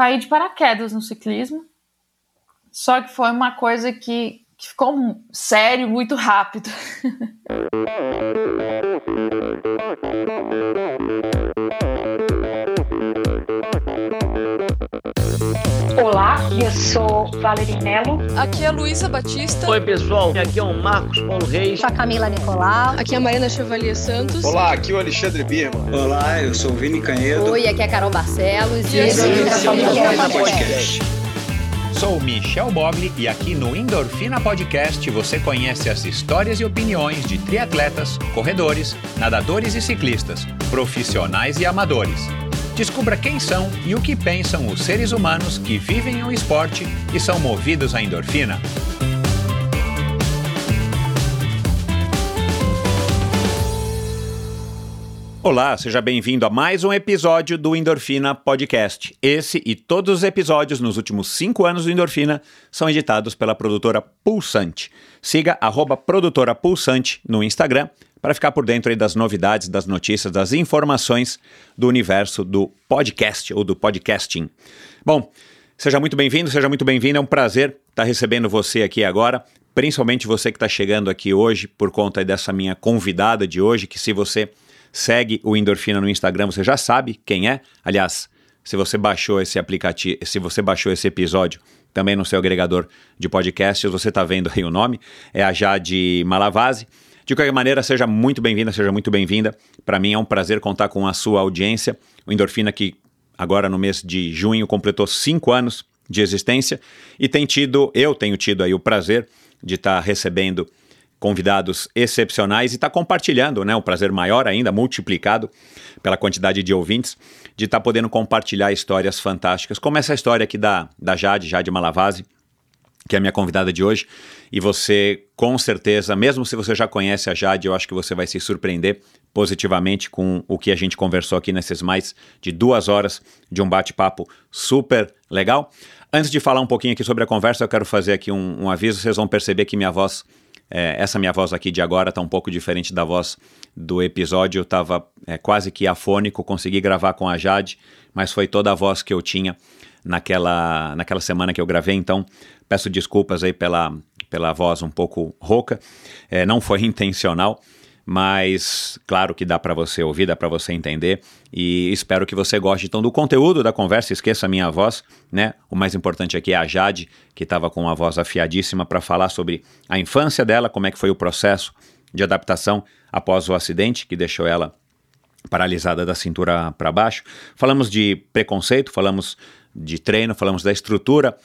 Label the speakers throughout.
Speaker 1: caí de paraquedas no ciclismo. Só que foi uma coisa que, que ficou sério muito rápido.
Speaker 2: Olá, eu sou Valerie Melo.
Speaker 3: Aqui é Luísa Batista.
Speaker 4: Oi, pessoal. Aqui é o Marcos Paulo Reis.
Speaker 5: A Camila Nicolau.
Speaker 3: Aqui é a Marina Chevalier Santos.
Speaker 6: Olá, aqui é o Alexandre Birman.
Speaker 7: Olá, eu sou o Vini Canhedo.
Speaker 8: Oi, aqui é a Carol Barcelos.
Speaker 3: E, e esse é o
Speaker 5: Endorfina Podcast.
Speaker 9: Sou Michel Bogli e aqui no Endorfina Podcast você conhece as histórias e opiniões de triatletas, corredores, nadadores e ciclistas, profissionais e amadores. Descubra quem são e o que pensam os seres humanos que vivem o esporte e são movidos à endorfina. Olá, seja bem-vindo a mais um episódio do Endorfina Podcast. Esse e todos os episódios nos últimos cinco anos do Endorfina são editados pela produtora Pulsante. Siga arroba produtora Pulsante no Instagram para ficar por dentro das novidades, das notícias, das informações do universo do podcast ou do podcasting. Bom, seja muito bem-vindo, seja muito bem-vindo. É um prazer estar recebendo você aqui agora, principalmente você que está chegando aqui hoje por conta dessa minha convidada de hoje, que se você segue o Endorfina no Instagram, você já sabe quem é. Aliás, se você baixou esse aplicativo, se você baixou esse episódio também no seu agregador de podcasts, você está vendo aí o nome, é a Jade Malavase. De qualquer maneira, seja muito bem-vinda, seja muito bem-vinda. Para mim é um prazer contar com a sua audiência. O Endorfina que agora no mês de junho completou cinco anos de existência e tem tido, eu tenho tido aí o prazer de estar tá recebendo convidados excepcionais e está compartilhando, né? O prazer maior ainda, multiplicado pela quantidade de ouvintes, de estar tá podendo compartilhar histórias fantásticas, como essa história aqui da, da Jade, Jade Malavase, que é a minha convidada de hoje. E você, com certeza, mesmo se você já conhece a Jade, eu acho que você vai se surpreender positivamente com o que a gente conversou aqui nesses mais de duas horas de um bate-papo super legal. Antes de falar um pouquinho aqui sobre a conversa, eu quero fazer aqui um, um aviso. Vocês vão perceber que minha voz é, essa minha voz aqui de agora está um pouco diferente da voz do episódio. Eu estava é, quase que afônico, consegui gravar com a Jade, mas foi toda a voz que eu tinha naquela, naquela semana que eu gravei. Então, peço desculpas aí pela, pela voz um pouco rouca. É, não foi intencional mas claro que dá para você ouvir, dá para você entender e espero que você goste então do conteúdo da conversa. Esqueça a minha voz, né? O mais importante aqui é a Jade, que estava com uma voz afiadíssima para falar sobre a infância dela, como é que foi o processo de adaptação após o acidente que deixou ela paralisada da cintura para baixo. Falamos de preconceito, falamos de treino, falamos da estrutura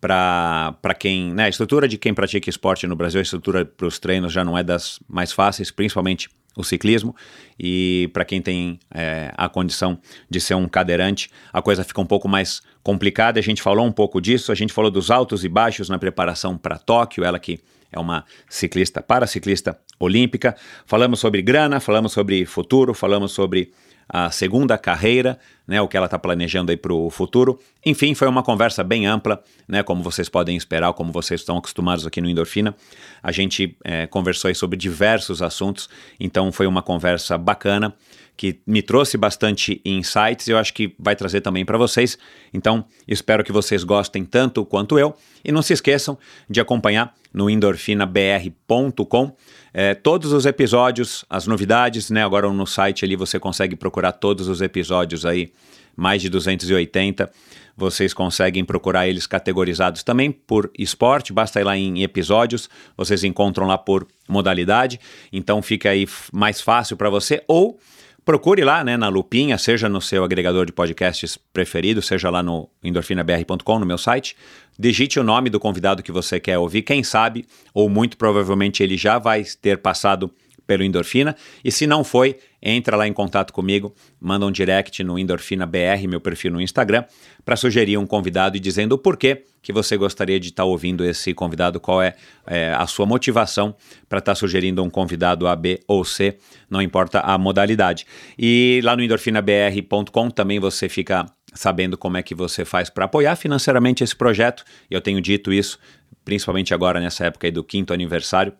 Speaker 9: para quem, né, a estrutura de quem pratica esporte no Brasil, a estrutura para os treinos já não é das mais fáceis, principalmente o ciclismo, e para quem tem é, a condição de ser um cadeirante, a coisa fica um pouco mais complicada. A gente falou um pouco disso, a gente falou dos altos e baixos na preparação para Tóquio, ela que é uma ciclista, para ciclista olímpica. Falamos sobre grana, falamos sobre futuro, falamos sobre a segunda carreira, né, o que ela está planejando aí para o futuro. Enfim, foi uma conversa bem ampla, né, como vocês podem esperar, como vocês estão acostumados aqui no Endorfina. A gente é, conversou aí sobre diversos assuntos, então foi uma conversa bacana que me trouxe bastante insights e eu acho que vai trazer também para vocês. Então, espero que vocês gostem tanto quanto eu. E não se esqueçam de acompanhar no endorfinabr.com é, todos os episódios, as novidades, né? Agora no site ali você consegue procurar todos os episódios aí, mais de 280. Vocês conseguem procurar eles categorizados também por esporte, basta ir lá em episódios, vocês encontram lá por modalidade, então fica aí mais fácil para você. Ou procure lá né, na lupinha, seja no seu agregador de podcasts preferido, seja lá no endorfinabr.com, no meu site. Digite o nome do convidado que você quer ouvir, quem sabe, ou muito provavelmente ele já vai ter passado pelo Endorfina. E se não foi, entra lá em contato comigo, manda um direct no Endorfina BR, meu perfil no Instagram, para sugerir um convidado e dizendo o porquê que você gostaria de estar tá ouvindo esse convidado, qual é, é a sua motivação para estar tá sugerindo um convidado A, B ou C, não importa a modalidade. E lá no endorfinabr.com também você fica sabendo como é que você faz para apoiar financeiramente esse projeto. Eu tenho dito isso, principalmente agora nessa época do quinto aniversário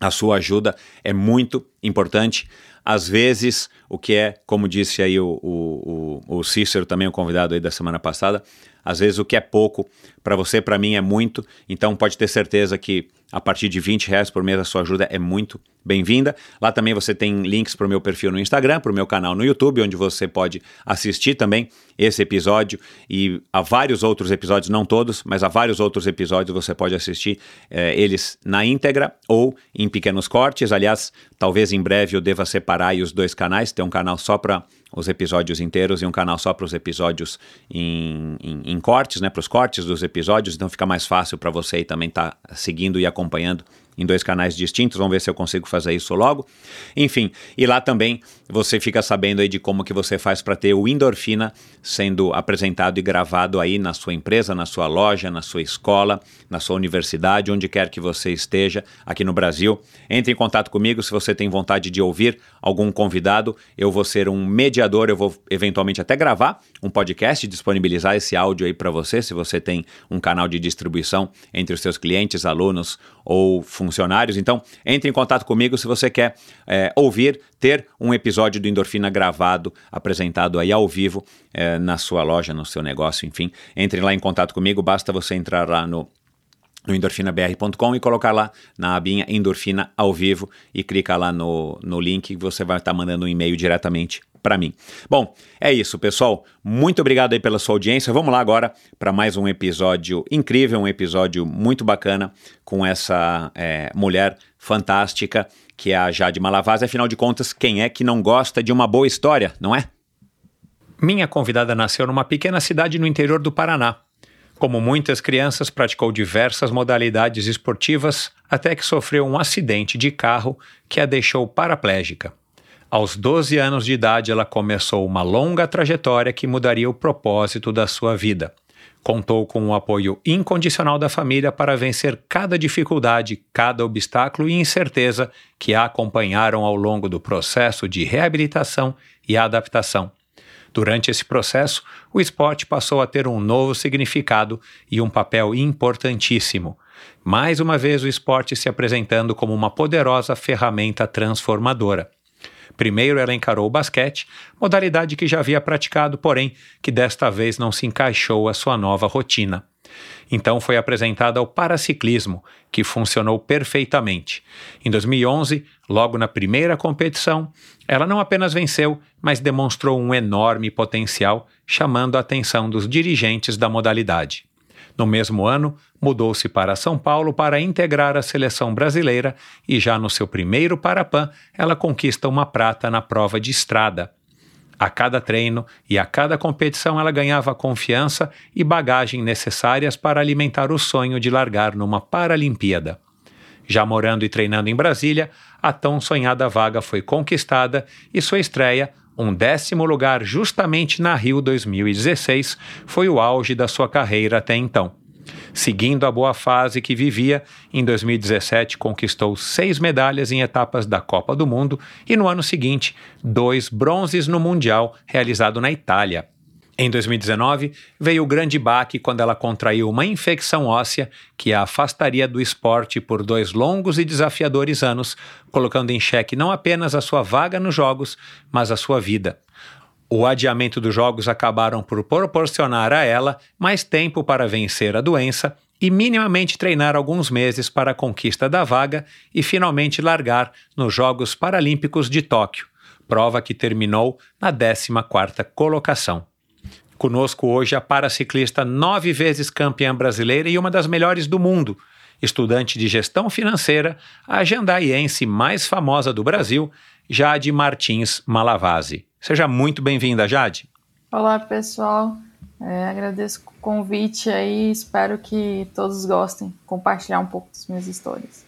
Speaker 9: a sua ajuda é muito importante.
Speaker 8: às vezes, o que é, como disse aí o, o, o, Cícero, também o convidado aí da semana passada, às vezes o que é pouco para você, para mim é muito. Então pode ter certeza que a partir de 20 reais por mês a sua ajuda é muito bem-vinda. Lá também você tem links para o meu perfil no Instagram, para o meu canal no YouTube, onde você pode assistir também esse episódio e há vários outros episódios, não todos, mas há vários outros episódios você pode assistir eh, eles na íntegra ou em pequenos cortes. Aliás, talvez em breve eu deva separar os dois canais, ter um canal só para os episódios inteiros e um canal só para os episódios em, em, em cortes, né, para os cortes dos episódios, então fica mais fácil para você também estar tá seguindo e acompanhando em dois canais distintos, vamos ver se eu consigo fazer isso logo. Enfim, e lá também você fica sabendo aí de como que você faz para ter o Endorfina sendo apresentado e gravado aí na sua empresa, na sua loja, na sua escola, na sua universidade, onde quer que você esteja aqui no Brasil. Entre em contato comigo se você tem vontade de ouvir algum convidado, eu vou ser um mediador, eu vou eventualmente até gravar um podcast, disponibilizar esse áudio aí para você, se você tem um canal de distribuição entre os seus clientes, alunos ou funcionários. Então, entre em contato comigo se você quer é, ouvir, ter um episódio do Endorfina gravado, apresentado aí ao vivo é, na sua loja, no seu negócio, enfim. Entre lá em contato comigo, basta você entrar lá no no endorfinabr.com e colocar lá na abinha Endorfina ao vivo e clicar lá no, no link e você vai estar mandando um e-mail diretamente para mim. Bom, é isso, pessoal. Muito obrigado aí pela sua audiência. Vamos lá agora para mais um episódio incrível, um episódio muito bacana com essa é, mulher fantástica que é a Jade Malavaz. Afinal de contas, quem é que não gosta de uma boa história, não é? Minha convidada nasceu numa pequena cidade no interior do Paraná. Como muitas crianças, praticou diversas modalidades esportivas até que sofreu um acidente de carro que a deixou paraplégica. Aos 12 anos de idade, ela começou uma longa trajetória que mudaria o propósito da sua vida. Contou com o apoio incondicional da família para vencer cada dificuldade, cada obstáculo e incerteza que a acompanharam ao longo do processo de reabilitação e adaptação. Durante esse processo, o esporte passou a ter um novo significado e um papel importantíssimo. Mais uma vez, o esporte se apresentando como uma poderosa ferramenta transformadora. Primeiro ela encarou o basquete, modalidade que já havia praticado, porém que desta vez não se encaixou à sua nova rotina. Então foi apresentada ao paraciclismo, que funcionou perfeitamente. Em 2011, logo na primeira competição, ela não apenas venceu, mas demonstrou um enorme potencial, chamando a atenção dos dirigentes da modalidade. No mesmo ano, mudou-se para São Paulo para integrar a seleção brasileira e já no seu primeiro Parapan, ela conquista uma prata na prova de estrada. A cada treino e a cada competição ela ganhava a confiança e bagagem necessárias para alimentar o sonho de largar numa Paralimpíada. Já morando e treinando em Brasília, a tão sonhada vaga foi conquistada e sua estreia um décimo lugar justamente na Rio 2016 foi o auge da sua carreira até então. Seguindo a boa fase que vivia, em 2017 conquistou seis medalhas em etapas da Copa do Mundo e no ano seguinte, dois bronzes no Mundial realizado na Itália. Em 2019, veio o grande baque quando ela contraiu uma infecção óssea que a afastaria do esporte por dois longos e desafiadores anos, colocando em xeque não apenas a sua vaga nos Jogos, mas a sua vida. O adiamento dos Jogos acabaram por proporcionar a ela mais tempo para vencer a doença e minimamente treinar alguns meses para a conquista da vaga e finalmente largar nos Jogos Paralímpicos de Tóquio, prova que terminou na 14ª colocação. Conosco hoje a paraciclista nove vezes campeã brasileira e uma das melhores do mundo, estudante de gestão financeira, a jandaiense mais famosa do Brasil, Jade Martins Malavase. Seja muito bem-vinda, Jade.
Speaker 1: Olá, pessoal. É, agradeço o convite aí, espero que todos gostem, compartilhar um pouco das minhas histórias.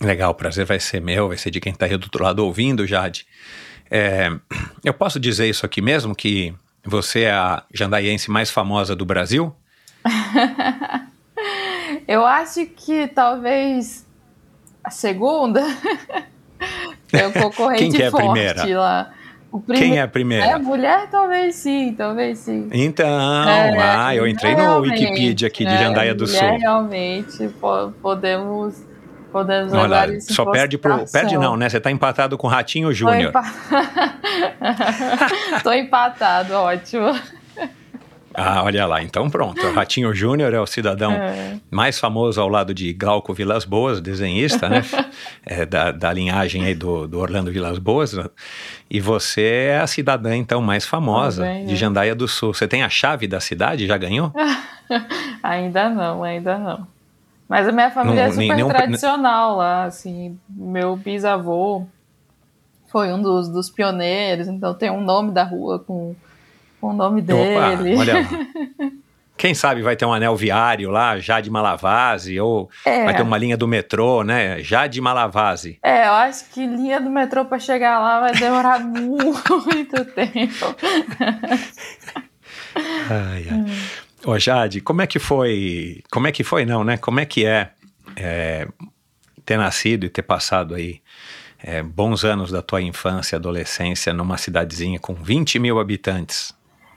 Speaker 8: Legal, o prazer vai ser meu, vai ser de quem está aí do outro lado ouvindo, Jade. É, eu posso dizer isso aqui mesmo, que você é a jandaiense mais famosa do Brasil?
Speaker 1: Eu acho que talvez a segunda. é o concorrente
Speaker 8: Quem que é a primeira?
Speaker 1: lá.
Speaker 8: Quem é a primeira?
Speaker 1: É, mulher talvez sim, talvez sim.
Speaker 8: Então, é, ah, eu entrei no Wikipedia aqui de
Speaker 1: é,
Speaker 8: Jandaia do Sul.
Speaker 1: Realmente, po podemos Podemos
Speaker 9: Olha, só perde pro. Perde não, né? Você tá empatado com o Ratinho Júnior.
Speaker 1: Tô empatado, ótimo.
Speaker 9: Ah, olha lá. Então pronto. O Ratinho Júnior é o cidadão
Speaker 1: É.
Speaker 9: mais famoso ao lado de Glauco Vilas Boas, desenhista, né? É, da, da linhagem aí do, do Orlando Vilas Boas. E você é a cidadã, então, mais famosa
Speaker 1: bem,
Speaker 9: de
Speaker 1: né?
Speaker 9: Jandaia do Sul. Você tem a chave da cidade? Já ganhou?
Speaker 1: Ainda não, ainda não. Mas a minha família
Speaker 9: Não,
Speaker 1: é super
Speaker 9: nem-
Speaker 1: tradicional lá, assim. Meu bisavô foi um dos, dos pioneiros, então tem um nome da rua com, com o nome dele.
Speaker 9: Opa, olha lá. Quem sabe vai ter um anel viário lá, já de Malavase, ou
Speaker 1: É.
Speaker 9: vai ter uma linha do metrô, né? Já de Malavase.
Speaker 1: É, eu acho que linha do metrô para chegar lá vai demorar muito tempo.
Speaker 9: Ai, ai. Ô, Jade, como é que foi? Como é que foi, não, né? Como é que é, é, ter nascido e ter passado aí é, bons anos da tua infância e adolescência numa cidadezinha com 20 mil habitantes?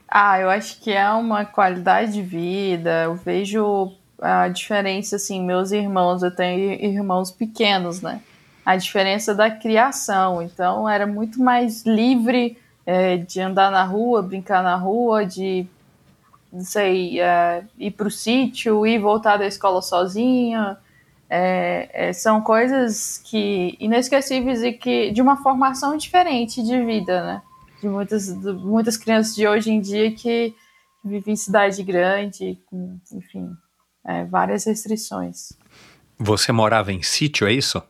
Speaker 1: Ah, eu acho que é uma qualidade de vida. Eu vejo a diferença, assim, meus irmãos, eu tenho irmãos pequenos, né? A diferença da criação. Então, era muito mais livre é, de andar na rua, brincar na rua, de, não sei, é, ir pro sítio, ir voltar da escola sozinha. É, é, são coisas que inesquecíveis e que de uma formação diferente de vida, né? De muitas, de muitas crianças de hoje em dia que vivem em cidade grande, enfim, é, várias restrições.
Speaker 9: Você morava em sítio, é isso?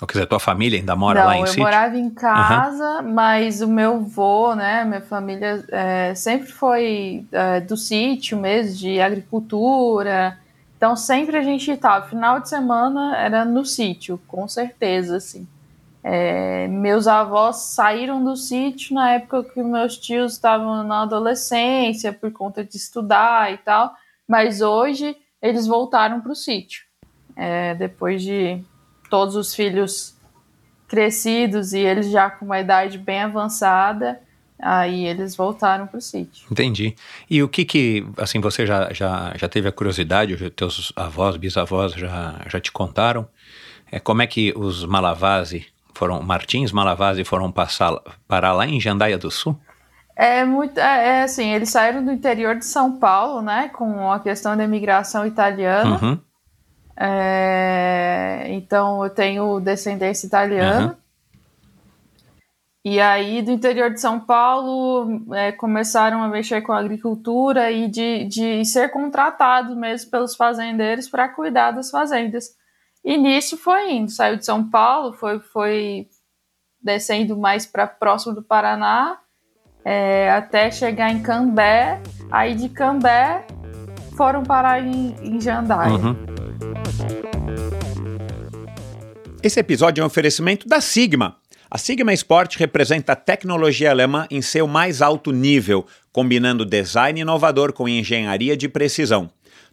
Speaker 9: Ou quer dizer, tua família ainda mora
Speaker 1: Não,
Speaker 9: lá em
Speaker 1: eu
Speaker 9: sítio?
Speaker 1: morava em casa, mas o meu avô, né, minha família é, sempre foi é, do sítio mesmo, de agricultura. Então sempre a gente estava, final de semana era no sítio, com certeza, assim. É, meus avós saíram do sítio na época que meus tios estavam na adolescência por conta de estudar e tal, mas hoje eles voltaram para o sítio. É, depois de todos os filhos crescidos e eles já com uma idade bem avançada, aí eles voltaram para o sítio.
Speaker 9: Entendi. E o que que, assim, você já, já, já teve a curiosidade, os teus avós, bisavós já, já te contaram, é, como é que os Malavase foram, Martins Malavase foram passar, parar lá em Jandaia do Sul?
Speaker 1: É muito, é, é assim, eles saíram do interior de São Paulo, né, com a questão da imigração italiana.
Speaker 9: Uhum.
Speaker 1: É, então eu tenho descendência italiana.
Speaker 9: Uhum.
Speaker 1: E aí, do interior de São Paulo, é, começaram a mexer com a agricultura e de, de ser contratado mesmo pelos fazendeiros para cuidar das fazendas. E nisso foi indo. Saiu de São Paulo, foi, foi descendo mais para próximo do Paraná, é, até chegar em Cambé. Aí de Cambé foram parar em, em Jandaia.
Speaker 9: Uhum. Esse episódio é um oferecimento da Sigma. A Sigma Sport representa a tecnologia alemã em seu mais alto nível, combinando design inovador com engenharia de precisão.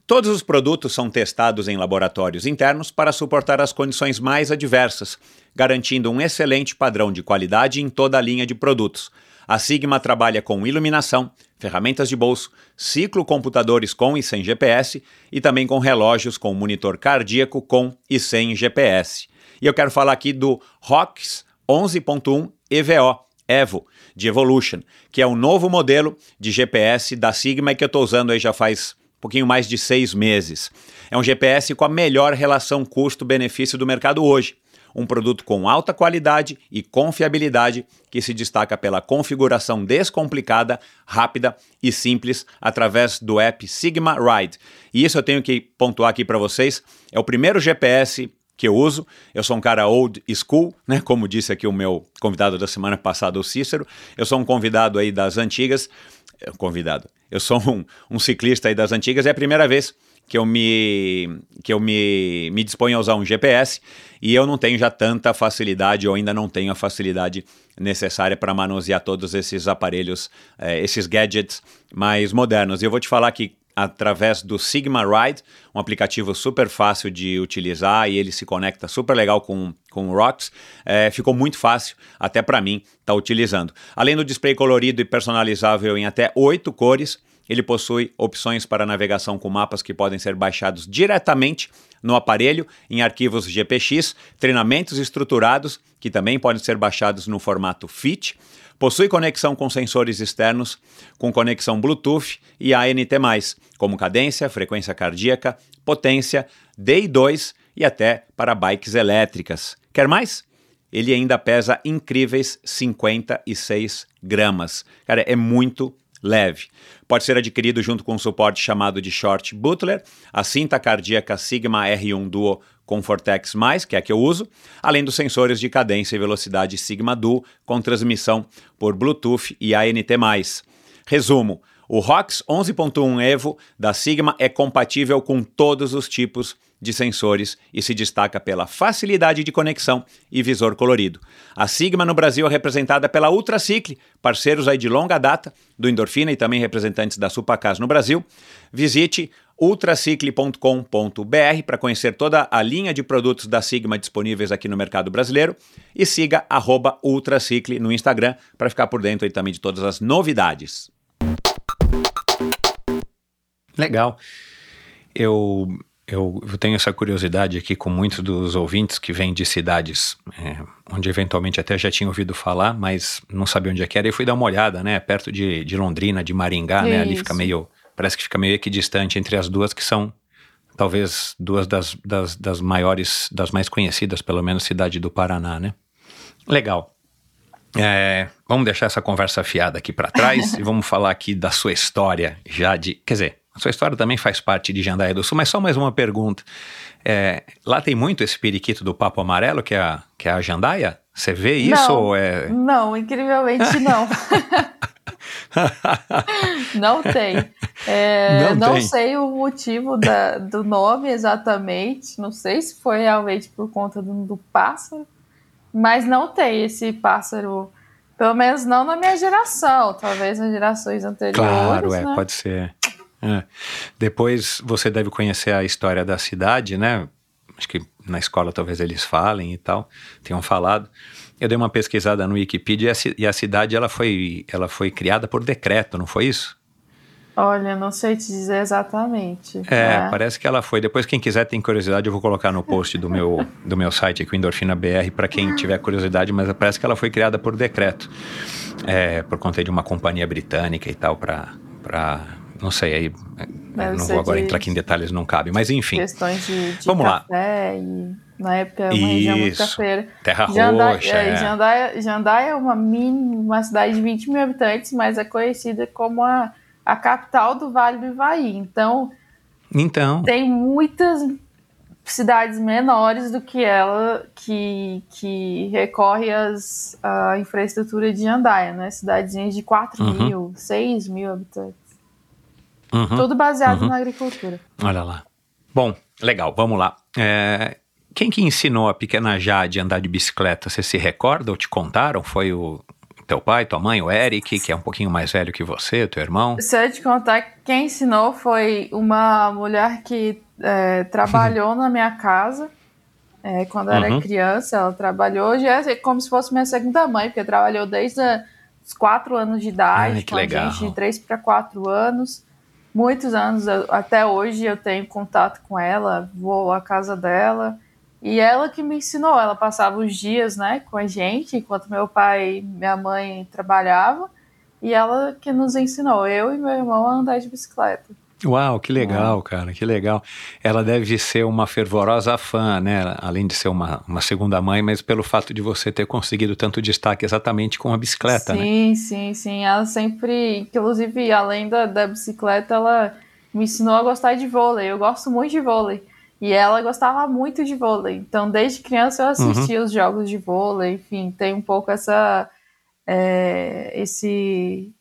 Speaker 9: Todos os produtos são testados em laboratórios internos para suportar as condições mais adversas, garantindo um excelente padrão de qualidade em toda a linha de produtos. A Sigma trabalha com iluminação, ferramentas de bolso, ciclocomputadores com e sem GPS e também com relógios com monitor cardíaco com e sem GPS. E eu quero falar aqui do ROX 11.1 EVO, Evo, de Evolution, que é o novo modelo de GPS da Sigma que eu estou usando aí já faz um pouquinho mais de seis meses. É um GPS com a melhor relação custo-benefício do mercado hoje. Um produto com alta qualidade e confiabilidade que se destaca pela configuração descomplicada, rápida e simples através do app Sigma Ride. E isso eu tenho que pontuar aqui para vocês. É o primeiro GPS que eu uso. Eu sou um cara old school, né? Como disse aqui o meu convidado da semana passada, o Cícero. Eu sou um convidado aí das antigas. É, Convidado. Eu sou um, um ciclista aí das antigas. É a primeira vez que eu me que eu me, me disponho a usar um GPS e eu não tenho já tanta facilidade ou ainda não tenho a facilidade necessária para manusear todos esses aparelhos, eh, esses gadgets mais modernos. E eu vou te falar que através do Sigma Ride, um aplicativo super fácil de utilizar e ele se conecta super legal com, com o ROX. É, ficou muito fácil, até para mim, estar tá utilizando. Além do display colorido e personalizável em até oito cores, ele possui opções para navegação com mapas que podem ser baixados diretamente no aparelho em arquivos GPX, treinamentos estruturados que também podem ser baixados no formato FIT. Possui conexão com sensores externos, com conexão Bluetooth e ANT+, como cadência, frequência cardíaca, potência, DI2 e até para bikes elétricas. Quer mais? Ele ainda pesa incríveis 56 gramas. Cara, é muito leve. Pode ser adquirido junto com um suporte chamado de Short Butler, a cinta cardíaca Sigma R1 Duo Comfortex+, que é a que eu uso, além dos sensores de cadência e velocidade Sigma Duo com transmissão por Bluetooth e ANT+. Resumo, o ROX 11.1 Evo da Sigma é compatível com todos os tipos de sensores e se destaca pela facilidade de conexão e visor colorido. A Sigma no Brasil é representada pela Ultracicle, parceiros aí de longa data do Endorfina e também representantes da Supacas no Brasil. Visite ultracicle.com.br para conhecer toda a linha de produtos da Sigma disponíveis aqui no mercado brasileiro e siga arroba Ultracicle no Instagram para ficar por dentro aí também de todas as novidades.
Speaker 8: Legal. Eu eu, eu, tenho essa curiosidade aqui com muitos dos ouvintes que vêm de cidades é, onde eventualmente até já tinha ouvido falar, mas não sabia onde é que era, e fui dar uma olhada, né? Perto de, de Londrina, de Maringá, né? Ali fica meio. Parece que fica meio equidistante entre as duas, que são talvez duas das, das, das maiores, das mais conhecidas, pelo menos, cidade do Paraná, né? Legal. É, vamos deixar essa conversa fiada aqui para trás e vamos falar aqui da sua história já de. Quer dizer, a sua história também faz parte de Jandaia do Sul, mas só mais uma pergunta. É, lá tem muito esse periquito do papo amarelo, que é a, que é a jandaia? Você vê isso
Speaker 1: não,
Speaker 8: ou é...
Speaker 1: Não, incrivelmente não. não tem. É, não, não tem. sei o motivo da, do nome exatamente. Não sei se foi realmente por conta do, do pássaro, mas não tem esse pássaro. Pelo menos não na minha geração, talvez nas gerações anteriores.
Speaker 8: Claro, é,
Speaker 1: né?
Speaker 8: pode ser. É. Depois você deve conhecer a história da cidade, né? Acho que na escola talvez eles falem e tal, tenham falado. Eu dei uma pesquisada no Wikipedia e a, cidade ela foi, ela foi criada por decreto, não foi isso?
Speaker 1: Olha, não sei te dizer exatamente.
Speaker 8: É, é, parece que ela foi. Depois, quem quiser tem curiosidade, eu vou colocar no post do meu, do meu site aqui, o Endorfina BR, para quem tiver curiosidade, mas parece que ela foi criada por decreto, é, por conta de uma companhia britânica e tal, para não sei, aí é, não vou agora entrar aqui em detalhes, não cabe, mas enfim.
Speaker 1: Questões de, de
Speaker 8: Vamos
Speaker 1: café
Speaker 8: lá.
Speaker 1: e na época uma Isso, região muito cafeira.
Speaker 8: Terra
Speaker 1: Jandai,
Speaker 8: Roxa.
Speaker 1: É,
Speaker 8: é.
Speaker 1: Jandai, Jandai é uma, mini, uma cidade de 20 mil habitantes, mas é conhecida como a, a capital do Vale do Ivaí. Então,
Speaker 8: então,
Speaker 1: tem muitas cidades menores do que ela que, que recorre às, à infraestrutura de Jandaia, né? Cidadezinhas de 4
Speaker 8: Uhum.
Speaker 1: mil, 6 mil habitantes.
Speaker 8: Uhum.
Speaker 1: Tudo baseado
Speaker 8: Uhum.
Speaker 1: na agricultura.
Speaker 8: Olha lá. Bom, legal, vamos lá. É, quem que ensinou a pequena Jade a andar de bicicleta? Você se recorda ou te contaram? Foi o teu pai, tua mãe, o Eric, que é um pouquinho mais velho que você, teu irmão?
Speaker 1: Se eu te contar, quem ensinou foi uma mulher que é, trabalhou na minha casa é, quando eu
Speaker 8: Uhum.
Speaker 1: era criança. Ela trabalhou, já é como se fosse minha segunda mãe, porque trabalhou desde a- os quatro anos de idade,
Speaker 8: Ai, que
Speaker 1: com a
Speaker 8: legal.
Speaker 1: gente de três para quatro anos. Muitos anos, até hoje eu tenho contato com ela, vou à casa dela. E ela que me ensinou, ela passava os dias, né, com a gente, enquanto meu pai e minha mãe trabalhavam. E ela que nos ensinou, eu e meu irmão, a andar de bicicleta.
Speaker 8: Uau, que legal, cara, que legal. Ela deve ser uma fervorosa fã, né? Além de ser uma, uma segunda mãe, mas pelo fato de você ter conseguido tanto destaque exatamente com a bicicleta, né?
Speaker 1: sim, sim, sim. Ela sempre, inclusive, além da, da bicicleta, ela me ensinou a gostar de vôlei. Eu gosto muito de vôlei. E ela gostava muito de vôlei. Então, desde criança, eu assistia os jogos de vôlei. Enfim, tem um pouco essa. é, esse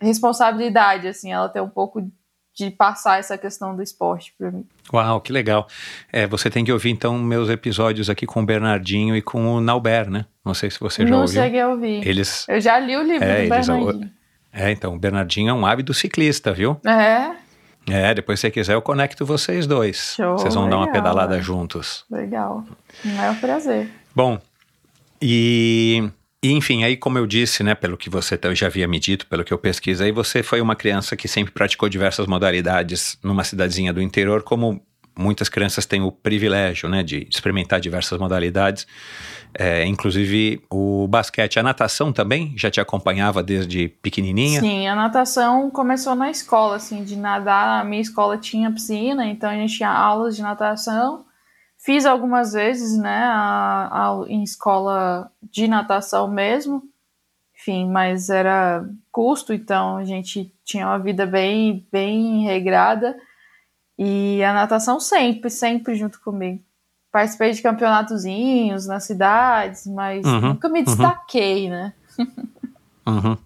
Speaker 1: responsabilidade, assim, ela tem um pouco de passar essa questão do esporte para mim.
Speaker 8: Uau, que legal. É, você tem que ouvir então meus episódios aqui com o Bernardinho e com o Nauber, né? Não sei se você já
Speaker 1: Não
Speaker 8: ouviu.
Speaker 1: cheguei a ouvir.
Speaker 8: Eles.
Speaker 1: Eu já li o livro
Speaker 8: É,
Speaker 1: do Bernardinho.
Speaker 8: É, então, o Bernardinho é um ávido ciclista, viu?
Speaker 1: É,
Speaker 8: É, depois se você quiser eu conecto vocês dois.
Speaker 1: Show,
Speaker 8: vocês vão dar uma
Speaker 1: legal,
Speaker 8: pedalada
Speaker 1: né?
Speaker 8: juntos.
Speaker 1: legal. É um prazer.
Speaker 8: Bom, e e, enfim, aí como eu disse, né, pelo que você já havia me dito, pelo que eu pesquisei, você foi uma criança que sempre praticou diversas modalidades numa cidadezinha do interior, como muitas crianças têm o privilégio, né, de experimentar diversas modalidades, é, inclusive o basquete. A natação também já te acompanhava desde pequenininha?
Speaker 1: Sim, a natação começou na escola, assim, de nadar. A minha escola tinha piscina, então a gente tinha aulas de natação. Fiz algumas vezes, né, a, a, em escola de natação mesmo, enfim, mas era custo, então a gente tinha uma vida bem, bem regrada. E a natação sempre, sempre junto comigo. Participei de campeonatozinhos nas cidades, mas uhum, nunca me uhum. destaquei, uhum. né?
Speaker 8: uhum.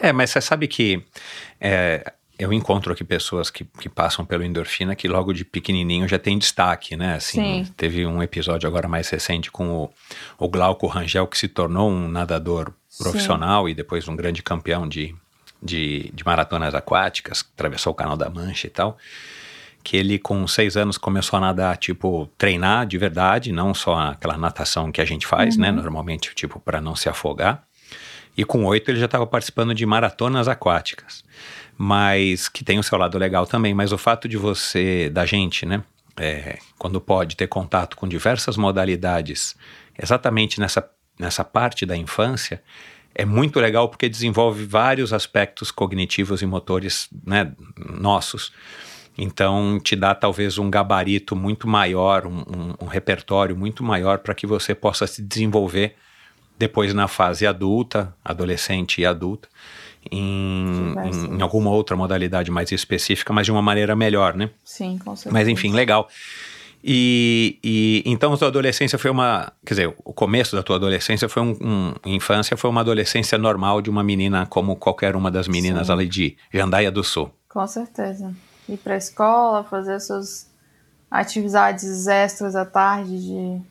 Speaker 8: É, mas você sabe que é, eu encontro aqui pessoas que, que passam pelo endorfina que logo de pequenininho já tem destaque, né? Assim, Sim. teve um episódio agora mais recente com o, o Glauco Rangel, que se tornou um nadador profissional Sim. e depois um grande campeão de, de, de maratonas aquáticas, atravessou o Canal da Mancha e tal. Que ele, com seis anos, começou a nadar, tipo, treinar de verdade, não só aquela natação que a gente faz, né? uhum. né? Normalmente, tipo, para não se afogar. E com oito ele já estava participando de maratonas aquáticas mas que tem o seu lado legal também. Mas o fato de você, da gente, né, é, quando pode ter contato com diversas modalidades, exatamente nessa, nessa parte da infância, é muito legal porque desenvolve vários aspectos cognitivos e motores né, nossos. Então, te dá talvez um gabarito muito maior, um, um, um repertório muito maior para que você possa se desenvolver depois na fase adulta, adolescente e adulta em, em, em, alguma outra modalidade mais específica, mas de uma maneira melhor, né?
Speaker 1: Sim, com certeza.
Speaker 8: Mas enfim, legal. E, e, então a tua adolescência foi uma, quer dizer, o começo da tua adolescência foi um, um infância foi uma adolescência normal de uma menina como qualquer uma das meninas Sim. ali de Jandaia do Sul.
Speaker 1: Com certeza. Ir para a escola, fazer suas atividades extras à tarde de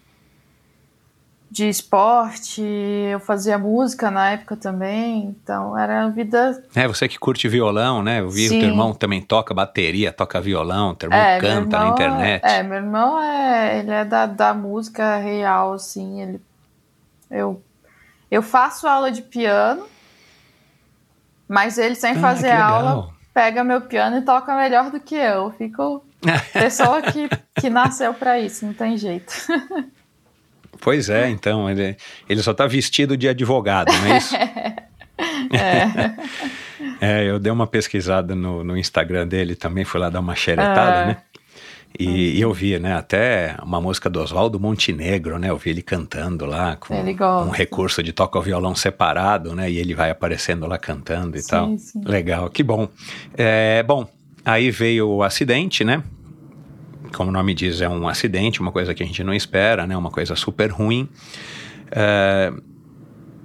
Speaker 1: de esporte, eu fazia música na época também, então era a vida.
Speaker 8: É, você que curte violão, né? Eu vi Sim. o teu irmão também toca bateria, toca violão, teu irmão é, canta irmão na internet.
Speaker 1: É, é, meu irmão é, ele é da, da música real, assim, ele. Eu, eu faço aula de piano, mas ele sem ah, fazer aula pega meu piano e toca melhor do que eu. Fico pessoa que, que nasceu para isso, não tem jeito.
Speaker 8: Pois é, então, ele, ele só está vestido de advogado, não é isso? é. é, eu dei uma pesquisada no, no Instagram dele também, fui lá dar uma xeretada, é. né? E, e, eu vi, né, até uma música do Oswaldo Montenegro, né? Eu vi ele cantando lá com um recurso de toca o violão separado, né? E ele vai aparecendo lá cantando e sim, tal. Sim. Legal, que bom. É, bom, aí veio o acidente, né? Como o nome diz, é um acidente, uma coisa que a gente não espera, né? Uma coisa super ruim. É,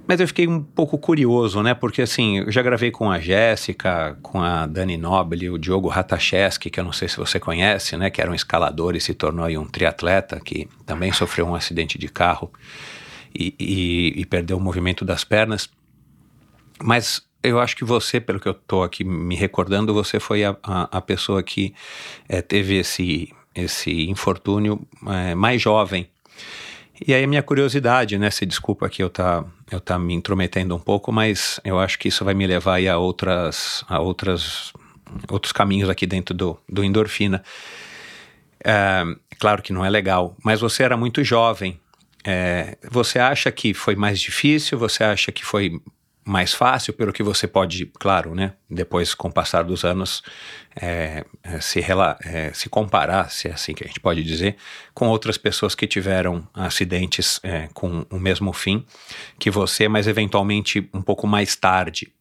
Speaker 8: mas eu fiquei um pouco curioso, né? Porque assim, eu já gravei com a Jéssica, com a Dani Nobile, o Diogo Ratacheski, que eu não sei se você conhece, né? Que era um escalador e se tornou aí um triatleta, que também sofreu um acidente de carro e, e, e perdeu o movimento das pernas. Mas eu acho que você, pelo que eu estou aqui me recordando, você foi a, a, a pessoa que é, teve esse esse infortúnio é, mais jovem. E aí a minha curiosidade, né, se desculpa aqui eu tá eu tá me intrometendo um pouco, mas eu acho que isso vai me levar a outras a outras outros caminhos aqui dentro do, do endorfina. É, claro que não é legal, mas você era muito jovem. É, você acha que foi mais difícil? Você acha que foi mais fácil, pelo que você pode, claro, né, depois com o passar dos anos, é, é, se, é, se comparar, se é assim que a gente pode dizer, com outras pessoas que tiveram acidentes é, com o mesmo fim que você, mas eventualmente um pouco mais tarde.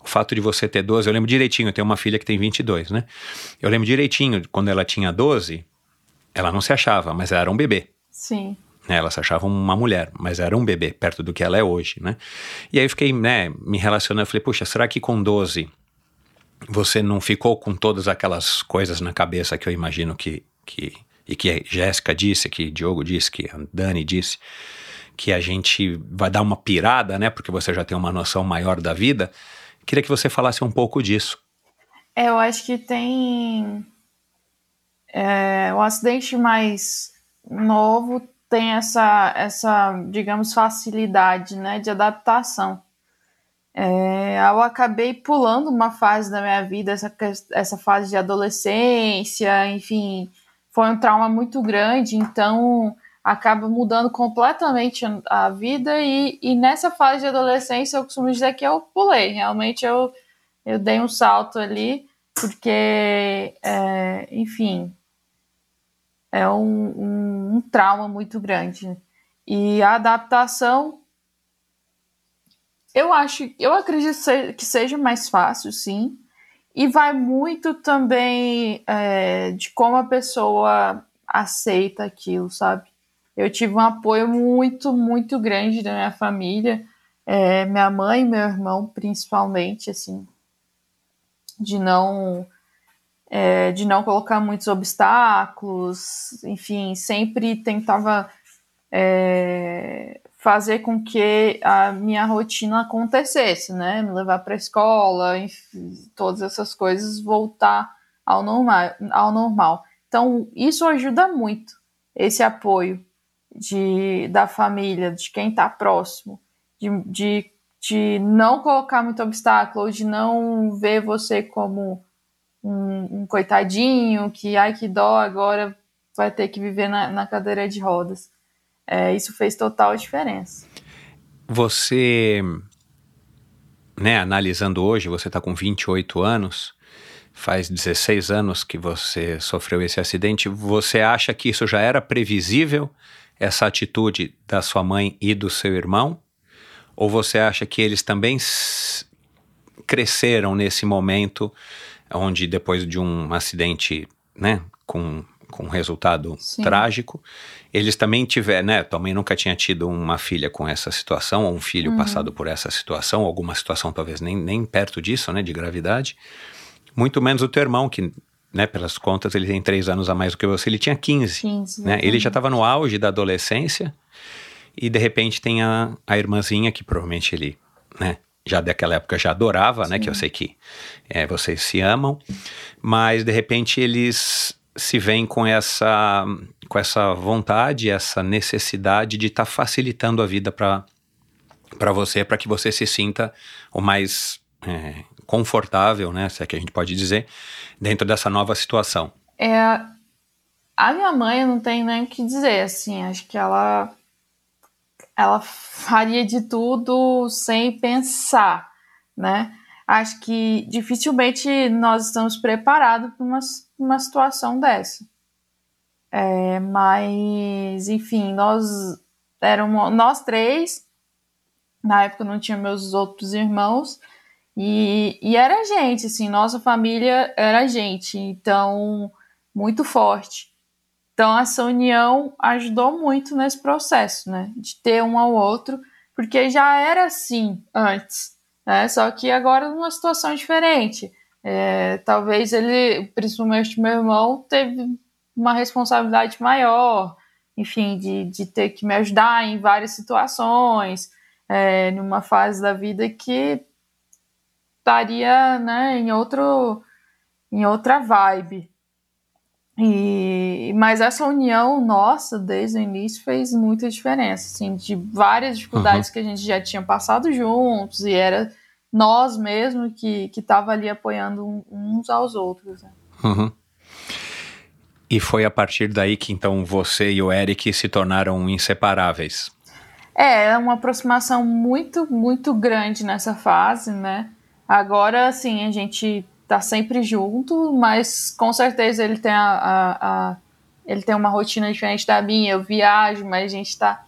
Speaker 8: O fato de você ter 12, eu lembro direitinho, eu tenho uma filha que tem 22, né? Eu lembro direitinho, quando ela tinha 12, ela não se achava, mas era um bebê.
Speaker 1: Sim.
Speaker 8: Né, ela se achava uma mulher, mas era um bebê perto do que ela é hoje, né? E aí eu fiquei, né, me relacionando, falei, puxa, será que com 12 você não ficou com todas aquelas coisas na cabeça que eu imagino que, que e que Jéssica disse, que Diogo disse, que Dani disse, que a gente vai dar uma pirada, né? Porque você já tem uma noção maior da vida. Queria que você falasse um pouco disso.
Speaker 1: É, eu acho que tem é, o acidente mais novo tem essa, essa digamos, facilidade né, de adaptação. É, eu acabei pulando uma fase da minha vida, essa, essa fase de adolescência, enfim, foi um trauma muito grande, então acaba mudando completamente a vida e, e nessa fase de adolescência eu costumo dizer que eu pulei, realmente eu, eu dei um salto ali, porque, é, enfim, é um, um, um trauma muito grande. E a adaptação, eu acho, eu acredito que seja mais fácil, sim. E vai muito também é, de como a pessoa aceita aquilo, sabe? Eu tive um apoio muito, muito grande da minha família, é, minha mãe e meu irmão, principalmente, assim, de não é, de não colocar muitos obstáculos, enfim, sempre tentava é, fazer com que a minha rotina acontecesse, né? Me levar para a escola, enfim, todas essas coisas, voltar ao normal, ao normal. Então, isso ajuda muito, esse apoio de, da família, de quem está próximo, de, de, de não colocar muito obstáculo, de não ver você como um, um, coitadinho que, ai que dó, agora vai ter que viver na, na cadeira de rodas. É, isso fez total diferença.
Speaker 8: Você, né, analisando hoje, você está com 28 anos, faz 16 anos que você sofreu esse acidente, você acha que isso já era previsível, essa atitude da sua mãe e do seu irmão? Ou você acha que eles também cresceram nesse momento onde depois de um acidente, né, com, com um resultado Sim. trágico, eles também tiveram, né, também nunca tinha tido uma filha com essa situação, ou um filho uhum. passado por essa situação, alguma situação talvez nem, nem perto disso, né, de gravidade, muito menos o teu irmão, que, né, pelas contas, ele tem três anos a mais do que você, ele tinha 15, 15 né, ele já estava no auge da adolescência, e de repente tem a, a irmãzinha que provavelmente ele, né, já daquela época já adorava, Sim. né? Que eu sei que é, vocês se amam, mas de repente eles se veem com essa, com essa vontade, essa necessidade de estar tá facilitando a vida para para você, para que você se sinta o mais é, confortável, né? Se é que a gente pode dizer, dentro dessa nova situação.
Speaker 1: É, a minha mãe não tem nem o que dizer, assim, acho que ela ela faria de tudo sem pensar, né? Acho que dificilmente nós estamos preparados para uma, uma situação dessa. É, mas, enfim, nós éramos nós três. Na época não tinha meus outros irmãos. E, e era gente, assim, nossa família era gente. Então, muito forte. Então, essa união ajudou muito nesse processo, né? De ter um ao outro, porque já era assim antes, né? Só que agora numa situação diferente. É, talvez ele, principalmente meu irmão, teve uma responsabilidade maior, enfim, de, de ter que me ajudar em várias situações, é, numa fase da vida que estaria né, em, outro, em outra vibe. E, mas essa união nossa, desde o início, fez muita diferença, assim, de várias dificuldades uhum. que a gente já tinha passado juntos, e era nós mesmos que, que tava ali apoiando uns aos outros. Né?
Speaker 8: Uhum. E foi a partir daí que então você e o Eric se tornaram inseparáveis.
Speaker 1: É, é uma aproximação muito, muito grande nessa fase, né? Agora, assim, a gente tá sempre junto, mas com certeza ele tem a, a, a, ele tem uma rotina diferente da minha, eu viajo, mas a gente tá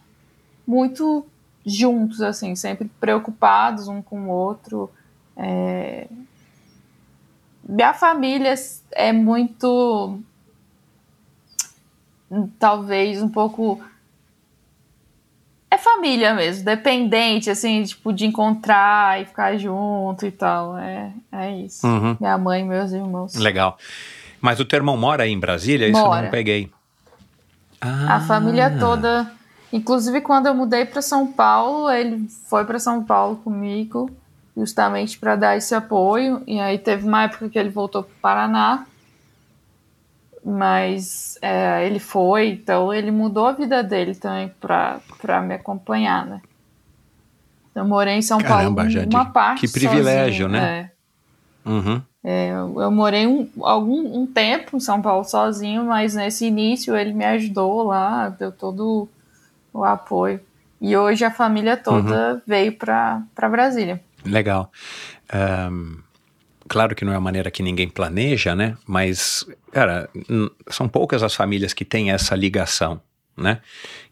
Speaker 1: muito juntos, assim, sempre preocupados um com o outro. É... Minha família é muito talvez um pouco família mesmo, dependente, assim, tipo, de encontrar e ficar junto e tal. É, é isso. Uhum. Minha mãe e meus irmãos.
Speaker 8: Legal. Mas o teu irmão mora aí em Brasília? Isso mora. eu não peguei.
Speaker 1: Ah. A família toda. Inclusive, quando eu mudei para São Paulo, ele foi para São Paulo comigo, justamente para dar esse apoio. E aí teve uma época que ele voltou para o Paraná. Mas é, ele foi, então ele mudou a vida dele também para me acompanhar, né? Eu morei em São
Speaker 8: Caramba,
Speaker 1: Paulo uma parte
Speaker 8: que privilégio,
Speaker 1: sozinho,
Speaker 8: né?
Speaker 1: é.
Speaker 8: Uhum.
Speaker 1: É, eu, eu morei um, algum um tempo em São Paulo sozinho, mas nesse início ele me ajudou lá, deu todo o apoio. E hoje a família toda veio para Brasília.
Speaker 8: Legal. Ahn, claro que não é a maneira que ninguém planeja, né? Mas, cara, são poucas as famílias que têm essa ligação, né?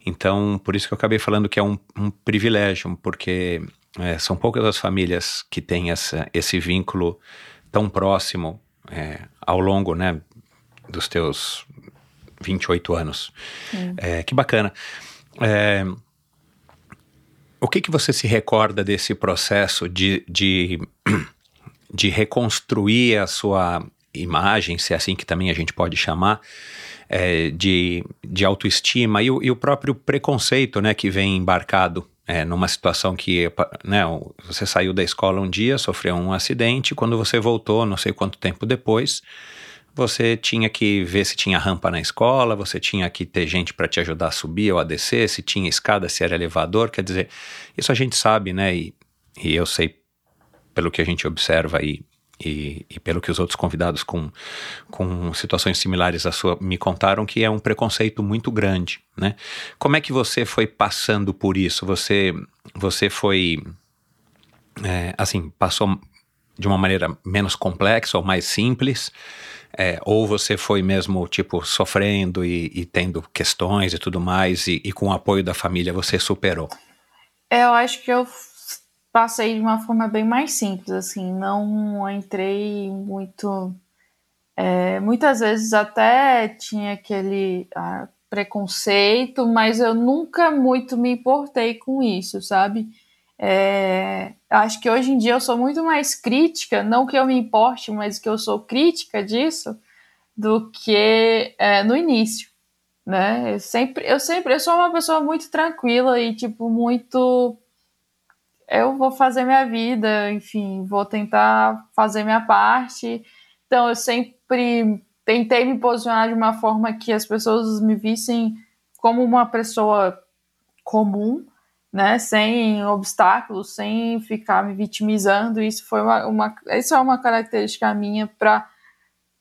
Speaker 8: Então, por isso que eu acabei falando que é um, um privilégio, porque é, são poucas as famílias que têm essa, esse vínculo tão próximo é, ao longo, né, dos teus 28 anos. É, que bacana. É, o que, que você se recorda desse processo de, de, de reconstruir a sua imagem, se é assim que também a gente pode chamar, é, de, de autoestima e o, e o próprio preconceito né, que vem embarcado é, numa situação que né, você saiu da escola um dia, sofreu um acidente, quando você voltou, não sei quanto tempo depois, você tinha que ver se tinha rampa na escola, você tinha que ter gente para te ajudar a subir ou a descer, se tinha escada, se era elevador, quer dizer, isso a gente sabe, né? E, e eu sei pelo que a gente observa e, e, e pelo que os outros convidados com, com situações similares à sua me contaram, que é um preconceito muito grande, né? Como é que você foi passando por isso? Você, você foi, é, assim, passou de uma maneira menos complexa ou mais simples? É, ou você foi mesmo, tipo, sofrendo e, e tendo questões e tudo mais, e, e, com o apoio da família você superou?
Speaker 1: Eu acho que eu passei de uma forma bem mais simples, assim, não entrei muito. É, muitas vezes até tinha aquele ah, preconceito, mas eu nunca muito me importei com isso, sabe? É, acho que hoje em dia eu sou muito mais crítica, não que eu me importe, mas que eu sou crítica disso, do que é, no início, né? Eu sempre, eu sempre, eu sou uma pessoa muito tranquila e tipo muito, eu vou fazer minha vida, enfim, vou tentar fazer minha parte. Então eu sempre tentei me posicionar de uma forma que as pessoas me vissem como uma pessoa comum né, sem obstáculos, sem ficar me vitimizando. Isso foi uma, uma isso é uma característica minha para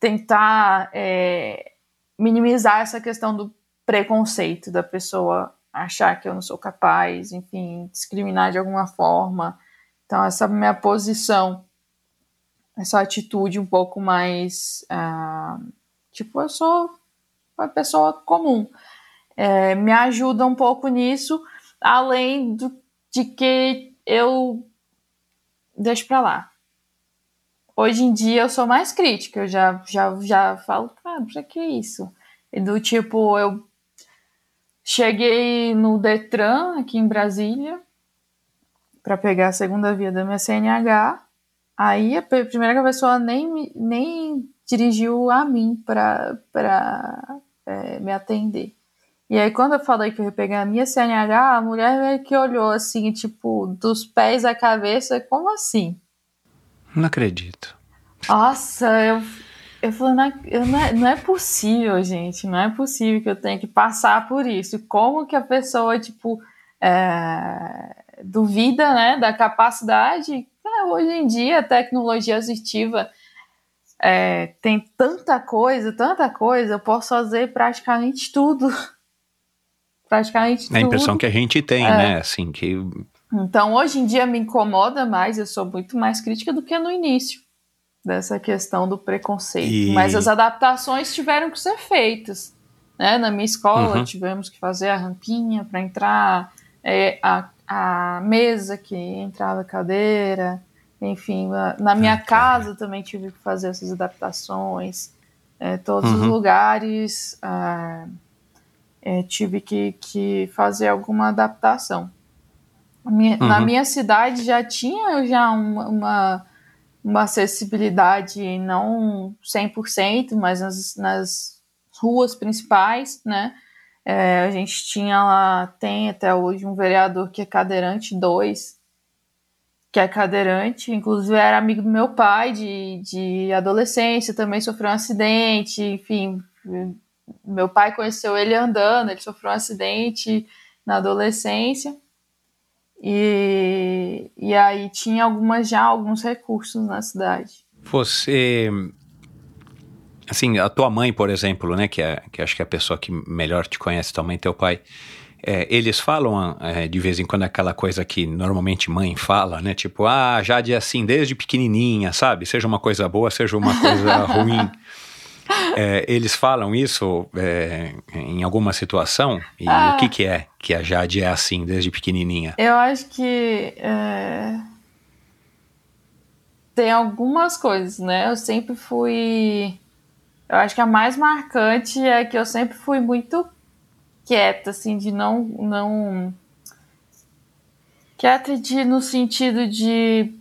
Speaker 1: tentar é, minimizar essa questão do preconceito da pessoa achar que eu não sou capaz, enfim, discriminar de alguma forma. Então essa minha posição, essa atitude um pouco mais uh, tipo eu sou uma pessoa comum, é, me ajuda um pouco nisso além do, de que eu deixo para lá. Hoje em dia eu sou mais crítica, eu já, já, já falo, cara, pra que isso? E do tipo, eu cheguei no Detran aqui em Brasília para pegar a segunda via da minha CNH. Aí a primeira pessoa nem, nem dirigiu a mim para é, me atender. E aí, quando eu falei que eu ia pegar a minha CNH, a mulher meio que olhou assim, tipo, dos pés à cabeça, como assim?
Speaker 8: Não acredito.
Speaker 1: Nossa, eu, eu falei, não é, não, é, não é possível, gente, não é possível que eu tenha que passar por isso. Como que a pessoa, tipo, é, duvida, né, da capacidade? É, hoje em dia, a tecnologia assistiva é, tem tanta coisa, tanta coisa, eu posso fazer praticamente tudo praticamente
Speaker 8: É a impressão que a gente tem, é. né? Assim, que...
Speaker 1: Então, hoje em dia me incomoda mais, eu sou muito mais crítica do que no início dessa questão do preconceito. E... Mas as adaptações tiveram que ser feitas. Né? Na minha escola, uhum. tivemos que fazer a rampinha para entrar, é, a, a mesa que entrava a cadeira, enfim. Na minha ah, casa também tive que fazer essas adaptações. É, todos uhum. os lugares. Ah, é, tive que, que fazer alguma adaptação. Minha, uhum. Na minha cidade já tinha já uma, uma, uma acessibilidade não 100%, mas nas, nas ruas principais, né? É, a gente tinha lá, tem até hoje um vereador que é cadeirante 2, que é cadeirante, inclusive era amigo do meu pai de, de adolescência, também sofreu um acidente, enfim, Meu pai conheceu ele andando, ele sofreu um acidente na adolescência. E, e aí tinha algumas já alguns recursos na cidade.
Speaker 8: Você assim, a tua mãe, por exemplo, né, que, é, que acho que é a pessoa que melhor te conhece, tua mãe e teu pai, é, eles falam é, de vez em quando aquela coisa que normalmente mãe fala, né, tipo, ah, Jade é assim desde pequenininha, sabe? Seja uma coisa boa, seja uma coisa ruim. É, eles falam isso é, em alguma situação? E ah, o que, que é que a Jade é assim desde pequenininha?
Speaker 1: Eu acho que é, tem algumas coisas, né? Eu sempre fui. Eu acho que a mais marcante é que eu sempre fui muito quieta, assim, de não. não quieta de, no sentido de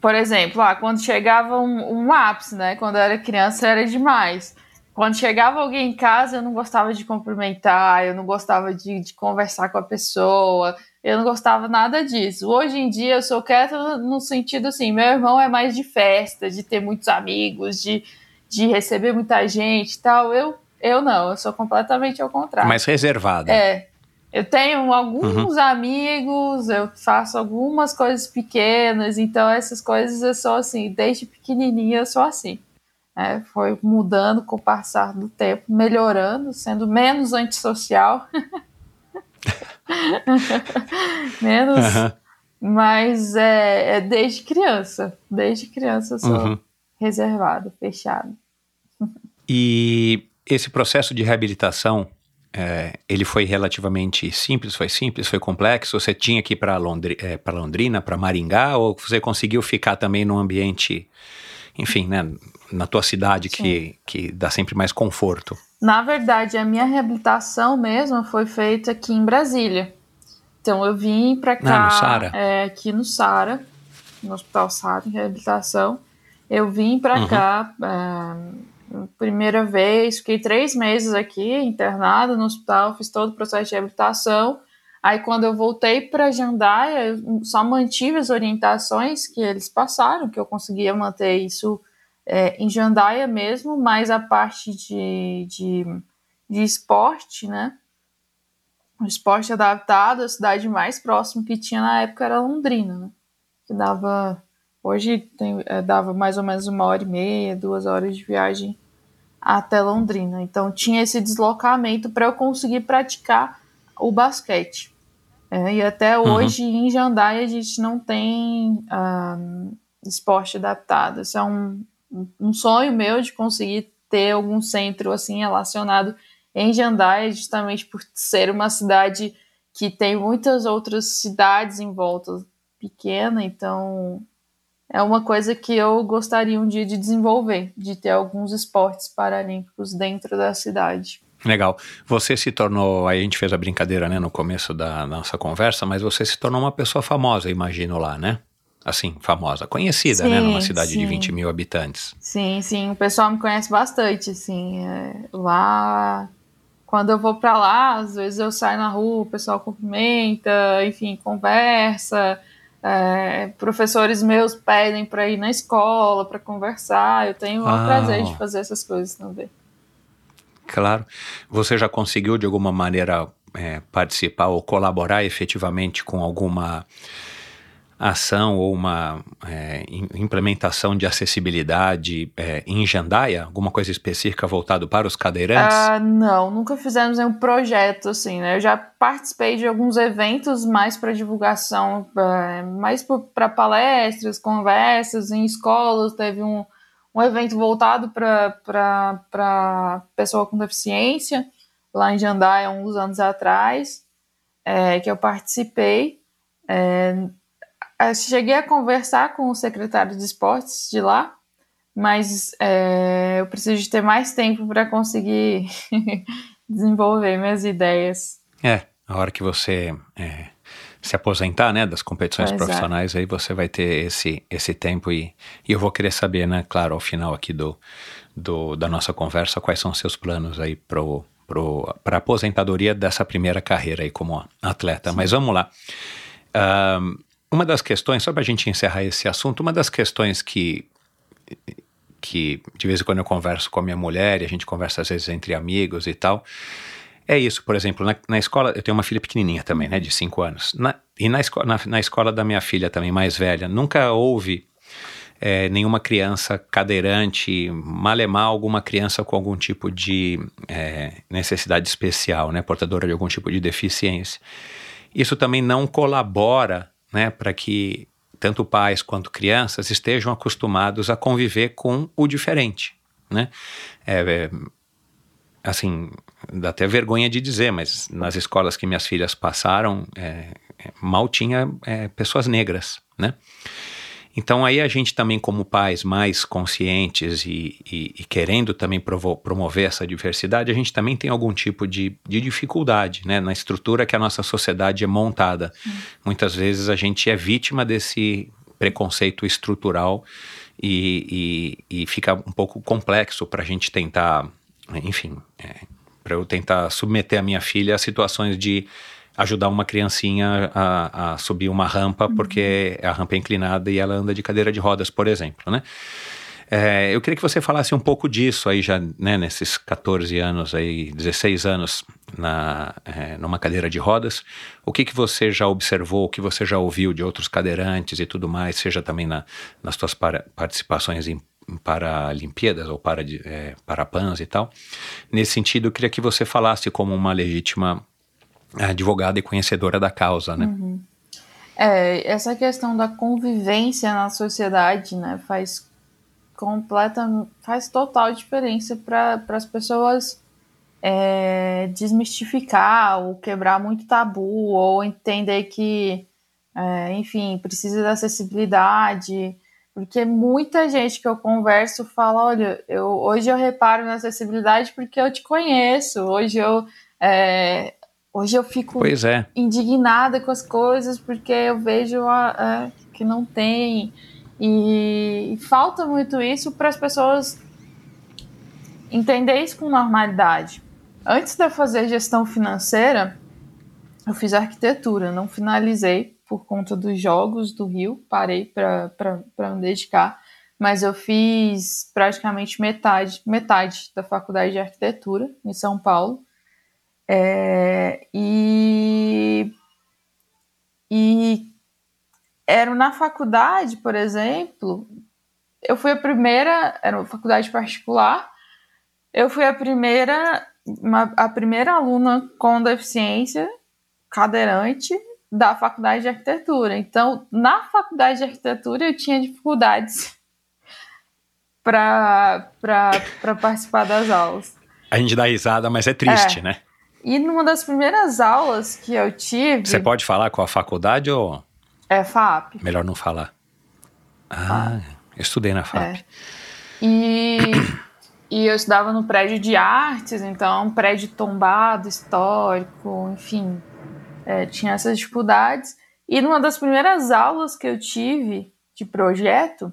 Speaker 1: por exemplo, ah, quando chegava um, um ápice, né? Quando eu era criança era demais. Quando chegava alguém em casa, eu não gostava de cumprimentar, eu não gostava de, de, conversar com a pessoa, eu não gostava nada disso. Hoje em dia eu sou quieta no sentido assim, meu irmão é mais de festa, de ter muitos amigos, de, de receber muita gente e tal. Eu, eu não, eu sou completamente ao contrário.
Speaker 8: Mais reservada.
Speaker 1: É, eu tenho alguns uhum. amigos, eu faço algumas coisas pequenas, então essas coisas eu sou assim, desde pequenininha eu sou assim. É, foi mudando com o passar do tempo, melhorando, sendo menos antissocial. menos. Uhum. Mas é, é, desde criança. Desde criança eu sou uhum. reservado, fechado.
Speaker 8: E esse processo de reabilitação é, ele foi relativamente simples, foi simples, foi complexo? Você tinha que ir para Londri é, Londrina, para Maringá, ou você conseguiu ficar também num ambiente, enfim, né, na tua cidade que, que dá sempre mais conforto?
Speaker 1: Na verdade, a minha reabilitação mesmo foi feita aqui em Brasília. Então eu vim para cá, ah, no Sara. É, aqui no Sara, no Hospital Sara, em reabilitação. Eu vim para uhum. cá. Primeira vez, fiquei três meses aqui internada no hospital, fiz todo o processo de reabilitação. Aí, quando eu voltei para Jandaia, eu só mantive as orientações que eles passaram, que eu conseguia manter isso é, em Jandaia mesmo, mas a parte de, de, de esporte, né? O esporte adaptado, a cidade mais próxima que tinha na época era Londrina, né? Que dava. Hoje tem, é, dava mais ou menos uma hora e meia, duas horas de viagem até Londrina. Então tinha esse deslocamento para eu conseguir praticar o basquete. É, e até uhum. hoje em Jandai a gente não tem um, esporte adaptado. Isso é um, um sonho meu de conseguir ter algum centro assim relacionado em Jandai, justamente por ser uma cidade que tem muitas outras cidades em volta pequena, então é uma coisa que eu gostaria um dia de desenvolver, de ter alguns esportes paralímpicos dentro da cidade.
Speaker 8: Legal. Você se tornou, aí a gente fez a brincadeira, né, no começo da nossa conversa, mas você se tornou uma pessoa famosa, imagino lá, né? Assim, famosa, conhecida, sim, né, numa cidade sim. de 20 mil habitantes.
Speaker 1: Sim, sim, o pessoal me conhece bastante, assim, é, lá, quando eu vou para lá, às vezes eu saio na rua, o pessoal cumprimenta, enfim, conversa, é, professores meus pedem para ir na escola, para conversar. Eu tenho ah. o prazer de fazer essas coisas também.
Speaker 8: Claro. Você já conseguiu, de alguma maneira, é, participar ou colaborar efetivamente com alguma ação ou uma é, implementação de acessibilidade é, em Jandaia? Alguma coisa específica voltado para os cadeirantes?
Speaker 1: Uh, não, nunca fizemos nenhum projeto assim, né? Eu já participei de alguns eventos mais para divulgação, é, mais para palestras, conversas em escolas. Teve um, um evento voltado para pessoa com deficiência lá em Jandaia, uns anos atrás, é, que eu participei. É, cheguei a conversar com o secretário de esportes de lá, mas é, eu preciso de ter mais tempo para conseguir desenvolver minhas ideias.
Speaker 8: É, a hora que você é, se aposentar, né, das competições pois é. profissionais, é. aí você vai ter esse, esse tempo e, e eu vou querer saber, né, claro, ao final aqui do, do da nossa conversa, quais são os seus planos aí pro para a aposentadoria dessa primeira carreira aí como atleta. Sim. Mas vamos lá. Um, uma das questões, só para a gente encerrar esse assunto, uma das questões que, que de vez em quando eu converso com a minha mulher e a gente conversa às vezes entre amigos e tal. É isso, por exemplo, na, na escola, eu tenho uma filha pequenininha também, né, de 5 anos. Na, e na, esco na, na escola da minha filha também, mais velha, nunca houve é, nenhuma criança cadeirante, malemar alguma criança com algum tipo de é, necessidade especial, né, portadora de algum tipo de deficiência. Isso também não colabora né, para que tanto pais quanto crianças estejam acostumados a conviver com o diferente. Né? É, é, assim, dá até vergonha de dizer, mas nas escolas que minhas filhas passaram, é, é mal tinha é, pessoas negras, né? Então aí a gente também como pais mais conscientes e, e, e querendo também provo, promover essa diversidade, a gente também tem algum tipo de, de dificuldade né, na estrutura que a nossa sociedade é montada. Hum. Muitas vezes a gente é vítima desse preconceito estrutural e, e, e fica um pouco complexo para a gente tentar, enfim, é, para eu tentar submeter a minha filha a situações de ajudar uma criancinha a, a subir uma rampa uhum. porque a rampa é inclinada e ela anda de cadeira de rodas, por exemplo, né? É, eu queria que você falasse um pouco disso aí já, né, nesses 14 anos aí, 16 anos na, é, numa cadeira de rodas. O que, que você já observou, o que você já ouviu de outros cadeirantes e tudo mais, seja também na, nas suas para, participações em Paralimpíadas ou para, é, Parapans e tal. Nesse sentido, eu queria que você falasse como uma legítima advogada e conhecedora da causa, né?
Speaker 1: Uhum. É, essa questão da convivência na sociedade, né, faz completa, faz total diferença para as pessoas é, desmistificar ou quebrar muito tabu ou entender que, é, enfim, precisa da acessibilidade, porque muita gente que eu converso fala, olha, eu, hoje eu reparo na acessibilidade porque eu te conheço, hoje eu é, Hoje eu fico
Speaker 8: é.
Speaker 1: indignada com as coisas porque eu vejo a, a, que não tem. E, e falta muito isso para as pessoas entender isso com normalidade. Antes de eu fazer gestão financeira, eu fiz arquitetura, não finalizei por conta dos jogos do Rio, parei para me dedicar, mas eu fiz praticamente metade, metade da faculdade de arquitetura em São Paulo é, e, e era na faculdade, por exemplo, eu fui a primeira, era uma faculdade particular, eu fui a primeira, uma, a primeira aluna com deficiência cadeirante da faculdade de arquitetura. Então, na faculdade de arquitetura, eu tinha dificuldades para participar das aulas.
Speaker 8: A gente dá risada, mas é triste, é. né?
Speaker 1: E numa das primeiras aulas que eu tive.
Speaker 8: Você pode falar com a faculdade ou.
Speaker 1: É FAP.
Speaker 8: Melhor não falar. Ah, eu estudei na FAP.
Speaker 1: É. E, e eu estudava no prédio de artes, então, um prédio tombado, histórico, enfim. É, tinha essas dificuldades. E numa das primeiras aulas que eu tive de projeto,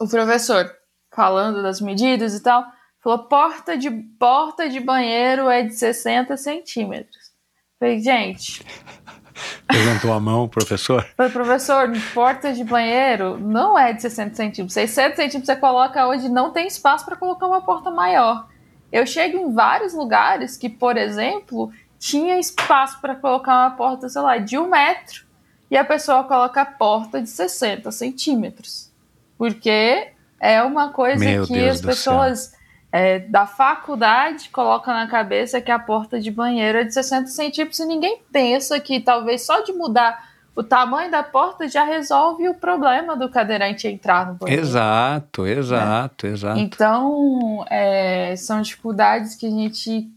Speaker 1: o professor falando das medidas e tal, Falou, porta de, porta de banheiro é de 60 centímetros. Falei, gente.
Speaker 8: Levantou a mão, professor?
Speaker 1: Falei, professor, porta de banheiro não é de 60 centímetros. 60 centímetros você coloca onde não tem espaço para colocar uma porta maior. Eu chego em vários lugares que, por exemplo, tinha espaço para colocar uma porta, sei lá, de um metro, e a pessoa coloca a porta de 60 centímetros. Porque é uma coisa Meu que Deus as pessoas. É, da faculdade coloca na cabeça que a porta de banheiro é de 60 centímetros e ninguém pensa que talvez só de mudar o tamanho da porta já resolve o problema do cadeirante entrar no banheiro.
Speaker 8: Exato, exato, né? exato.
Speaker 1: Então, é, são dificuldades que a gente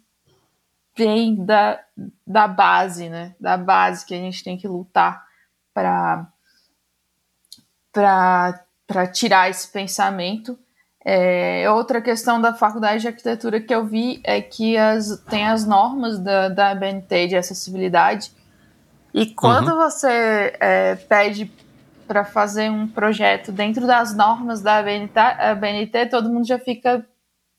Speaker 1: vem da, da base, né? Da base que a gente tem que lutar para tirar esse pensamento é, outra questão da faculdade de arquitetura que eu vi é que as, tem as normas da, da BNT de acessibilidade e quando uhum. você é, pede para fazer um projeto dentro das normas da BNT, BNT, todo mundo já fica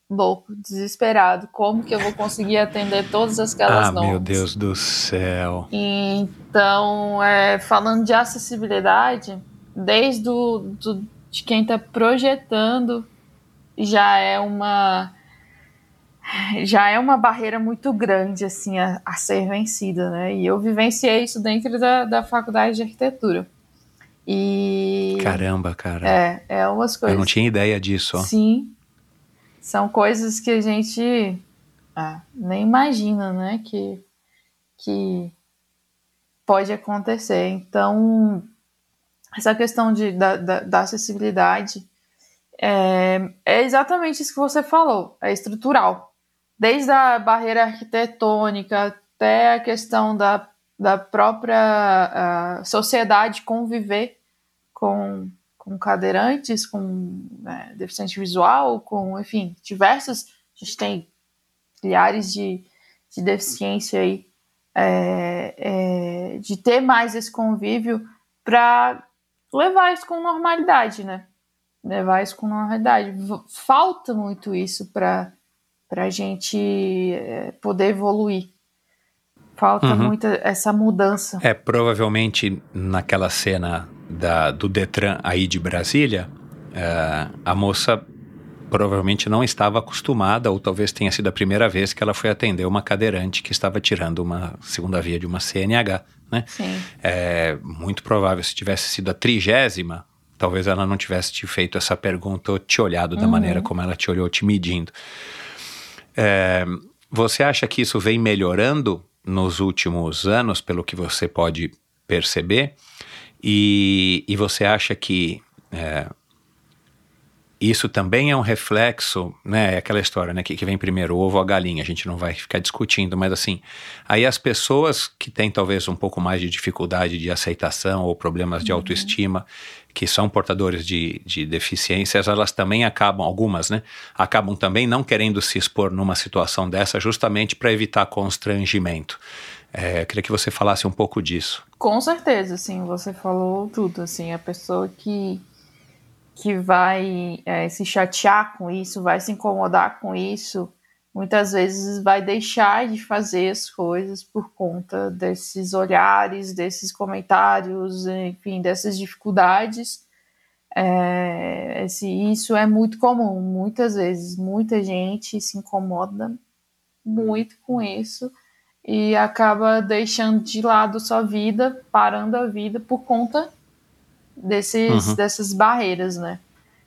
Speaker 1: louco, desesperado. Como que eu vou conseguir atender todas aquelas
Speaker 8: ah,
Speaker 1: normas?
Speaker 8: Meu Deus do céu.
Speaker 1: Então, é, falando de acessibilidade, desde do de quem está projetando já é uma já é uma barreira muito grande assim a, a, ser vencida, né? E eu vivenciei isso dentro da, da faculdade de arquitetura. E
Speaker 8: caramba, cara.
Speaker 1: É, é umas coisas.
Speaker 8: Eu não tinha ideia disso. Ó.
Speaker 1: Sim, são coisas que a gente ah, nem imagina, né? Que que pode acontecer. Então essa questão de, da, da, da acessibilidade é, é exatamente isso que você falou, é estrutural desde a barreira arquitetônica até a questão da, da própria sociedade conviver com, com cadeirantes, com né, deficiente visual, com, enfim, diversos. A gente tem milhares de, de deficiência aí, é, é, de ter mais esse convívio para levar isso com normalidade, né? Levar isso com normalidade. Falta muito isso para a gente é, poder evoluir. Falta uhum. muita essa mudança.
Speaker 8: É, provavelmente naquela cena da, do Detran aí de Brasília, é, a moça provavelmente não estava acostumada, ou talvez tenha sido a primeira vez que ela foi atender uma cadeirante que estava tirando uma segunda via de uma CNH, né?
Speaker 1: Sim.
Speaker 8: É muito provável, se tivesse sido a trigésima, talvez ela não tivesse te feito essa pergunta ou te olhado da uhum. maneira como ela te olhou, te medindo. É, você acha que isso vem melhorando nos últimos anos, pelo que você pode perceber? E, e você acha que é, isso também é um reflexo, né? É aquela história, né? Que, que vem primeiro o ovo ou a galinha, a gente não vai ficar discutindo, mas assim, aí as pessoas que têm talvez um pouco mais de dificuldade de aceitação ou problemas de uhum. autoestima, que são portadores de, de deficiências, elas também acabam, algumas, né, acabam também não querendo se expor numa situação dessa justamente para evitar constrangimento. É, queria que você falasse um pouco disso.
Speaker 1: Com certeza, sim, você falou tudo, assim, a pessoa que, que vai é, se chatear com isso, vai se incomodar com isso, muitas vezes vai deixar de fazer as coisas por conta desses olhares, desses comentários, enfim, dessas dificuldades. É, esse, isso é muito comum, muitas vezes, muita gente se incomoda muito com isso e acaba deixando de lado sua vida, parando a vida por conta desses, uhum. dessas barreiras, né?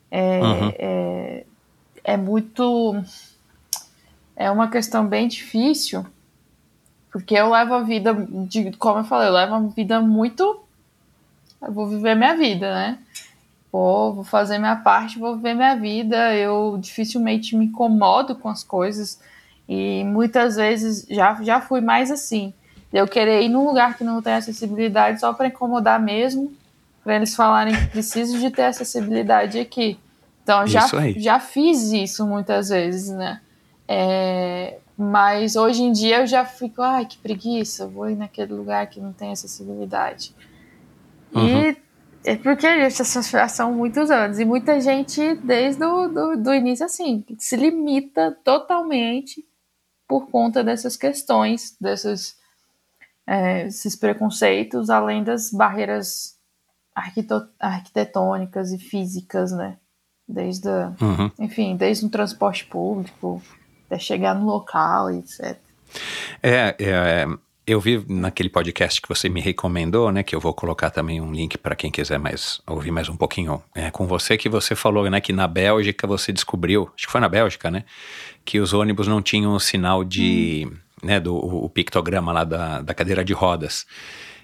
Speaker 1: É, uhum. é, é muito é uma questão bem difícil, porque eu levo a vida, de, como eu falei, eu levo a vida muito. Eu vou viver minha vida, né? Vou, vou fazer minha parte, vou viver minha vida. Eu dificilmente me incomodo com as coisas. E muitas vezes já, já fui mais assim. Eu querer ir num lugar que não tem acessibilidade só para incomodar mesmo, para eles falarem que preciso de ter acessibilidade aqui. Então já, já fiz isso muitas vezes, né? É, mas hoje em dia eu já fico, ai, que preguiça, vou ir naquele lugar que não tem acessibilidade. Uhum. E é porque essas já são muitos anos. E muita gente, desde o do, do início, assim, se limita totalmente por conta dessas questões, desses é, esses preconceitos, além das barreiras arquitetônicas e físicas, né? Desde, a, uhum. enfim, desde o transporte público, até chegar no local, etc.
Speaker 8: É, é, eu vi naquele podcast que você me recomendou, né, que eu vou colocar também um link para quem quiser mais ouvir mais um pouquinho é, com você, que você falou, né, que na Bélgica você descobriu, acho que foi na Bélgica, né, que os ônibus não tinham o sinal de, hum. né, do o pictograma lá da, da cadeira de rodas.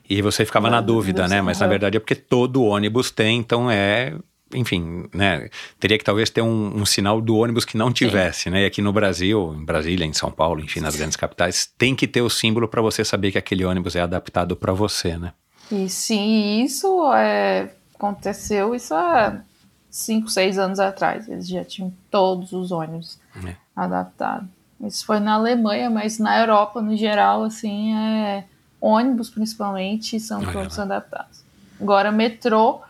Speaker 8: E você ficava na dúvida, né? Mas na verdade é porque todo ônibus tem, então é enfim, né, teria que talvez ter um, um, sinal do ônibus que não tivesse, sim. né? E aqui no Brasil, em Brasília, em São Paulo, enfim, nas grandes capitais, tem que ter o símbolo para você saber que aquele ônibus é adaptado para você, né?
Speaker 1: E sim, isso é, aconteceu isso há cinco, seis anos atrás. Eles já tinham todos os ônibus é. adaptados. Isso foi na Alemanha, mas na Europa, no geral, assim, é, ônibus principalmente são Olha todos lá. adaptados. Agora, metrô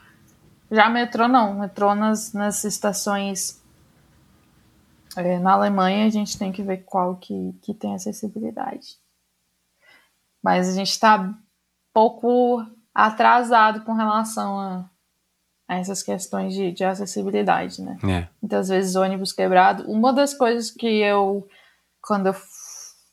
Speaker 1: já metrô não, metrô nas, nas estações é, na Alemanha a gente tem que ver qual que, que tem acessibilidade. Mas a gente está pouco atrasado com relação a, a essas questões de, de acessibilidade, né?
Speaker 8: É.
Speaker 1: Muitas vezes ônibus quebrado. Uma das coisas que eu, quando eu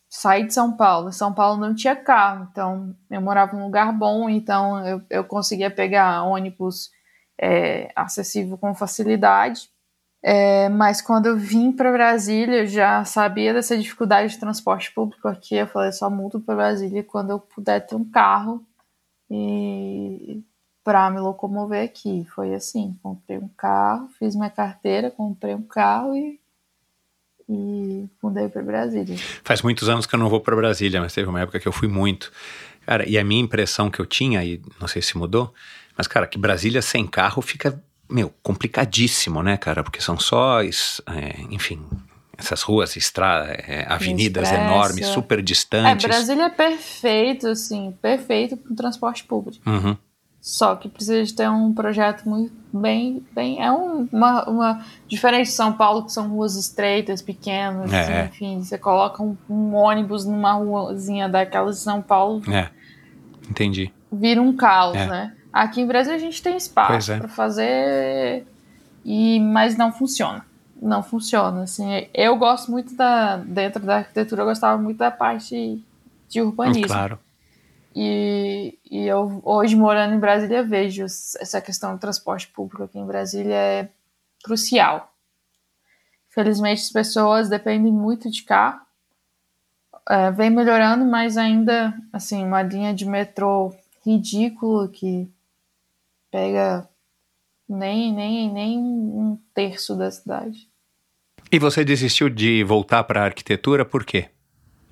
Speaker 1: saí de São Paulo, São Paulo não tinha carro, então eu morava num lugar bom, então eu, eu conseguia pegar ônibus é, acessível com facilidade. É, mas quando eu vim para Brasília, eu já sabia dessa dificuldade de transporte público aqui. Eu falei, só mudo para Brasília quando eu puder ter um carro e para me locomover aqui. Foi assim, comprei um carro, fiz minha carteira, comprei um carro e e mudei para Brasília.
Speaker 8: Faz muitos anos que eu não vou para Brasília, mas teve uma época que eu fui muito. Cara, e a minha impressão que eu tinha, e não sei se mudou, mas, cara, que Brasília sem carro fica, meu, complicadíssimo, né, cara? Porque são só, é, enfim, essas ruas, estra, é, avenidas
Speaker 1: Expresso.
Speaker 8: enormes, super
Speaker 1: É,
Speaker 8: distantes.
Speaker 1: Brasília é perfeito, assim, perfeito para o transporte público.
Speaker 8: Uhum.
Speaker 1: Só que precisa de ter um projeto muito bem, bem é um- uma, uma diferente de São Paulo que são ruas estreitas, pequenas,
Speaker 8: É, é.
Speaker 1: enfim, você coloca um, um ônibus numa ruazinha daquelas de São Paulo,
Speaker 8: É, entendi.
Speaker 1: vira um caos,
Speaker 8: É.
Speaker 1: né? Aqui em Brasília a gente tem espaço
Speaker 8: é.
Speaker 1: para fazer e mas não funciona. Não funciona, assim. Eu gosto muito da dentro da arquitetura, eu gostava muito da parte de urbanismo.
Speaker 8: Claro.
Speaker 1: E, e eu, hoje, morando em Brasília, vejo essa questão do transporte público aqui em Brasília é crucial. Felizmente, as pessoas dependem muito de carro. É, vem melhorando, mas ainda, assim, uma linha de metrô ridícula que pega nem, nem, nem um terço da cidade.
Speaker 8: E você desistiu de voltar para arquitetura por quê?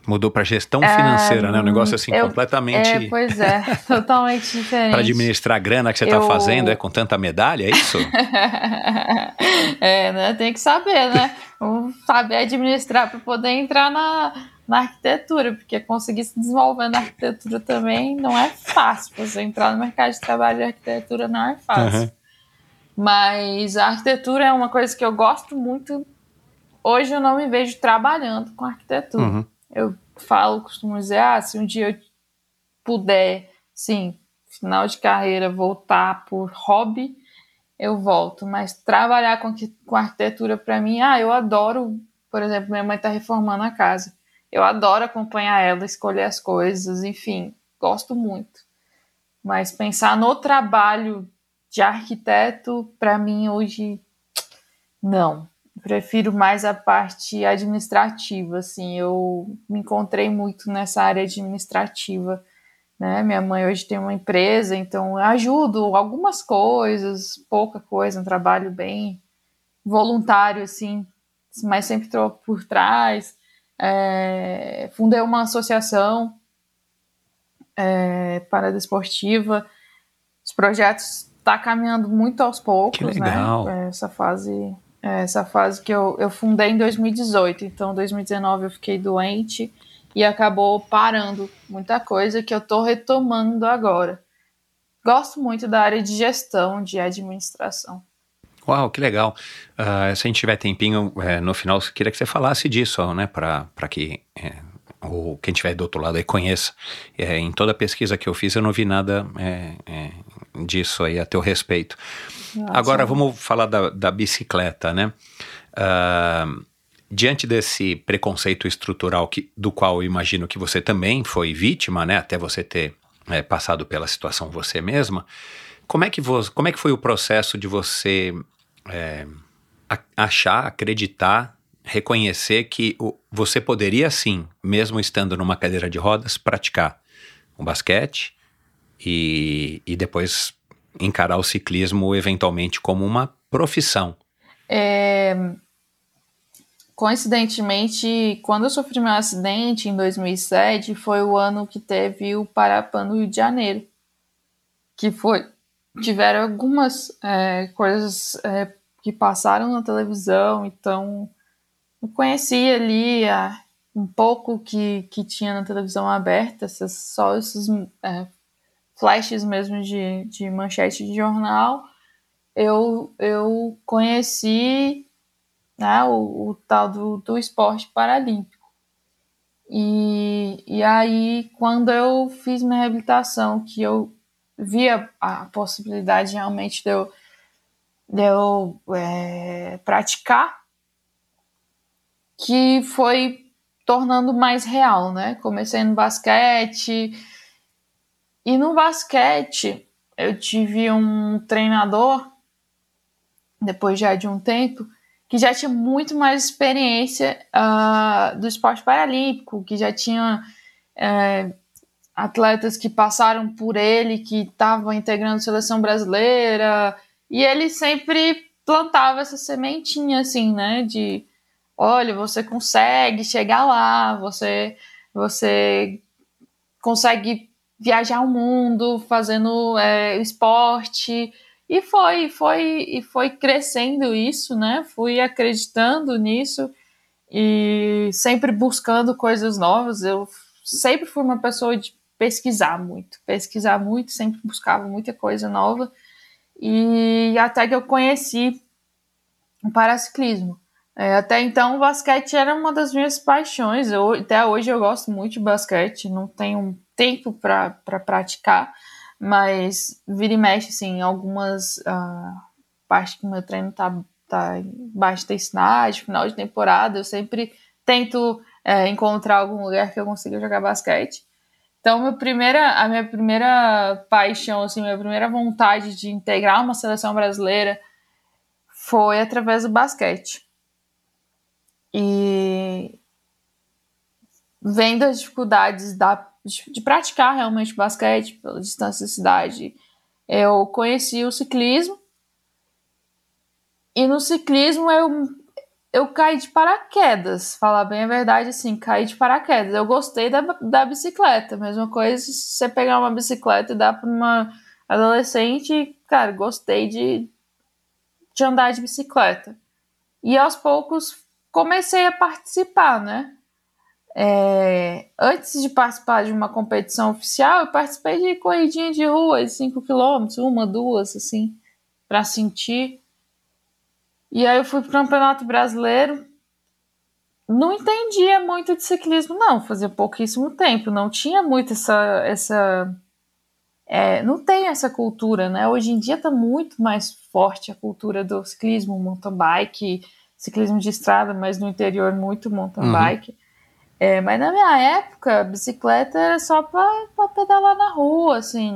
Speaker 8: Mudou para gestão
Speaker 1: É,
Speaker 8: financeira, né? Um negócio assim
Speaker 1: eu-
Speaker 8: completamente
Speaker 1: É, pois é, totalmente diferente.
Speaker 8: para administrar a grana que você está
Speaker 1: Eu-
Speaker 8: fazendo, é com tanta medalha, é isso?
Speaker 1: é, né? Tem que saber, né? Vamos saber administrar para poder entrar na, na arquitetura, porque conseguir se desenvolver na arquitetura também não é fácil. Você entrar no mercado de trabalho de arquitetura não é fácil.
Speaker 8: Uhum.
Speaker 1: Mas a arquitetura é uma coisa que eu gosto muito. Hoje eu não me vejo trabalhando com arquitetura.
Speaker 8: Uhum.
Speaker 1: Eu falo, costumo dizer, ah, se um dia eu puder, sim, final de carreira, voltar por hobby, eu volto. Mas trabalhar com, com arquitetura para mim, ah, eu adoro, por exemplo, minha mãe está reformando a casa. Eu adoro acompanhar ela, escolher as coisas, enfim, gosto muito. Mas pensar no trabalho de arquiteto, para mim hoje, não. Prefiro mais a parte administrativa, assim. Eu me encontrei muito nessa área administrativa, né? Minha mãe hoje tem uma empresa, então ajudo algumas coisas, pouca coisa, um trabalho bem voluntário, assim, mas sempre estou por trás. É, fundei uma associação é, paradesportiva. Os projetos tá caminhando muito aos poucos,
Speaker 8: Que legal.
Speaker 1: né? Essa fase, é, essa fase que eu, eu fundei em 2018, então em 2019 eu fiquei doente e acabou parando muita coisa que eu tô retomando agora. Gosto muito da área de gestão, de administração.
Speaker 8: Uau, que legal. Ah, se a gente tiver tempinho, é, no final, eu queria que você falasse disso, né, para que é, o, quem estiver do outro lado aí conheça. É, em toda a pesquisa que eu fiz, eu não vi nada é, é, disso aí a teu respeito. Agora, vamos falar da, da bicicleta, né? Ah, diante desse preconceito estrutural que, do qual eu imagino que você também foi vítima, né, até você ter é, passado pela situação você mesma, como é que, como é que foi o processo de você é, achar, acreditar, reconhecer que o- você poderia sim, mesmo estando numa cadeira de rodas, praticar o basquete e, e depois encarar o ciclismo eventualmente como uma profissão?
Speaker 1: É, coincidentemente, quando eu sofri meu acidente em 2007, foi o ano que teve o Parapan no Rio de Janeiro, que foi tiveram algumas é, coisas é, que passaram na televisão, então eu conheci ali a- um pouco que, que tinha na televisão aberta, essas, só esses é, flashes mesmo de, de manchete de jornal, eu, eu conheci né, o, o tal do, do esporte paralímpico. E, e aí, quando eu fiz minha reabilitação, que eu via a possibilidade realmente de eu de eu é, praticar, que foi tornando mais real, né? Comecei no basquete e no basquete eu tive um treinador depois já de um tempo que já tinha muito mais experiência uh, do esporte paralímpico, que já tinha uh, atletas que passaram por ele, que estavam integrando a seleção brasileira, e ele sempre plantava essa sementinha assim, né, de olha, você consegue chegar lá, você você consegue viajar o mundo fazendo é, esporte e foi foi e foi crescendo isso, né? Fui acreditando nisso e sempre buscando coisas novas. Eu sempre fui uma pessoa de pesquisar muito, pesquisar muito, sempre buscava muita coisa nova e até que eu conheci o paraciclismo. É, até então, o basquete era uma das minhas paixões. Eu, até hoje eu gosto muito de basquete, não tenho tempo para pra praticar, mas vira e mexe, assim, algumas uh, partes que meu treino tá, tá em baixa intensidade, final de temporada, eu sempre tento é, encontrar algum lugar que eu consiga jogar basquete. Então, primeira, a minha primeira paixão, assim, minha primeira vontade de integrar uma seleção brasileira foi através do basquete. E vendo as dificuldades da, de, de praticar realmente basquete pela distância da cidade, eu conheci o ciclismo. E no ciclismo eu, eu caí de paraquedas, falar bem a verdade, assim, caí de paraquedas. Eu gostei da, da bicicleta, mesma coisa se você pegar uma bicicleta e dar para uma adolescente, cara, gostei de, de andar de bicicleta. E aos poucos comecei a participar, né? É, antes de participar de uma competição oficial, eu participei de corridinha de rua, de 5 km, uma, duas, assim, para sentir. E aí eu fui pro Campeonato Brasileiro. Não entendia muito de ciclismo, não, fazia pouquíssimo tempo, não tinha muito essa. essa é, não tem essa cultura, né? Hoje em dia tá muito mais forte a cultura do ciclismo, mountain bike, ciclismo de estrada, mas no interior muito mountain uhum. bike. É, mas na minha época, bicicleta era só para pedalar na rua, assim,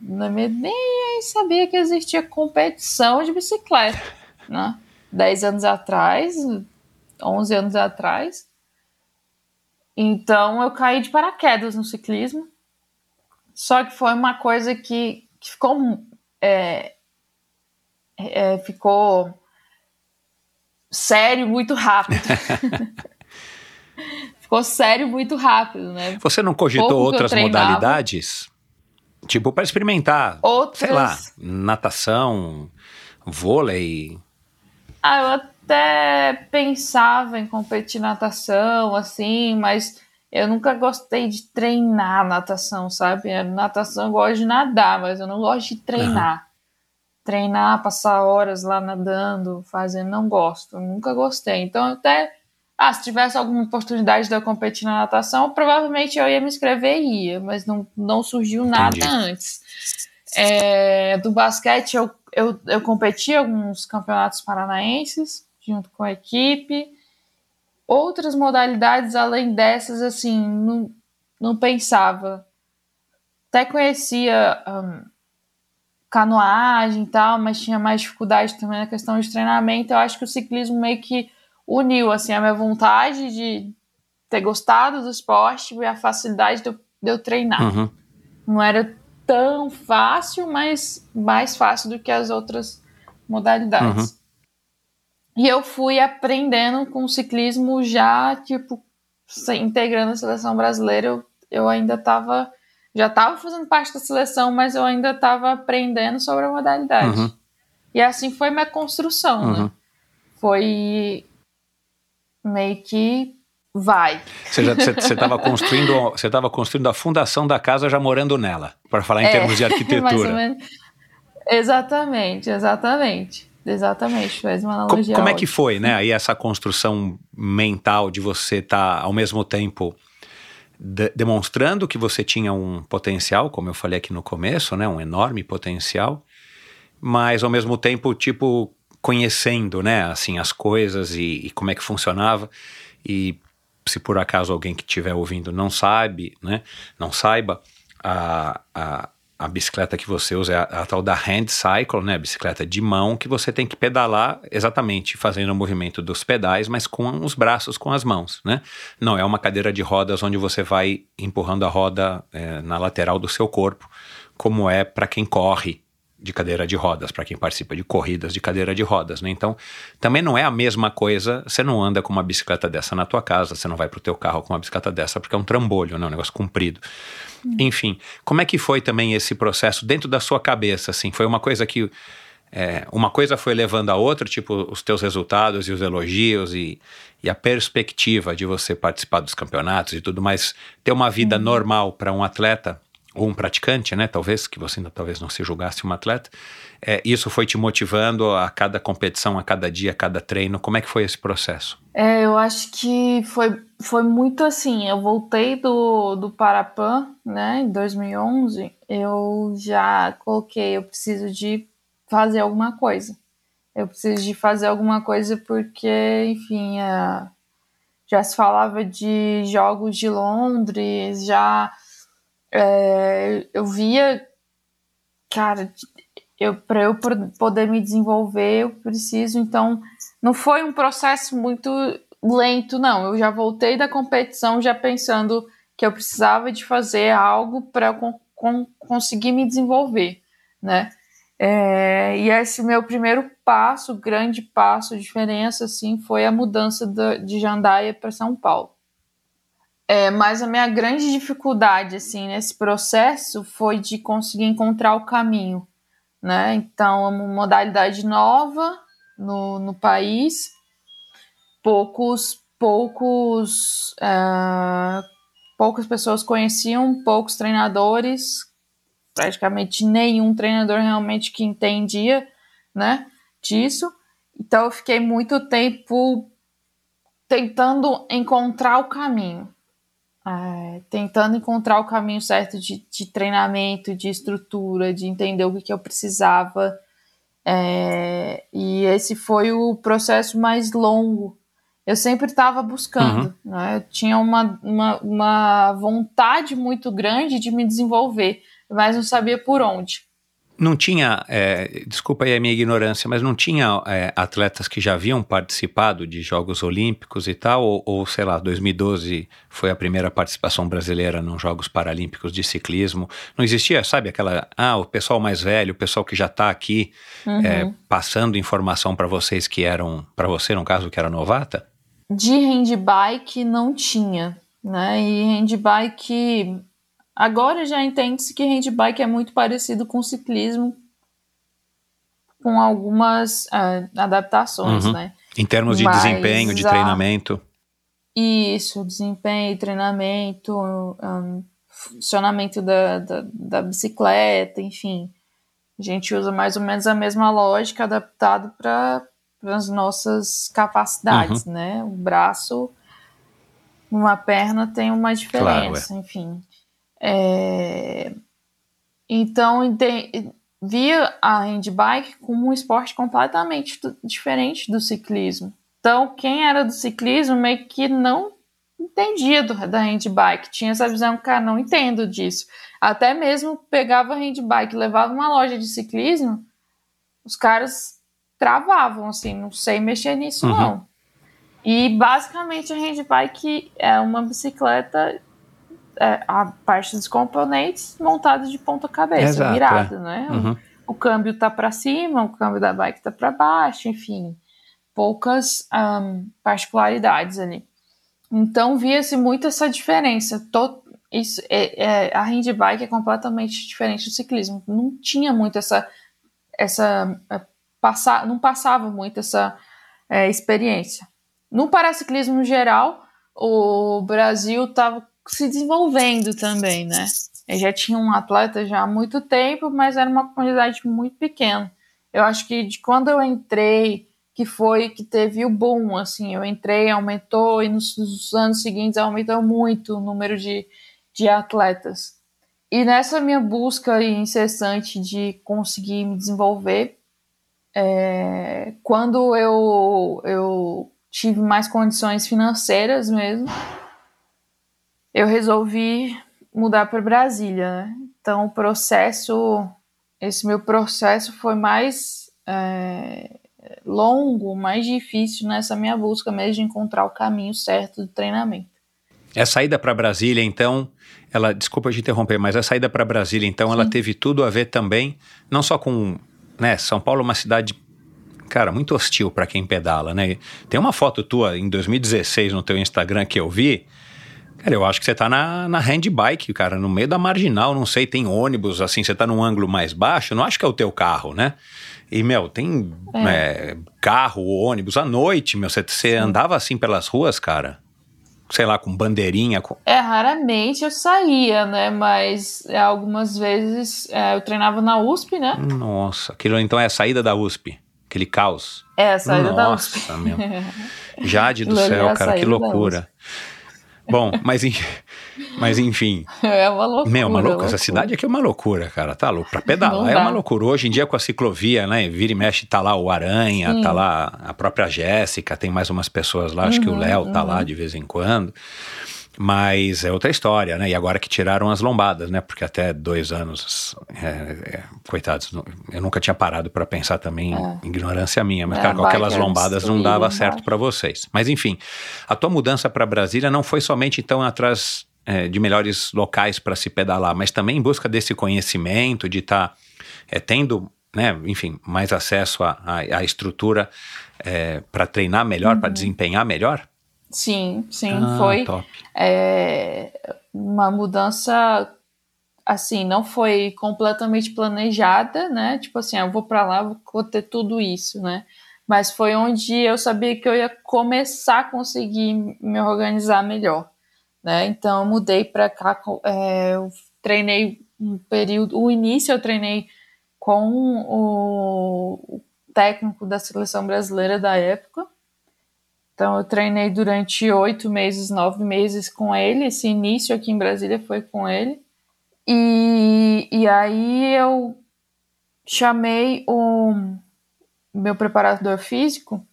Speaker 1: não, nem sabia que existia competição de bicicleta, né? Dez anos atrás, 11 anos atrás. Então eu caí de paraquedas no ciclismo. Só que foi uma coisa que, que ficou, é, é, ficou sério muito rápido. Ficou sério muito rápido, né?
Speaker 8: Você não cogitou Pouco outras modalidades? Tipo, para experimentar, outras... sei lá, natação, vôlei.
Speaker 1: Ah, eu até pensava em competir natação, assim, mas eu nunca gostei de treinar natação, sabe? Natação eu gosto de nadar, mas eu não gosto de treinar. Uhum treinar, passar horas lá nadando, fazendo, não gosto, nunca gostei. Então, até, ah, se tivesse alguma oportunidade de eu competir na natação, provavelmente eu ia me inscrever e ia, mas não, não surgiu nada Entendi. antes. É, do basquete, eu, eu, eu competi alguns campeonatos paranaenses, junto com a equipe. Outras modalidades além dessas, assim, não, não pensava. Até conhecia. Um, canoagem e tal, mas tinha mais dificuldade também na questão de treinamento. Eu acho que o ciclismo meio que uniu assim a minha vontade de ter gostado do esporte e a facilidade de eu, de eu treinar. Uhum. Não era tão fácil, mas mais fácil do que as outras modalidades. Uhum. E eu fui aprendendo com o ciclismo já, tipo, integrando a seleção brasileira, eu, eu ainda estava já estava fazendo parte da seleção, mas eu ainda estava aprendendo sobre a modalidade. Uhum. E assim foi minha construção, né? uhum. né? Foi meio que vai.
Speaker 8: Você estava construindo, você estava construindo a fundação da casa já morando nela, para falar em é, termos de arquitetura.
Speaker 1: Exatamente, exatamente. Exatamente, fez uma
Speaker 8: analogia. Como, como é que foi, né? Aí essa construção mental de você estar tá, ao mesmo tempo de, demonstrando que você tinha um potencial, como eu falei aqui no começo, né, um enorme potencial, mas ao mesmo tempo, tipo, conhecendo, né, assim, as coisas e, e como é que funcionava. E se por acaso alguém que estiver ouvindo não sabe, né, não saiba, a, a, a bicicleta que você usa é a, a, tal da hand cycle, né, a bicicleta de mão, que você tem que pedalar exatamente fazendo o movimento dos pedais, mas com os braços, com as mãos, né? Não é uma cadeira de rodas onde você vai empurrando a roda é, na lateral do seu corpo, como é para quem corre de cadeira de rodas, para quem participa de corridas de cadeira de rodas, né? Então, também não é a mesma coisa, você não anda com uma bicicleta dessa na tua casa, você não vai pro teu carro com uma bicicleta dessa porque é um trambolho, né? Um negócio comprido. Hum. Enfim, como é que foi também esse processo dentro da sua cabeça, assim? Foi uma coisa que é, uma coisa foi levando a outra, tipo os teus resultados e os elogios e, e a perspectiva de você participar dos campeonatos e tudo mais, ter uma vida hum. normal para um atleta ou um praticante, né? Talvez que você ainda talvez não se julgasse um atleta. É, isso foi te motivando a cada competição, a cada dia, a cada treino. Como é que foi esse processo?
Speaker 1: É, eu acho que foi, foi muito assim. Eu voltei do, do Parapan, né? Em 2011, eu já coloquei, eu preciso de fazer alguma coisa. Eu preciso de fazer alguma coisa porque, enfim, é, já se falava de jogos de Londres, já é, eu via, cara, eu, para eu poder me desenvolver, eu preciso. Então, não foi um processo muito lento, não. Eu já voltei da competição já pensando que eu precisava de fazer algo para conseguir me desenvolver, né? É, e esse meu primeiro passo, grande passo, diferença, assim, foi a mudança de Jandaia para São Paulo. É, mas a minha grande dificuldade, assim, nesse processo foi de conseguir encontrar o caminho, né? Então, uma modalidade nova no, no país, poucos, poucos, é, poucas pessoas conheciam, poucos treinadores, praticamente nenhum treinador realmente que entendia, né, disso. Então, eu fiquei muito tempo tentando encontrar o caminho é, tentando encontrar o caminho certo de, de, treinamento, de estrutura, de entender o que, que eu precisava. É, e esse foi o processo mais longo. Eu sempre estava buscando, uhum. né? eu tinha uma, uma, uma vontade muito grande de me desenvolver, mas não sabia por onde
Speaker 8: não tinha, é, desculpa aí a minha ignorância, mas não tinha é, atletas que já haviam participado de Jogos Olímpicos e tal, ou, ou, sei lá, 2012 foi a primeira participação brasileira nos Jogos Paralímpicos de ciclismo. Não existia, sabe, aquela, ah, o pessoal mais velho, o pessoal que já está aqui uhum. é, passando informação para vocês que eram, para você no caso, que era novata?
Speaker 1: De handbike não tinha, né, e handbike Agora já entende-se que handbike é muito parecido com ciclismo, com algumas uh, adaptações, uhum. né?
Speaker 8: Em termos de Mas, desempenho, de treinamento.
Speaker 1: Isso, desempenho, treinamento, um, funcionamento da, da, da, bicicleta, enfim. A gente usa mais ou menos a mesma lógica adaptado para as nossas capacidades, uhum. né? O braço, uma perna tem uma diferença, claro, é. enfim. É... Então, via a handbike como um esporte completamente diferente do ciclismo. Então, quem era do ciclismo meio que não entendia do, da handbike, tinha essa visão, cara, não entendo disso. Até mesmo pegava a handbike, levava uma loja de ciclismo, os caras travavam, assim, não sei mexer nisso uhum. não. E basicamente a handbike é uma bicicleta a parte dos componentes montada de ponta cabeça, Exato, virado, é. né? Uhum. O, o, câmbio tá para cima, o câmbio da bike tá para baixo, enfim, poucas um, particularidades ali. Então via-se muito essa diferença. Tô, isso, é, é, a handbike é completamente diferente do ciclismo. Não tinha muito essa, essa é, passar, não passava muito essa é, experiência. No paraciclismo no geral, o Brasil estava se desenvolvendo também, né? Eu já tinha um atleta já há muito tempo, mas era uma comunidade muito pequena. Eu acho que de quando eu entrei, que foi que teve o boom, assim, eu entrei, aumentou, e nos, nos anos seguintes aumentou muito o número de, de atletas. e nessa minha busca incessante de conseguir me desenvolver, é, quando eu, eu tive mais condições financeiras mesmo, eu resolvi mudar para Brasília. Né? Então, o processo, esse meu processo foi mais é, longo, mais difícil nessa minha busca mesmo de encontrar o caminho certo do treinamento.
Speaker 8: A saída para Brasília, então, ela, desculpa te interromper, mas a saída para Brasília, então, Sim. ela teve tudo a ver também, não só com, né, São Paulo é uma cidade cara, muito hostil para quem pedala, né? Tem uma foto tua em 2016 no teu Instagram que eu vi, Cara, eu acho que você tá na, na handbike, cara, no meio da marginal, não sei, tem ônibus, assim, você tá num ângulo mais baixo, não acho que é o teu carro, né? E, meu, tem é. É, carro, ônibus à noite, meu, você, você andava assim pelas ruas, cara? Sei lá, com bandeirinha? Com...
Speaker 1: É, raramente eu saía, né? Mas é, algumas vezes é, eu treinava na USP, né?
Speaker 8: Nossa, aquilo então é a saída da USP, aquele caos.
Speaker 1: É, a saída Nossa, da USP.
Speaker 8: Nossa, meu. Jade do céu, cara, que loucura. Bom, mas, mas enfim.
Speaker 1: É uma loucura.
Speaker 8: Meu, uma loucura. Essa cidade aqui é uma loucura, cara. Tá louco. Pra pedalar é uma loucura. Hoje em dia, com a ciclovia, né? Vira e mexe, tá lá o Aranha, tá lá a própria Jéssica, tem mais umas pessoas lá, acho uhum, que o uhum, Léo tá uhum. lá de vez em quando. Mas é outra história, né? E agora que tiraram as lombadas, né? Porque até dois anos, é, é, coitados, eu nunca tinha parado para pensar também, é. ignorância minha, mas é, cara, com aquelas lombadas não dava certo para vocês. Mas enfim, a tua mudança para Brasília não foi somente então atrás é, de melhores locais para se pedalar, mas também em busca desse conhecimento, de estar tá, é, tendo, né, enfim, mais acesso à estrutura é, para treinar melhor, uhum. para desempenhar melhor?
Speaker 1: Sim, sim, ah, foi é, uma mudança assim, não foi completamente planejada, né? Tipo assim, ah, eu vou para lá, vou ter tudo isso, né? Mas foi onde eu sabia que eu ia começar a conseguir me organizar melhor, né? Então eu mudei para cá, é, eu treinei um período, o início eu treinei com o técnico da seleção brasileira da época, então, eu treinei durante oito meses, nove meses com ele. Esse início aqui em Brasília foi com ele. E, e aí eu chamei o meu preparador físico,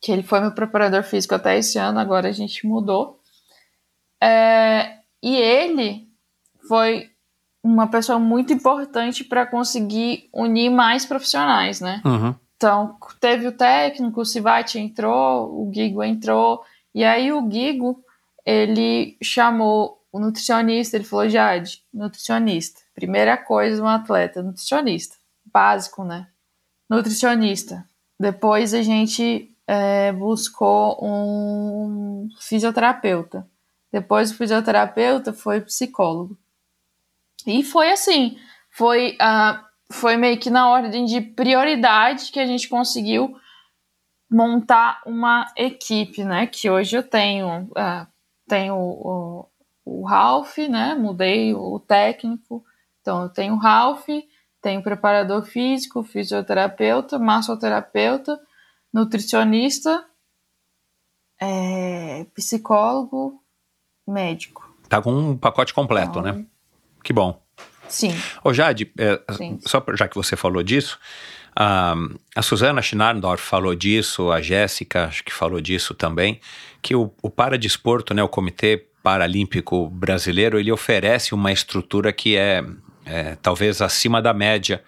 Speaker 1: que ele foi meu preparador físico até esse ano, agora a gente mudou. É, e ele foi uma pessoa muito importante para conseguir unir mais profissionais, né?
Speaker 8: Uhum.
Speaker 1: Então, teve o técnico, o Sivati entrou, o Gigo entrou, e aí o Gigo, ele chamou o nutricionista, ele falou, Jade, nutricionista, primeira coisa um atleta, nutricionista, básico, né? Nutricionista. Depois a gente é, buscou um fisioterapeuta. Depois o fisioterapeuta foi psicólogo. E foi assim, foi... Uh, foi meio que na ordem de prioridade que a gente conseguiu montar uma equipe, né? Que hoje eu tenho, uh, tenho o, o, Ralph, né? Mudei o técnico, então eu tenho o Ralph, tenho preparador físico, fisioterapeuta, massoterapeuta, nutricionista, é, psicólogo, médico.
Speaker 8: Tá com um pacote completo, então, né? Que bom.
Speaker 1: Sim.
Speaker 8: Ô Jade, é, só já que você falou disso, a, a Suzana Schnarndorf falou disso, a Jéssica acho que falou disso também, que o, o Paradesporto, né, o Comitê Paralímpico Brasileiro, ele oferece uma estrutura que é, é talvez acima da média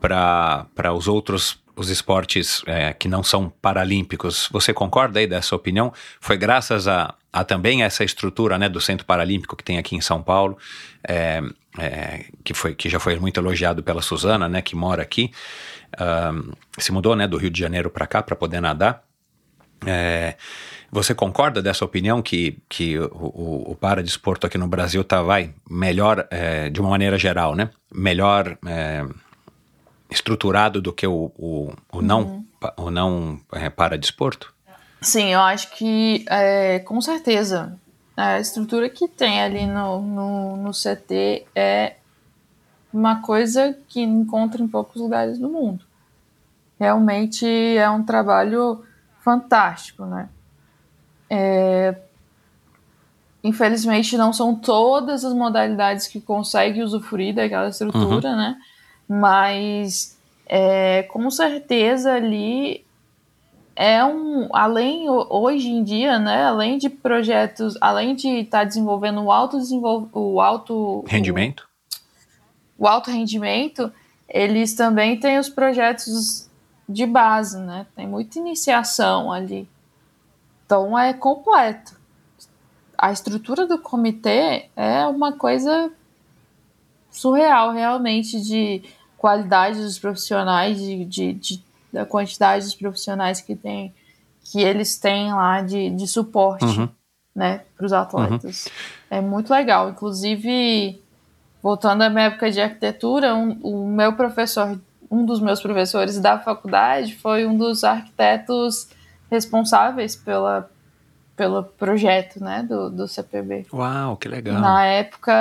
Speaker 8: para os outros os esportes é, que não são paralímpicos. Você concorda aí dessa opinião? Foi graças a, a também essa estrutura né, do Centro Paralímpico que tem aqui em São Paulo, é, é, que, foi, que já foi muito elogiado pela Suzana, né, que mora aqui, uh, se mudou né, do Rio de Janeiro para cá para poder nadar. É, você concorda dessa opinião que, que o, o, o paradesporto aqui no Brasil está vai melhor é, de uma maneira geral, né? Melhor é, estruturado do que o, o, o não uhum. o não é, paradesporto?
Speaker 1: Sim, eu acho que é, com certeza a estrutura que tem ali no, no, no CT é uma coisa que encontra em poucos lugares do mundo. Realmente é um trabalho fantástico, né? É, infelizmente não são todas as modalidades que conseguem usufruir daquela estrutura, uhum. né? Mas é, com certeza ali é um além hoje em dia, né? Além de projetos, além de estar tá desenvolvendo o alto o alto
Speaker 8: rendimento,
Speaker 1: o, o alto rendimento, eles também têm os projetos de base, né? Tem muita iniciação ali. Então é completo. A estrutura do comitê é uma coisa surreal, realmente, de qualidade dos profissionais, de, de, de da quantidade de profissionais que tem, que eles têm lá de, de suporte, uhum. né, para os atletas. Uhum. É muito legal. Inclusive, voltando à minha época de arquitetura, um, o meu professor, um dos meus professores da faculdade, foi um dos arquitetos responsáveis pela pelo projeto, né, do, do CPB.
Speaker 8: Uau, que legal.
Speaker 1: Na época,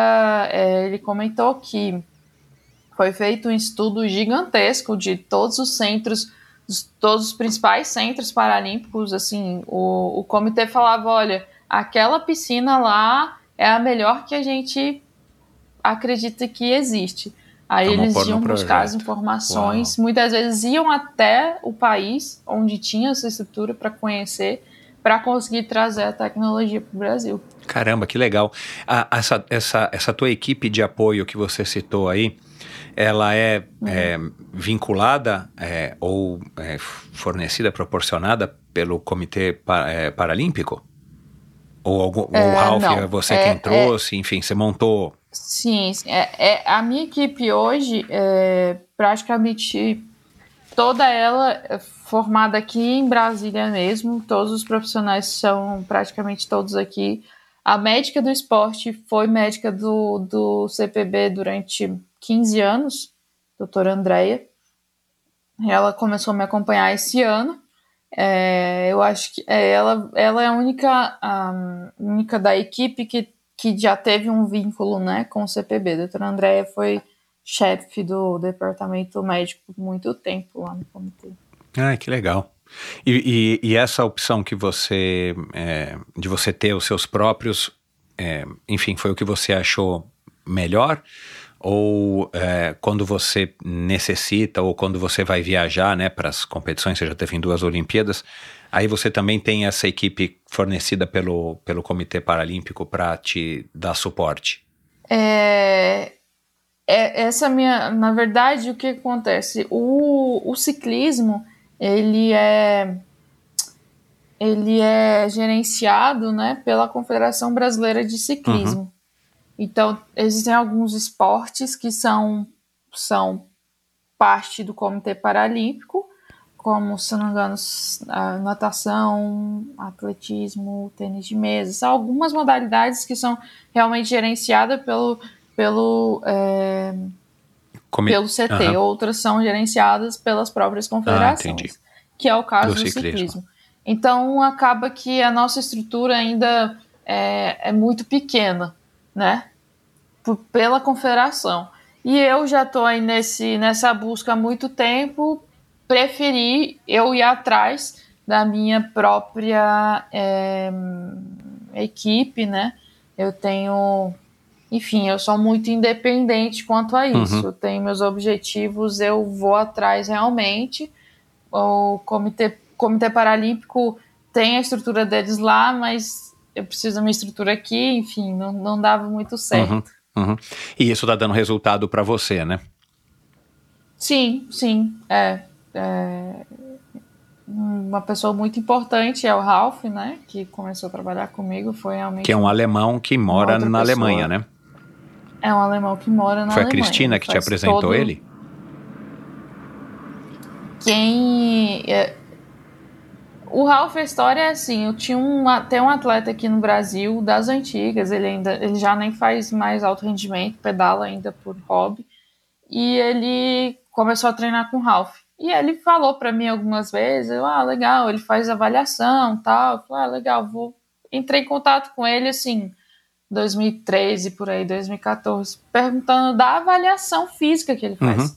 Speaker 1: é, ele comentou que foi feito um estudo gigantesco de todos os centros todos os principais centros paralímpicos, assim, o, o comitê falava, olha, aquela piscina lá é a melhor que a gente acredita que existe. Aí eles iam buscar as informações, Uau. muitas vezes iam até o país onde tinha essa estrutura para conhecer, para conseguir trazer a tecnologia para o Brasil.
Speaker 8: Caramba, que legal. Ah, essa, essa, essa tua equipe de apoio que você citou aí, ela é, uhum. é vinculada é, ou é, fornecida, proporcionada pelo Comitê é, Paralímpico? Ou, algum, ou o é, Ralph não, é você quem trouxe? Enfim, você montou.
Speaker 1: Sim, é, a minha equipe hoje é praticamente toda ela formada aqui em Brasília mesmo. Todos os profissionais são praticamente todos aqui. A médica do esporte foi médica do, do CPB durante 15 anos, doutora Andréia. Ela começou a me acompanhar esse ano. É, eu acho que é, ela, ela é a única, a única da equipe que, que já teve um vínculo né, com o CPB. A doutora Andréia foi chefe do departamento médico por muito tempo lá no comitê.
Speaker 8: Ah, que legal. E, e, e essa opção que você, é, de você ter os seus próprios, é, enfim, foi o que você achou melhor? ou é, quando você necessita ou quando você vai viajar né, para as competições, você já teve em duas Olimpíadas, aí você também tem essa equipe fornecida pelo, pelo Comitê Paralímpico para te dar suporte?
Speaker 1: É, é, essa minha, na verdade, o que acontece? O, o ciclismo, ele é ele é gerenciado né, pela Confederação Brasileira de Ciclismo. Uhum. Então, existem alguns esportes que são, são parte do Comitê Paralímpico, como, se não me engano, natação, atletismo, tênis de mesa. São algumas modalidades que são realmente gerenciadas pelo, pelo, é, pelo CT. Uhum. Outras são gerenciadas pelas próprias confederações, ah, que é o caso do, do ciclismo. ciclismo. Então, acaba que a nossa estrutura ainda é, é muito pequena, né? pela confederação. E eu já estou aí nesse, nessa busca há muito tempo, preferi eu ir atrás da minha própria é, equipe, né? Eu tenho, enfim, eu sou muito independente quanto a isso. Uhum. Eu tenho meus objetivos, eu vou atrás realmente. O Comitê, Comitê Paralímpico tem a estrutura deles lá, mas eu preciso da minha estrutura aqui, enfim, não, não dava muito certo. Uhum.
Speaker 8: Uhum. E isso está dando resultado para você, né?
Speaker 1: Sim, sim. É, é, Uma pessoa muito importante é o Ralph, né? Que começou a trabalhar comigo. Foi realmente.
Speaker 8: Que é um alemão que mora na pessoa. Alemanha, né?
Speaker 1: É um alemão que mora na
Speaker 8: Foi
Speaker 1: Alemanha.
Speaker 8: Foi a Cristina que te apresentou todo... ele?
Speaker 1: Quem. É, o Ralph, a história é assim, eu tinha um, tem um atleta aqui no Brasil, das antigas, ele ainda, ele já nem faz mais alto rendimento, pedala ainda por hobby, e ele começou a treinar com o Ralph. E ele falou para mim algumas vezes, ah, legal, ele faz avaliação, tal, eu falei, ah, legal, vou... Entrei em contato com ele, assim, 2013, por aí, 2014, perguntando da avaliação física que ele faz. Uhum.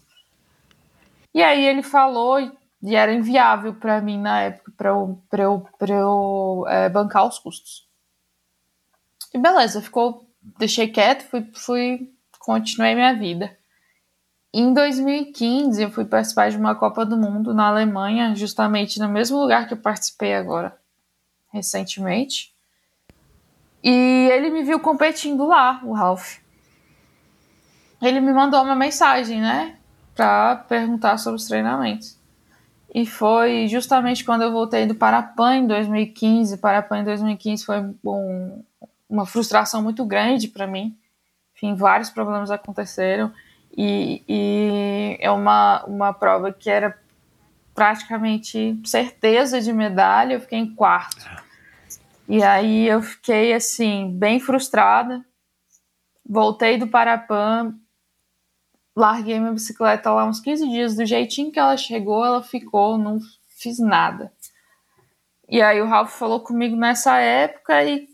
Speaker 1: E aí ele falou e era inviável para mim na época para eu, pra eu, pra eu é, bancar os custos. E beleza, ficou, deixei quieto, fui, fui, continuei minha vida. Em 2015, eu fui participar de uma Copa do Mundo na Alemanha, justamente no mesmo lugar que eu participei agora, recentemente. E ele me viu competindo lá, o Ralph. Ele me mandou uma mensagem, né, para perguntar sobre os treinamentos. E foi justamente quando eu voltei do Parapan em 2015. Parapan em 2015 foi um, uma frustração muito grande para mim. Enfim, vários problemas aconteceram. E, e, é uma, uma prova que era praticamente certeza de medalha. Eu fiquei em quarto. E aí eu fiquei assim, bem frustrada. Voltei do Parapan, larguei minha bicicleta lá uns 15 dias, do jeitinho que ela chegou, ela ficou, não fiz nada. E aí o Ralph falou comigo nessa época e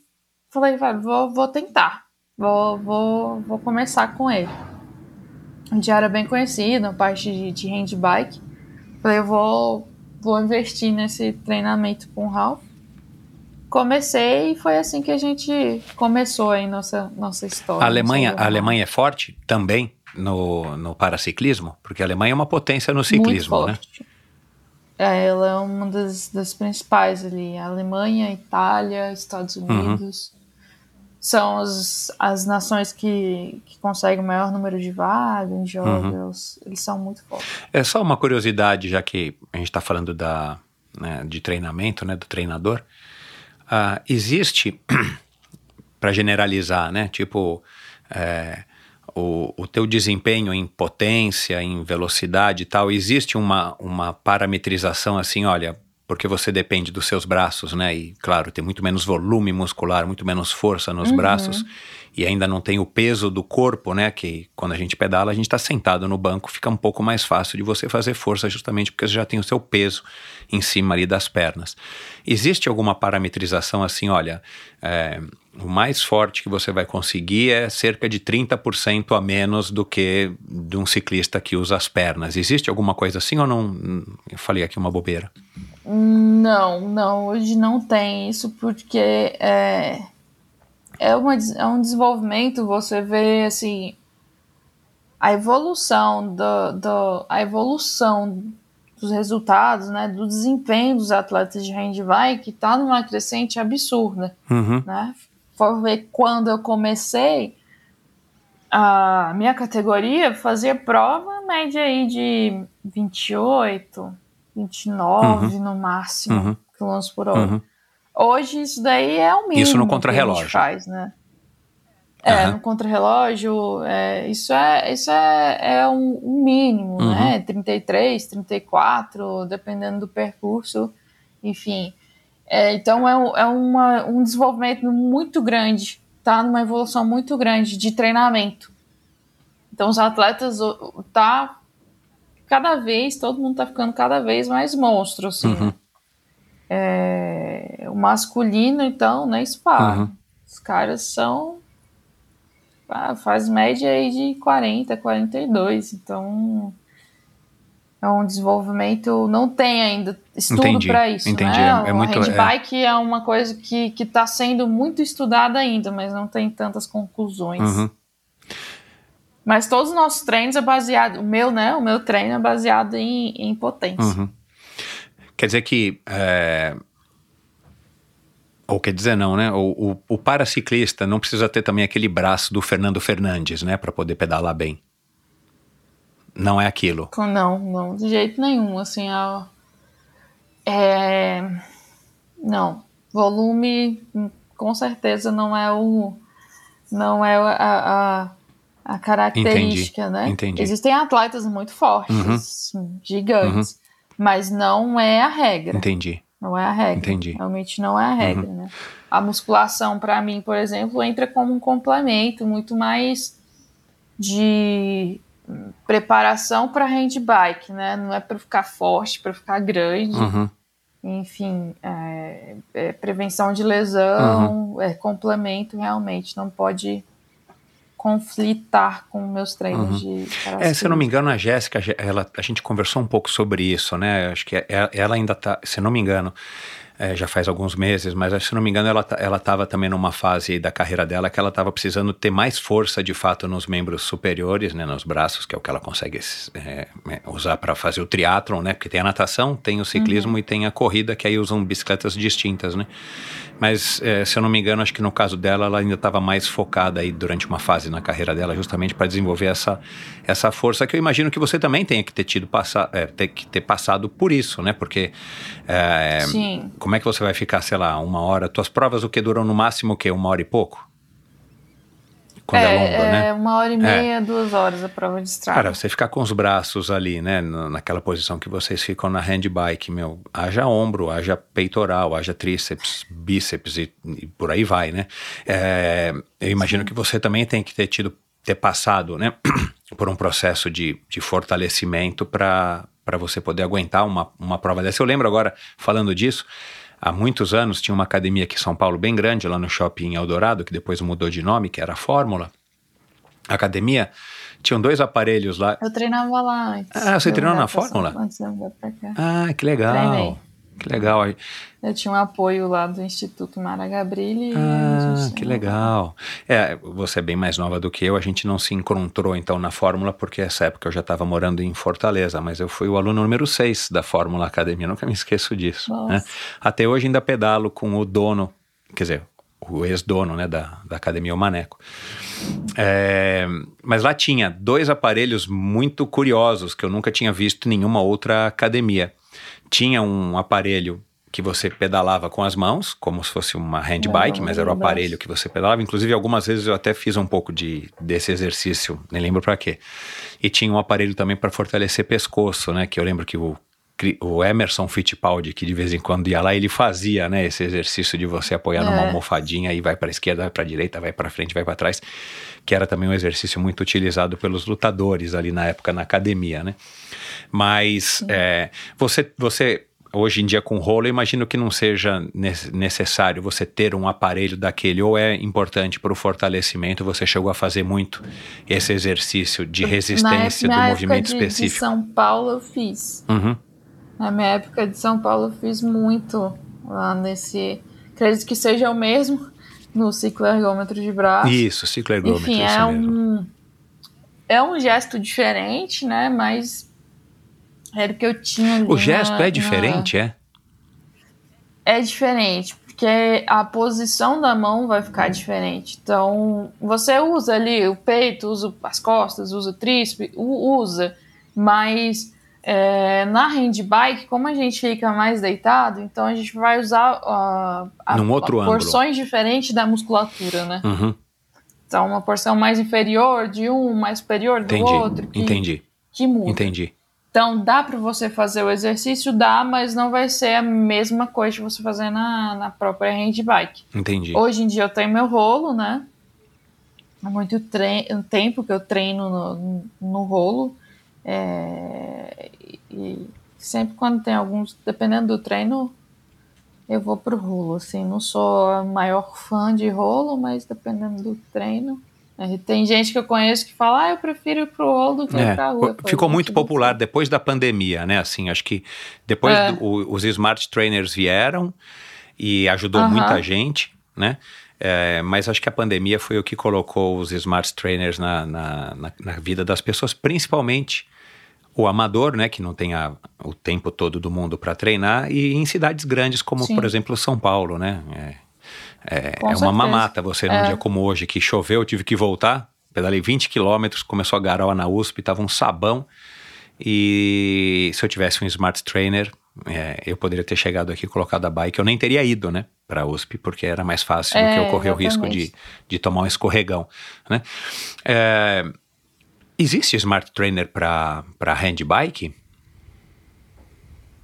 Speaker 1: falei, vou, vou tentar, vou, vou, vou começar com ele. Gente era bem conhecido, a parte de, de handbike. Falei, eu vou, vou investir nesse treinamento com o Ralph. Comecei e foi assim que a gente começou aí nossa, nossa história.
Speaker 8: A Alemanha, a Alemanha é forte também? no, no paraciclismo? Porque a Alemanha é uma potência no ciclismo, né?
Speaker 1: É, ela é uma das, das principais ali. A Alemanha, Itália, Estados uhum. Unidos. Uhum. São as, as nações que, que conseguem o maior número de vagas em jogos. Uhum. Eles são muito fortes.
Speaker 8: É só uma curiosidade, já que a gente está falando da, né, de treinamento, né, do treinador. Uh, existe, para generalizar, né, tipo, é, o, o teu desempenho em potência, em velocidade e tal, existe uma, uma parametrização assim, olha, porque você depende dos seus braços, né? E claro, tem muito menos volume muscular, muito menos força nos uhum. braços e ainda não tem o peso do corpo, né? Que quando a gente pedala, a gente está sentado no banco, fica um pouco mais fácil de você fazer força, justamente porque você já tem o seu peso em cima ali das pernas. Existe alguma parametrização assim, olha, é, o mais forte que você vai conseguir é cerca de 30% a menos do que de um ciclista que usa as pernas. Existe alguma coisa assim ou não? Eu falei aqui uma bobeira.
Speaker 1: Não, não, hoje não tem isso porque é, é, uma, é um desenvolvimento, você vê assim a evolução do, do a evolução dos resultados, né, do desempenho dos atletas de handbike está numa crescente absurda,
Speaker 8: uhum.
Speaker 1: né? For ver quando eu comecei a minha categoria fazia prova média aí de 28, 29 uhum. no máximo uhum. quilômetros por hora. Uhum. Hoje isso daí é o mínimo.
Speaker 8: Isso no contrarrelógio.
Speaker 1: faz, né? É, uhum. no contrarrelógio, é, isso é, isso é, é um, um mínimo, uhum. né? 33, 34, dependendo do percurso, enfim. É, então é, é uma, um desenvolvimento muito grande, tá? Numa evolução muito grande de treinamento. Então os atletas tá cada vez, todo mundo tá ficando cada vez mais monstro, assim. Uhum. É, o masculino, então, nem se fala. Uhum. Os caras são ah, faz média aí de 40, 42. Então é um desenvolvimento, não tem ainda estudo para isso,
Speaker 8: entendi.
Speaker 1: né?
Speaker 8: É, é muito,
Speaker 1: handbike é... é... uma coisa que está sendo muito estudada ainda, mas não tem tantas conclusões.
Speaker 8: Uhum.
Speaker 1: Mas todos os nossos treinos é baseado, o meu, né? O meu treino é baseado em, em potência.
Speaker 8: Uhum. Quer dizer que é, ou quer dizer não, né? O, o, o, paraciclista não precisa ter também aquele braço do Fernando Fernandes, né? Para poder pedalar bem. Não é aquilo.
Speaker 1: Não, não, de jeito nenhum. Assim, a, é, não, volume com certeza não é o não é a, a, a característica,
Speaker 8: entendi,
Speaker 1: né?
Speaker 8: Entendi.
Speaker 1: Existem atletas muito fortes, uhum. gigantes, uhum. mas não é a regra.
Speaker 8: Entendi.
Speaker 1: Não é a regra.
Speaker 8: Entendi.
Speaker 1: Realmente não é a regra, uhum. né? A musculação, para mim, por exemplo, entra como um complemento muito mais de preparação para handbike, né? Não é para ficar forte, para ficar grande.
Speaker 8: Uhum.
Speaker 1: Enfim, é, é prevenção de lesão, uhum. é complemento realmente. Não pode conflitar com meus treinos uhum. de
Speaker 8: É, se eu não me engano, a Jéssica, ela, a gente conversou um pouco sobre isso, né? Acho que ela, é, ela ainda tá, se eu não me engano, é, já faz alguns meses, mas se não me engano ela ta- ela estava também numa fase da carreira dela que ela estava precisando ter mais força de fato nos membros superiores, né, nos braços, que é o que ela consegue é, é, usar para fazer o triatlon, né, porque tem a natação, tem o ciclismo e tem a corrida que aí usam bicicletas distintas, né. Mas é, se eu não me engano, acho que no caso dela ela ainda estava mais focada aí durante uma fase na carreira dela, justamente para desenvolver essa, essa força que eu imagino que você também tenha que ter tido passar, é, ter que ter passado por isso, né? Porque é,
Speaker 1: Sim.
Speaker 8: como é que você vai ficar, sei lá, uma hora? Tuas provas o que duram no máximo o quê? Uma hora e pouco? Quando é, longa,
Speaker 1: é
Speaker 8: né?
Speaker 1: uma hora e meia, duas horas a prova de estrada.
Speaker 8: Cara, você ficar com os braços ali, né, na- naquela posição que vocês ficam na handbike, meu, haja ombro, haja peitoral, haja tríceps, bíceps e, e por aí vai, né? É, eu imagino que você também tem que ter tido, ter passado, né, por um processo de, de fortalecimento para para você poder aguentar uma, uma prova dessa. Eu lembro agora, falando disso, há muitos anos tinha uma academia aqui em São Paulo bem grande, lá no shopping Eldorado, que depois mudou de nome, que era a Fórmula. A academia tinham dois aparelhos lá.
Speaker 1: Eu treinava lá antes.
Speaker 8: Ah, você treinou na Fórmula?
Speaker 1: Antes de eu pra cá.
Speaker 8: Ah, que legal.
Speaker 1: Treinei.
Speaker 8: Que legal.
Speaker 1: Eu tinha um apoio lá do Instituto Mara Gabrilli.
Speaker 8: Ah, que legal. É, você é bem mais nova do que eu, a gente não se encontrou então na Fórmula, porque essa época eu já estava morando em Fortaleza, mas eu fui o aluno número 6 da Fórmula Academia, nunca me esqueço disso. Né? Até hoje ainda pedalo com o dono, quer dizer, o ex-dono né, da, da Academia, o Maneco. É, mas lá tinha dois aparelhos muito curiosos que eu nunca tinha visto em nenhuma outra academia. Tinha um aparelho que você pedalava com as mãos, como se fosse uma handbike, mas era o aparelho que você pedalava. Inclusive, algumas vezes eu até fiz um pouco de, desse exercício, nem lembro para quê. E tinha um aparelho também para fortalecer pescoço, né? Que eu lembro que o, o Emerson Fittipaldi, que de vez em quando ia lá, ele fazia, né? Esse exercício de você apoiar numa
Speaker 1: É.
Speaker 8: almofadinha e vai para esquerda, vai para direita, vai para frente, vai para trás, que era também um exercício muito utilizado pelos lutadores ali na época na academia, né? Mas é, você, você hoje em dia com rolo, eu imagino que não seja ne- necessário você ter um aparelho daquele, ou é importante para o fortalecimento, você chegou a fazer muito esse exercício de resistência
Speaker 1: na,
Speaker 8: do
Speaker 1: na
Speaker 8: movimento
Speaker 1: época de,
Speaker 8: específico.
Speaker 1: De São Paulo eu fiz.
Speaker 8: Uhum.
Speaker 1: Na minha época de São Paulo eu fiz muito lá nesse. Acredito que seja o mesmo no ciclo ergômetro de braço.
Speaker 8: Isso, ciclo ergômetro,
Speaker 1: Enfim, é um. É um gesto diferente, né? Mas era o que eu tinha
Speaker 8: O gesto
Speaker 1: na-
Speaker 8: é diferente, é?
Speaker 1: na- É diferente, porque a posição da mão vai ficar diferente. Então, você usa ali o peito, usa as costas, usa o tríceps, usa, mas é, na handbike, como a gente fica mais deitado, então a gente vai usar ah, a, a porções diferentes da musculatura, né?
Speaker 8: Uhum,
Speaker 1: Então, uma porção mais inferior de um, mais superior do
Speaker 8: entendi,
Speaker 1: outro, que,
Speaker 8: entendi,
Speaker 1: que muda.
Speaker 8: entendi.
Speaker 1: Então, dá para você fazer o exercício? Dá, mas não vai ser a mesma coisa que você fazer na, na própria handbike.
Speaker 8: Entendi.
Speaker 1: Hoje em dia eu tenho meu rolo, né? Há muito tempo que eu treino no, no rolo. É, e sempre quando tem alguns, dependendo do treino, eu vou pro rolo. Assim, não sou a maior fã de rolo, mas dependendo do treino. Tem gente que eu conheço que fala, ah, eu prefiro ir pro rolo do que ir
Speaker 8: É,
Speaker 1: pra rua.
Speaker 8: ficou muito
Speaker 1: "Gente,
Speaker 8: popular depois da pandemia, né? Assim, acho que depois
Speaker 1: É.
Speaker 8: do- os smart trainers vieram e ajudou
Speaker 1: Aham.
Speaker 8: muita gente, né? É, mas acho que a pandemia foi o que colocou os smart trainers na, na, na- na vida das pessoas, principalmente o amador, né? Que não tem a- o tempo todo do mundo para treinar, e em cidades grandes como,
Speaker 1: Sim.
Speaker 8: por exemplo, São Paulo, né? É, é, é uma mamata você num
Speaker 1: É.
Speaker 8: dia como hoje, que choveu, eu tive que voltar, pedalei 20 quilômetros, começou a garoa na USP, tava um sabão, e se eu tivesse um Smart Trainer, é, eu poderia ter chegado aqui e colocado a bike, eu nem teria ido, né, pra USP, porque era mais fácil do
Speaker 1: É,
Speaker 8: que eu correr o risco de, de tomar um escorregão, né. É, existe Smart Trainer para handbike?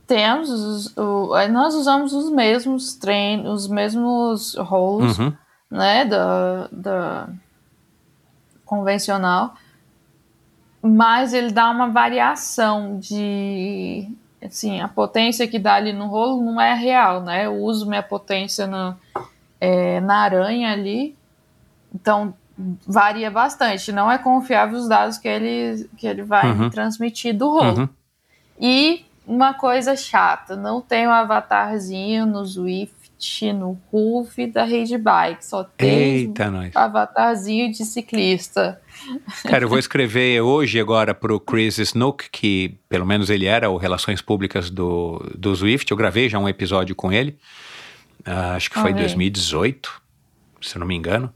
Speaker 1: Temos, os- o- nós usamos os mesmos treinos, os mesmos rolos,
Speaker 8: Uhum.
Speaker 1: né, da, da convencional, mas ele dá uma variação de, assim, a potência que dá ali no rolo não é real, né, eu uso minha potência na, é, na aranha ali, então varia bastante, não é confiável os dados que ele, que ele vai
Speaker 8: Uhum.
Speaker 1: transmitir do rolo.
Speaker 8: Uhum.
Speaker 1: E uma coisa chata, não tem um avatarzinho no Zwift, no RUV da Rede Bike, só tem
Speaker 8: Eita, nós.
Speaker 1: avatarzinho de ciclista.
Speaker 8: Cara, eu vou escrever hoje agora pro Chris Snook, que pelo menos ele era o Relações Públicas do, do Zwift. Eu gravei já um episódio com ele. Ah, acho que foi em
Speaker 1: Ok.
Speaker 8: 2018, se eu não me engano.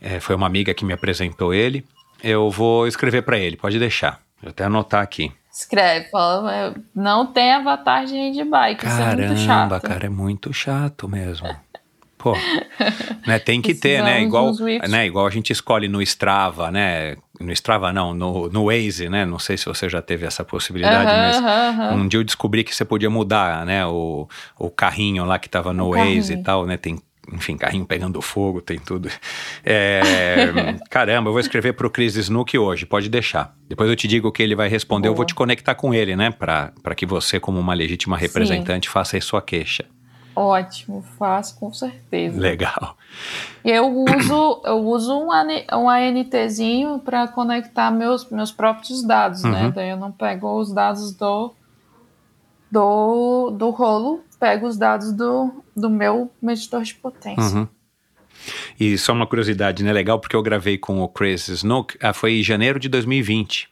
Speaker 8: É, foi uma amiga que me apresentou ele. Eu vou escrever para ele, pode deixar. Vou até anotar aqui.
Speaker 1: Escreve, fala, "É, não tem avatar de Rede Bike, isso é muito chato.
Speaker 8: Caramba, cara, é muito chato mesmo. Pô, né, tem que ter, né? Igual, né? Igual a gente escolhe no Strava, né? No Strava não, no, no Waze, né? Não sei se você já teve essa possibilidade,
Speaker 1: Aham,
Speaker 8: mas
Speaker 1: aham, aham.
Speaker 8: um dia eu descobri que você podia mudar, né? O, o carrinho lá que tava no
Speaker 1: O
Speaker 8: Waze e
Speaker 1: carrinho.
Speaker 8: tal, né? Tem, enfim, carrinho pegando fogo, tem tudo. É, caramba, eu vou escrever pro Chris Snook hoje, pode deixar. Depois eu te digo o que ele vai responder, eu vou
Speaker 1: Boa.
Speaker 8: te conectar com ele, né? Pra que você, como uma legítima representante, faça aí sua queixa.
Speaker 1: Ótimo, faço com certeza.
Speaker 8: Legal.
Speaker 1: Eu uso, eu uso um, AN um ANTzinho para conectar meus, meus próprios dados,
Speaker 8: Uhum.
Speaker 1: né? Daí eu não pego os dados do, do, do rolo, pego os dados do, do meu medidor de potência.
Speaker 8: Uhum. E só uma curiosidade, né? Legal, porque eu gravei com o Chris Snook, ah, foi em janeiro de 2020.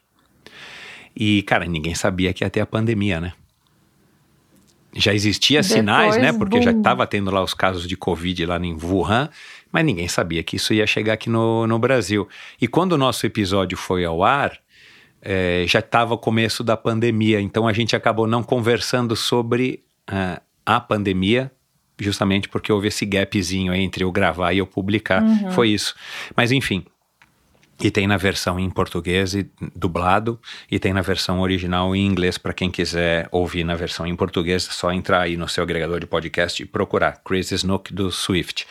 Speaker 8: E, cara, ninguém sabia que ia ter a pandemia, né? Já existia
Speaker 1: Depois
Speaker 8: sinais, né? Porque já
Speaker 1: do-
Speaker 8: estava tendo lá os casos de Covid lá em Wuhan, mas ninguém sabia que isso ia chegar aqui no, no Brasil. E quando o nosso episódio foi ao ar, eh, já estava o começo da pandemia, então a gente acabou não conversando sobre ah, a pandemia, justamente porque houve esse gapzinho entre eu gravar e eu publicar. Foi isso. Mas enfim. E tem na versão em português e dublado, e tem na versão original em inglês para quem quiser ouvir na versão em português, é só entrar aí no seu agregador de podcast e procurar Chris Snook do Swift.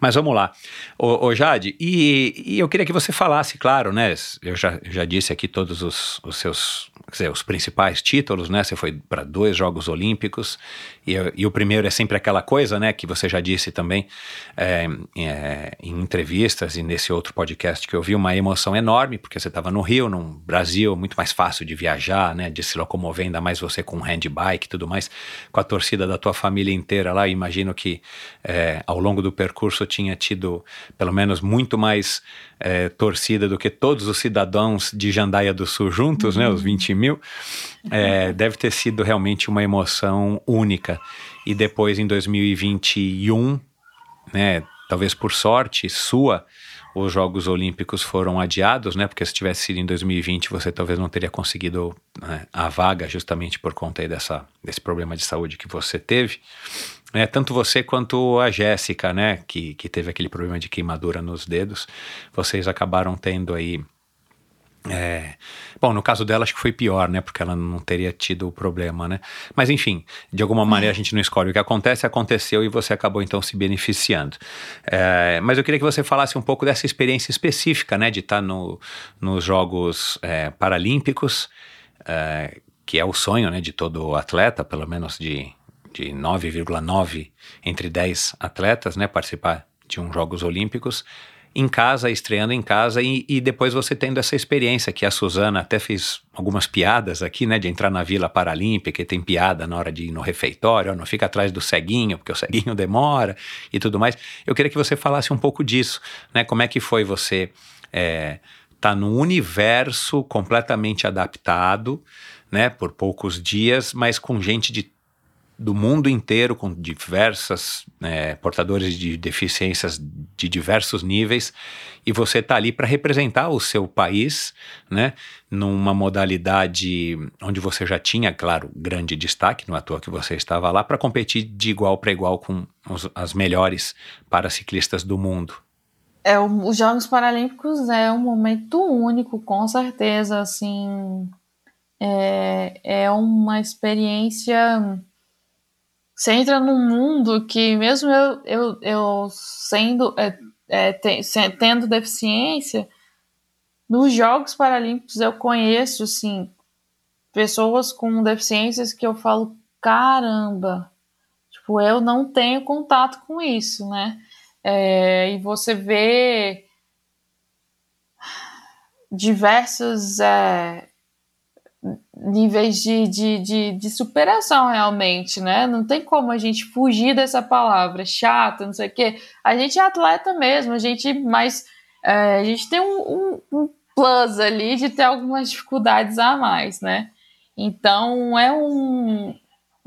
Speaker 8: Mas vamos lá. Ô, ô Jade, e, e eu queria que você falasse, claro, né? Eu já, já disse aqui todos os, os seus, quer dizer, os principais títulos, né? Você foi para dois Jogos Olímpicos, e, e o primeiro é sempre aquela coisa, né? Que você já disse também é, é, em entrevistas e nesse outro podcast que eu vi, uma emoção enorme, porque você estava no Rio, no Brasil, muito mais fácil de viajar, né? De se locomover, ainda mais você com handbike e tudo mais, com a torcida da tua família inteira lá. Imagino que é, ao longo do percurso tinha tido pelo menos muito mais é, torcida do que todos os cidadãos de Jandaia do Sul juntos, né? Os 20 mil. É, deve ter sido realmente uma emoção única. E depois, em 2021, né? Talvez por sorte sua, os Jogos Olímpicos foram adiados, né? Porque se tivesse sido em 2020, você talvez não teria conseguido né, a vaga, justamente por conta dessa, desse problema de saúde que você teve. É, tanto você quanto a Jéssica, né? Que, que teve aquele problema de queimadura nos dedos, vocês acabaram tendo aí. É, bom, no caso dela, acho que foi pior, né? Porque ela não teria tido o problema, né? Mas enfim, de alguma maneira a gente não escolhe o que acontece, aconteceu e você acabou então se beneficiando. É, mas eu queria que você falasse um pouco dessa experiência específica, né? De estar no, nos Jogos é, Paralímpicos, é, que é o sonho, né? De todo atleta, pelo menos de, de 9,9 entre 10 atletas, né? Participar de um Jogos Olímpicos em casa, estreando em casa, e, e depois você tendo essa experiência que a Suzana até fez algumas piadas aqui, né, de entrar na Vila Paralímpica e tem piada na hora de ir no refeitório, ó, não fica atrás do ceguinho, porque o ceguinho demora e tudo mais. Eu queria que você falasse um pouco disso, né, como é que foi você é, tá num universo completamente adaptado, né, por poucos dias, mas com gente de do mundo inteiro, com diversas né, portadores de deficiências de diversos níveis, e você está ali para representar o seu país, né, numa modalidade onde você já tinha, claro, grande destaque, não é à toa que você estava lá, para competir de igual para igual com os, as melhores paraciclistas do mundo.
Speaker 1: É, os Jogos Paralímpicos é um momento único, com certeza, assim, é, é uma experiência, você entra num mundo que mesmo eu, eu, eu sendo, é, é, te- se- tendo deficiência, nos Jogos Paralímpicos eu conheço, assim, pessoas com deficiências que eu falo, caramba, tipo, eu não tenho contato com isso, né? É, e você vê diversos é, níveis de, de, de, de, superação realmente, né? Não tem como a gente fugir dessa palavra chata, não sei o quê. A gente é atleta mesmo, a gente mais é, a gente tem um, um, um, plus ali de ter algumas dificuldades a mais, né? Então é um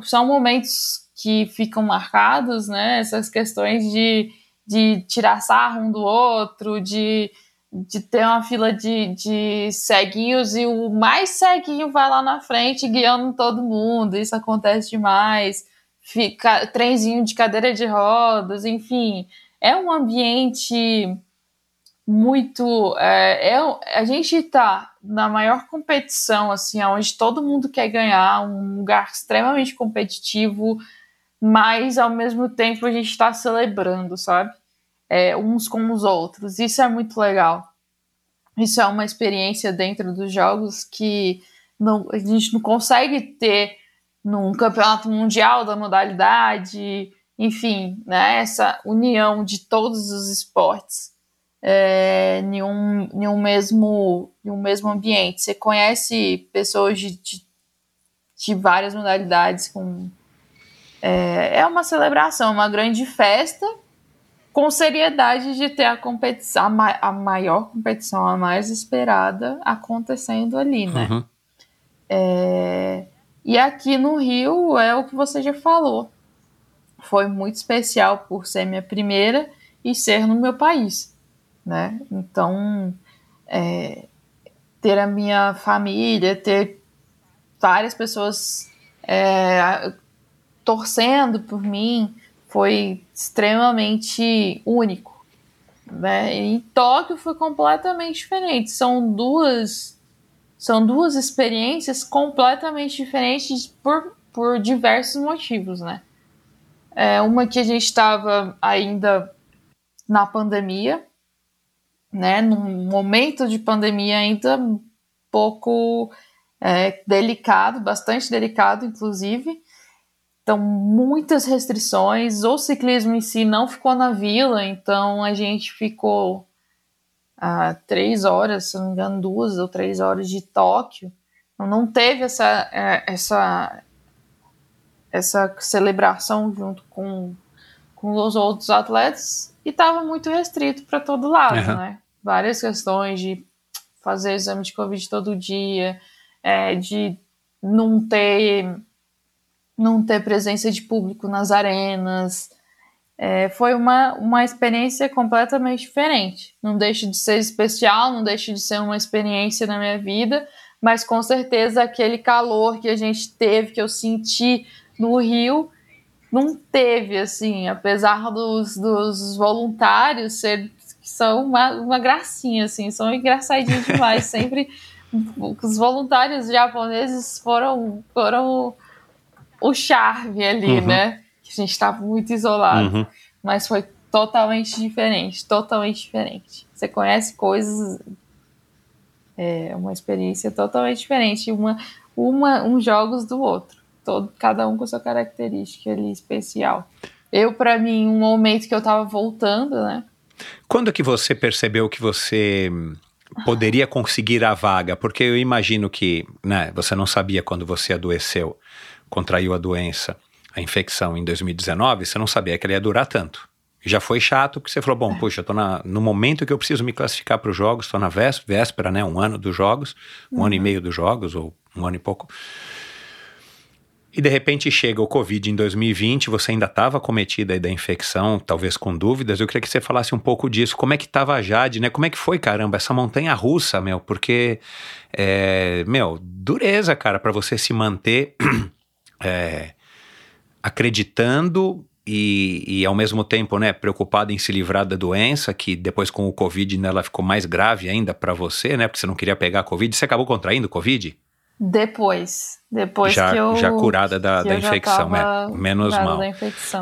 Speaker 1: são momentos que ficam marcados, né? Essas questões de, de tirar sarro um do outro, de de ter uma fila de, de ceguinhos e o mais ceguinho vai lá na frente guiando todo mundo. Isso acontece demais. Fica trenzinho de cadeira de rodas, enfim, é um ambiente muito. É, é, a gente está na maior competição, assim, onde todo mundo quer ganhar, um lugar extremamente competitivo, mas ao mesmo tempo a gente está celebrando, sabe? É, uns com os outros. Isso é muito legal. Isso é uma experiência dentro dos jogos que não, a gente não consegue ter num campeonato mundial da modalidade, enfim, né, essa união de todos os esportes é, em, um, em, um mesmo, em um mesmo ambiente. Você conhece pessoas de, de, de várias modalidades com. É, é uma celebração, uma grande festa com seriedade de ter a competição, a, ma a, maior competição, a mais esperada acontecendo ali, né? Uhum. É, e aqui no Rio é o que você já falou. Foi muito especial por ser minha primeira e ser no meu país, né? Então, é, ter a minha família, ter várias pessoas é, torcendo por mim, foi extremamente único. Né? Em Tóquio foi completamente diferente. São duas são duas experiências completamente diferentes por, por diversos motivos, né? É uma que a gente estava ainda na pandemia, né? Num momento de pandemia ainda pouco é, delicado, bastante delicado, inclusive. Então, muitas restrições. O ciclismo em si não ficou na vila, então a gente ficou a três horas, se não me engano, duas ou três horas de Tóquio. Então, não teve essa, é, essa, essa celebração junto com, com os outros atletas e estava muito restrito para todo lado, uhum. né? Várias questões de fazer exame de Covid todo dia, é, de não ter não ter presença de público nas arenas. É, foi uma, uma experiência completamente diferente. Não deixa de ser especial, não deixa de ser uma experiência na minha vida, mas com certeza aquele calor que a gente teve, que eu senti no Rio, não teve, assim, apesar dos, dos voluntários ser, que são uma, uma gracinha, assim, são engraçadinhos demais. Sempre os voluntários japoneses foram, foram o charme ali, uhum. né? Que a gente estava muito isolado. Uhum. Mas foi totalmente diferente, totalmente diferente. Você conhece coisas. É uma experiência totalmente diferente, uma, uma, um jogos do outro. Todo, cada um com sua característica ali especial. Eu, para mim, um momento que eu tava voltando, né?
Speaker 8: Quando que você percebeu que você poderia conseguir a vaga? Porque eu imagino que, né, você não sabia quando você adoeceu contraiu a doença, a infecção em 2019, você não sabia que ele ia durar tanto. Já foi chato, porque você falou, bom, puxa, eu tô na, no momento que eu preciso me classificar para os jogos, estou na véspera, né, um ano dos jogos, um uhum. ano e uhum. meio dos jogos, ou um ano e pouco. E de repente chega o Covid em 2020, você ainda estava cometida aí da infecção, talvez com dúvidas. Eu queria que você falasse um pouco disso. Como é que estava a Jade, né? Como é que foi, caramba, essa montanha russa, meu? Porque, é, meu, dureza, cara, para você se manter é, acreditando e, e, ao mesmo tempo, né, preocupada em se livrar da doença, que depois com o Covid né, ela ficou mais grave ainda para você, né, porque você não queria pegar Covid. Você acabou contraindo Covid?
Speaker 1: Depois. Depois
Speaker 8: já,
Speaker 1: que eu.
Speaker 8: Já curada da, da infecção, né? Menos mal.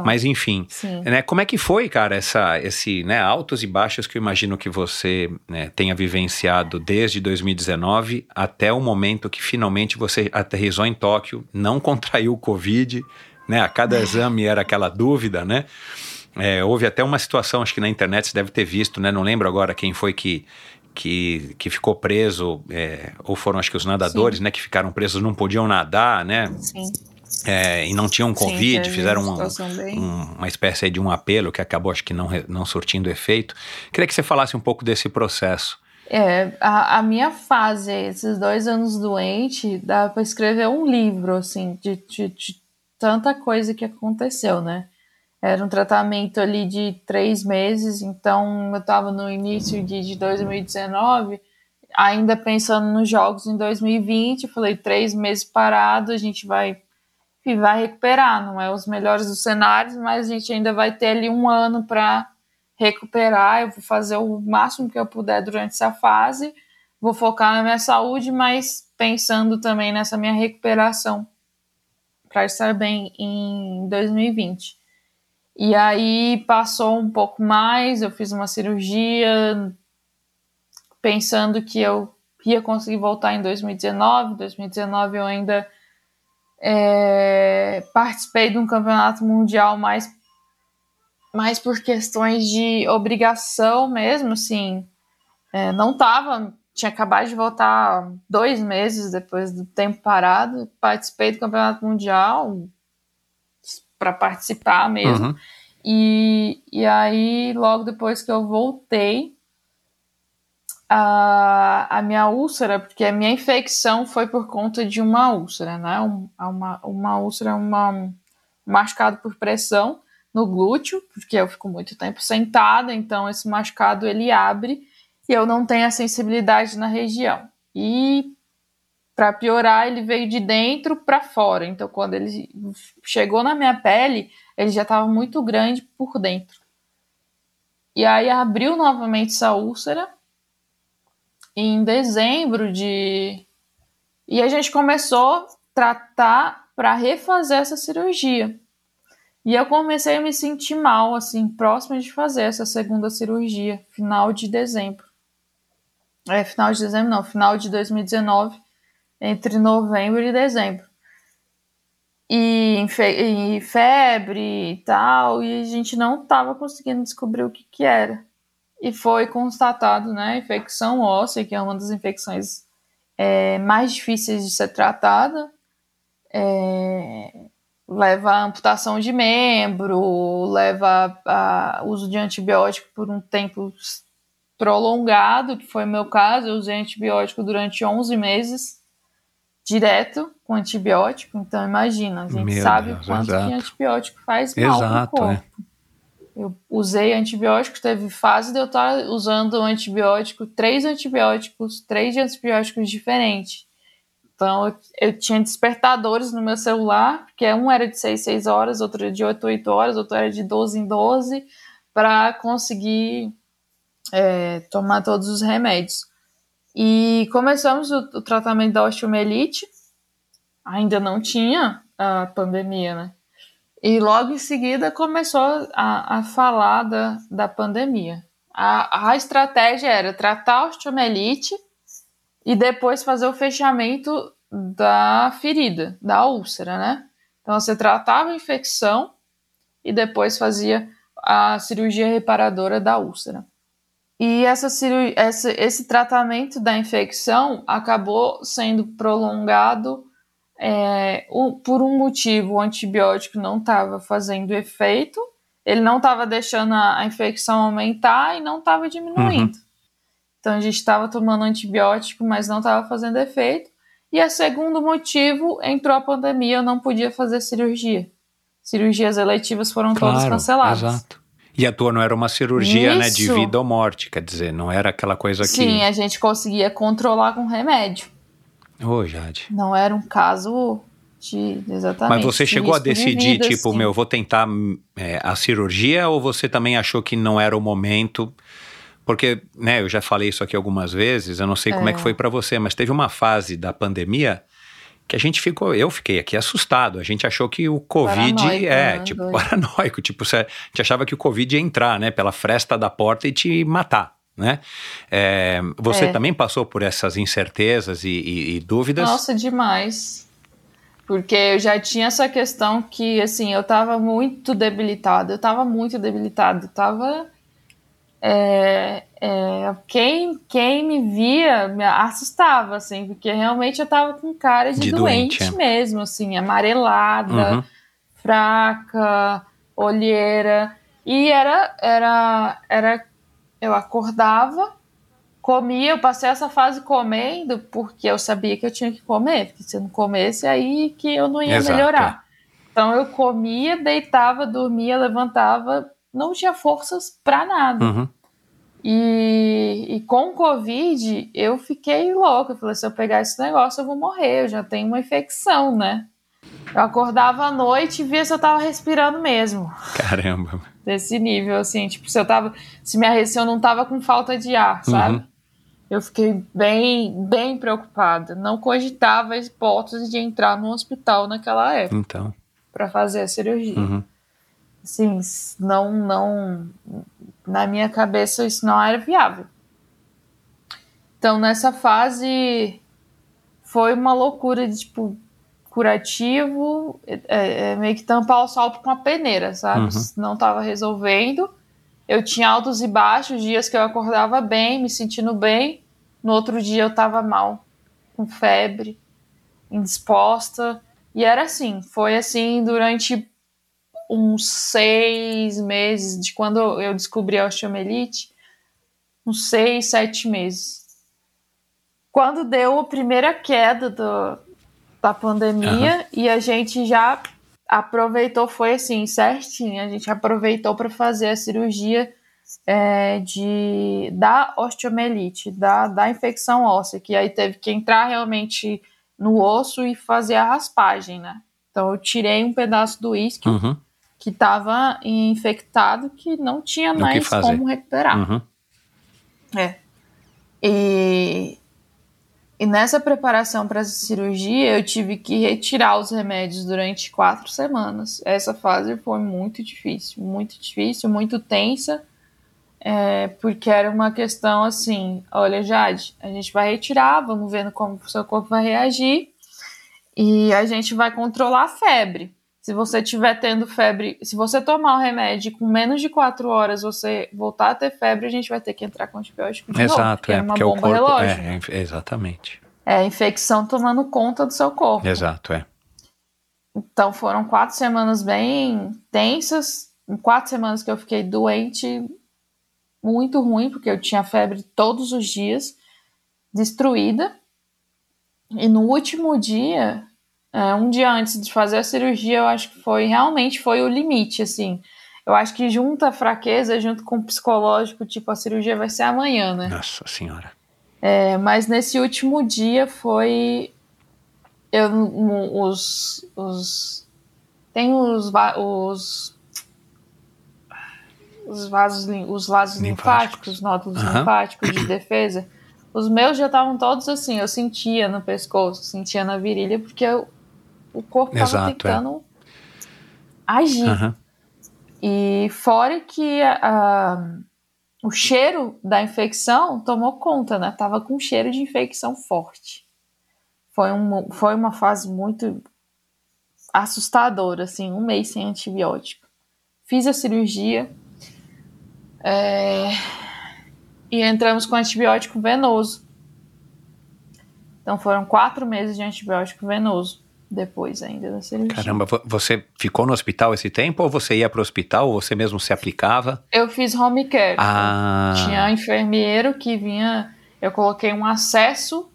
Speaker 8: Mas enfim, né, como é que foi, cara, essa, esse, né, altos e baixos que eu imagino que você né, tenha vivenciado desde 2019 até o momento que finalmente você aterrizou em Tóquio, não contraiu o Covid, né? A cada exame era aquela dúvida, né? É, houve até uma situação, acho que na internet você deve ter visto, né? Não lembro agora quem foi que que, que ficou preso, é, ou foram acho que os nadadores, né, que ficaram presos, não podiam nadar, né?
Speaker 1: Sim.
Speaker 8: É, e não tinham
Speaker 1: Sim,
Speaker 8: Covid,
Speaker 1: teve
Speaker 8: fizeram
Speaker 1: uma
Speaker 8: um, um- uma espécie de um apelo que acabou, acho que não, não surtindo efeito. Queria que você falasse um pouco desse processo.
Speaker 1: É, a, a minha fase, esses dois anos doente, dá para escrever um livro, assim, de, de, de tanta coisa que aconteceu, né? Era um tratamento ali de três meses, então eu estava no início de, de 2019, ainda pensando nos jogos em 2020, falei, três meses parado, a gente vai, e vai recuperar, não é os melhores dos cenários, mas a gente ainda vai ter ali um ano para recuperar, eu vou fazer o máximo que eu puder durante essa fase, vou focar na minha saúde, mas pensando também nessa minha recuperação para estar bem em 2020. E aí passou um pouco mais, eu fiz uma cirurgia pensando que eu ia conseguir voltar em 2019. 2019 eu ainda é, participei de um campeonato mundial mais mais por questões de obrigação mesmo, assim, é, não tava, tinha acabado de voltar dois meses depois do tempo parado, participei do campeonato mundial para participar mesmo,
Speaker 8: Uhum.
Speaker 1: e, e aí logo depois que eu voltei, a, a minha úlcera, porque a minha infecção foi por conta de uma úlcera, né? Um- Uma, uma úlcera, uma, um machucado por pressão no glúteo, porque eu fico muito tempo sentada, então esse machucado ele abre e eu não tenho a sensibilidade na região. E para piorar, ele veio de dentro para fora. Então, quando ele chegou na minha pele, ele já estava muito grande por dentro. E aí abriu novamente essa úlcera em dezembro de. E a gente começou a tratar para refazer essa cirurgia. E eu comecei a me sentir mal, assim, próxima de fazer essa segunda cirurgia, final de dezembro. É, final de dezembro, não, final de 2019, entre novembro e dezembro. E, e febre e tal, e a gente não estava conseguindo descobrir o que, que era. E foi constatado, né, infecção óssea, que é uma das infecções é, mais difíceis de ser tratada. É, leva a amputação de membro, leva a uso de antibiótico por um tempo prolongado, que foi o meu caso, eu usei antibiótico durante 11 meses, direto com antibiótico, então imagina, a gente
Speaker 8: Meu
Speaker 1: sabe
Speaker 8: Deus,
Speaker 1: o quanto
Speaker 8: exato.
Speaker 1: que antibiótico faz mal
Speaker 8: Exato,
Speaker 1: pro corpo.
Speaker 8: é.
Speaker 1: Eu usei antibióticos, teve fase de eu estar usando antibiótico, três antibióticos, três antibióticos diferentes. Então, eu, eu tinha despertadores no meu celular, porque um era de 6 6 horas, outro era de 8 8 horas, outro era de 12 em 12, para conseguir é, tomar todos os remédios. E começamos o, o tratamento da osteomielite, ainda não tinha a pandemia, né? E logo em seguida começou a, a falar da, da pandemia. A, a estratégia era tratar a osteomielite e depois fazer o fechamento da ferida, da úlcera, né? Então você tratava a infecção e depois fazia a cirurgia reparadora da úlcera. E essa cirurgia, esse, esse tratamento da infecção acabou sendo prolongado é, por um motivo, o antibiótico não estava fazendo efeito, ele não estava deixando a, a infecção aumentar e não estava diminuindo. Então a gente estava tomando antibiótico, mas não estava fazendo efeito. E a segundo motivo, entrou a pandemia, eu não podia fazer cirurgia. Cirurgias eletivas foram todas canceladas.
Speaker 8: Exato. E a tua não era uma cirurgia né, de vida ou morte, quer dizer, não era aquela coisa que.
Speaker 1: Sim, a gente conseguia controlar com remédio.
Speaker 8: Ô, Jade.
Speaker 1: Não era um caso de exatamente.
Speaker 8: Mas você chegou a
Speaker 1: risco de
Speaker 8: decidir,
Speaker 1: vida,
Speaker 8: tipo,
Speaker 1: assim.
Speaker 8: meu, vou tentar é, a cirurgia ou você também achou que não era o momento? Porque, né, eu já falei isso aqui algumas vezes, eu não sei como é que foi pra você, mas teve uma fase da pandemia que a gente ficou, eu fiquei aqui assustado. A gente achou que o Covid
Speaker 1: Paranoico,
Speaker 8: é,
Speaker 1: né,
Speaker 8: tipo,
Speaker 1: doido.
Speaker 8: paranoico, tipo, você, a gente achava que o Covid ia entrar, né, pela fresta da porta e te matar. Né? É, você
Speaker 1: É.
Speaker 8: também passou por essas incertezas e, e- e dúvidas?
Speaker 1: Nossa, demais. Porque eu já tinha essa questão que, assim, eu tava muito debilitada. Eu tava muito debilitada. Eu tava. é, é, quem, quem me via me assustava, assim, porque realmente eu tava com cara de,
Speaker 8: De
Speaker 1: doente,
Speaker 8: doente, é.
Speaker 1: mesmo, assim, amarelada,
Speaker 8: Uhum.
Speaker 1: fraca, olheira. E era, era, era, eu acordava, comia, eu passei essa fase comendo porque eu sabia que eu tinha que comer, porque se eu não comesse, aí que eu não ia
Speaker 8: Exato, é.
Speaker 1: melhorar. Então eu comia, deitava, dormia, levantava, não tinha forças pra nada.
Speaker 8: Uhum.
Speaker 1: E, e com o Covid, eu fiquei louca. Eu falei: se eu pegar esse negócio, eu vou morrer. Eu já tenho uma infecção, né? Eu acordava à noite e via se eu tava respirando mesmo.
Speaker 8: Caramba.
Speaker 1: Desse nível, assim. Tipo, se eu tava. Se, minha, se eu não tava com falta de ar, sabe?
Speaker 8: Uhum.
Speaker 1: Eu fiquei bem, bem preocupada. Não cogitava a hipótese de entrar no hospital naquela época
Speaker 8: Então.
Speaker 1: para fazer a cirurgia.
Speaker 8: Uhum.
Speaker 1: Assim, não, não, na minha cabeça isso não era viável. Então nessa fase foi uma loucura de tipo curativo, é, é, meio que tampar o sol com a peneira, sabe?
Speaker 8: Uhum.
Speaker 1: Não estava resolvendo. Eu tinha altos e baixos, dias que eu acordava bem, me sentindo bem. No outro dia eu estava mal, com febre, indisposta. E era assim, foi assim durante uns seis meses, de quando eu descobri a osteomielite, uns seis, sete meses. Quando deu a primeira queda do, da pandemia e a gente já aproveitou, foi assim, certinho, a gente aproveitou para fazer a cirurgia é, de, da osteomielite, da, da infecção óssea, que aí teve que entrar realmente no osso e fazer a raspagem, né? Então eu tirei um pedaço do isquio
Speaker 8: Uhum.
Speaker 1: Que estava infectado, que não tinha
Speaker 8: que
Speaker 1: mais como recuperar.
Speaker 8: Uhum.
Speaker 1: É. E, e nessa preparação para essa cirurgia, eu tive que retirar os remédios durante quatro semanas. Essa fase foi muito difícil, muito difícil, muito tensa, é, porque era uma questão assim: olha, Jade, a gente vai retirar, vamos vendo como o seu corpo vai reagir, e a gente vai controlar a febre. Se você estiver tendo febre, se você tomar o remédio com menos de quatro horas você voltar a ter febre, a gente vai ter que entrar com antibiótico de novo,
Speaker 8: Exato,
Speaker 1: porque
Speaker 8: é,
Speaker 1: é uma
Speaker 8: porque o
Speaker 1: bomba
Speaker 8: corpo.
Speaker 1: relógio.
Speaker 8: É, é, exatamente.
Speaker 1: É a infecção tomando conta do seu corpo.
Speaker 8: Exato, é.
Speaker 1: Então foram quatro semanas bem tensas. Quatro semanas que eu fiquei doente, muito ruim, porque eu tinha febre todos os dias, destruída. E no último dia, é, um dia antes de fazer a cirurgia, eu acho que foi realmente foi o limite, assim. Eu acho que junta a fraqueza junto com o psicológico, tipo, a cirurgia vai ser amanhã, né?
Speaker 8: Nossa senhora.
Speaker 1: É, mas nesse último dia foi. Eu, no- os, os. Tem os, os. Os vasos, os vasos
Speaker 8: Linfáticos.
Speaker 1: linfáticos, nódulos
Speaker 8: Aham.
Speaker 1: linfáticos de defesa. Os meus já estavam todos assim, eu sentia no pescoço, sentia na virilha, porque eu- o corpo estava
Speaker 8: é.
Speaker 1: tentando agir.
Speaker 8: Aham.
Speaker 1: E fora que o cheiro da infecção tomou conta, né? Tava com cheiro de infecção forte. Foi, um, foi uma fase muito assustadora, assim, um mês sem antibiótico. Fiz a cirurgia é, e entramos com antibiótico venoso. Então foram quatro meses de antibiótico venoso depois ainda da cirurgia.
Speaker 8: Caramba, vo- você ficou no hospital esse tempo ou você ia para o hospital ou você mesmo se aplicava?
Speaker 1: Eu fiz home care.
Speaker 8: Ah,
Speaker 1: Tinha um enfermeiro que vinha. Eu coloquei um acesso,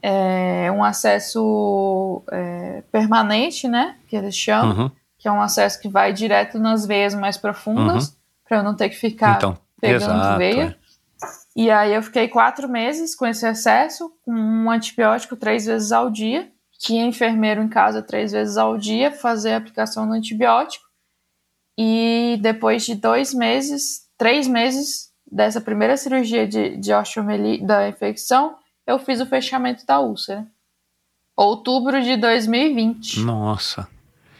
Speaker 1: é, um acesso é, permanente, né? Que eles chamam,
Speaker 8: uhum.
Speaker 1: que é um acesso que vai direto nas veias mais profundas, para eu não ter que ficar
Speaker 8: então,
Speaker 1: pegando
Speaker 8: exato.
Speaker 1: veia.
Speaker 8: é.
Speaker 1: E aí eu fiquei quatro meses com esse acesso, com um antibiótico três vezes ao dia. Tinha enfermeiro em casa três vezes ao dia, fazer a aplicação do antibiótico. E depois de dois meses, três meses dessa primeira cirurgia de, de osteomielite, da infecção, eu fiz o fechamento da úlcera. Outubro de 2020.
Speaker 8: Nossa.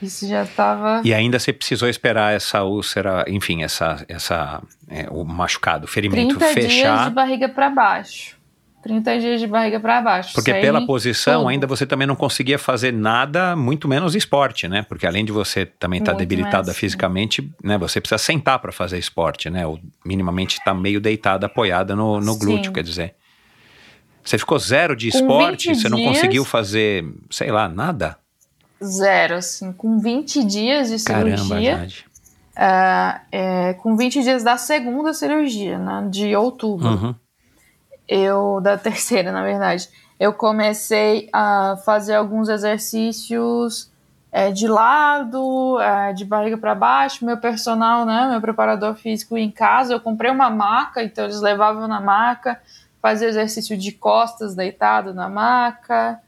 Speaker 1: Isso já estava.
Speaker 8: E ainda você precisou esperar essa úlcera, enfim, essa, essa, é, o machucado, o ferimento
Speaker 1: 30 dias de
Speaker 8: fechar.
Speaker 1: barriga para baixo. 30 dias de barriga para baixo.
Speaker 8: Porque pela posição,
Speaker 1: tudo.
Speaker 8: ainda você também não conseguia fazer nada, muito menos esporte, né? Porque além de você também estar
Speaker 1: Muito
Speaker 8: debilitada
Speaker 1: menos,
Speaker 8: fisicamente, né? Você precisa sentar para fazer esporte, né? Ou minimamente estar meio deitada, apoiada no, no glúteo, quer dizer. Você ficou zero de
Speaker 1: Com
Speaker 8: esporte,
Speaker 1: 20
Speaker 8: você não
Speaker 1: dias-
Speaker 8: conseguiu fazer, sei lá, nada?
Speaker 1: Zero, assim, com 20 dias de
Speaker 8: Caramba,
Speaker 1: cirurgia.
Speaker 8: Jade.
Speaker 1: é, é, com 20 dias da segunda cirurgia, né, de outubro.
Speaker 8: Uhum.
Speaker 1: Eu, da terceira, na verdade. Eu comecei a fazer alguns exercícios é, de lado, é, de barriga para baixo. Meu personal, né, meu preparador físico em casa, eu comprei uma maca, então eles levavam na maca, fazia exercício de costas deitado na maca.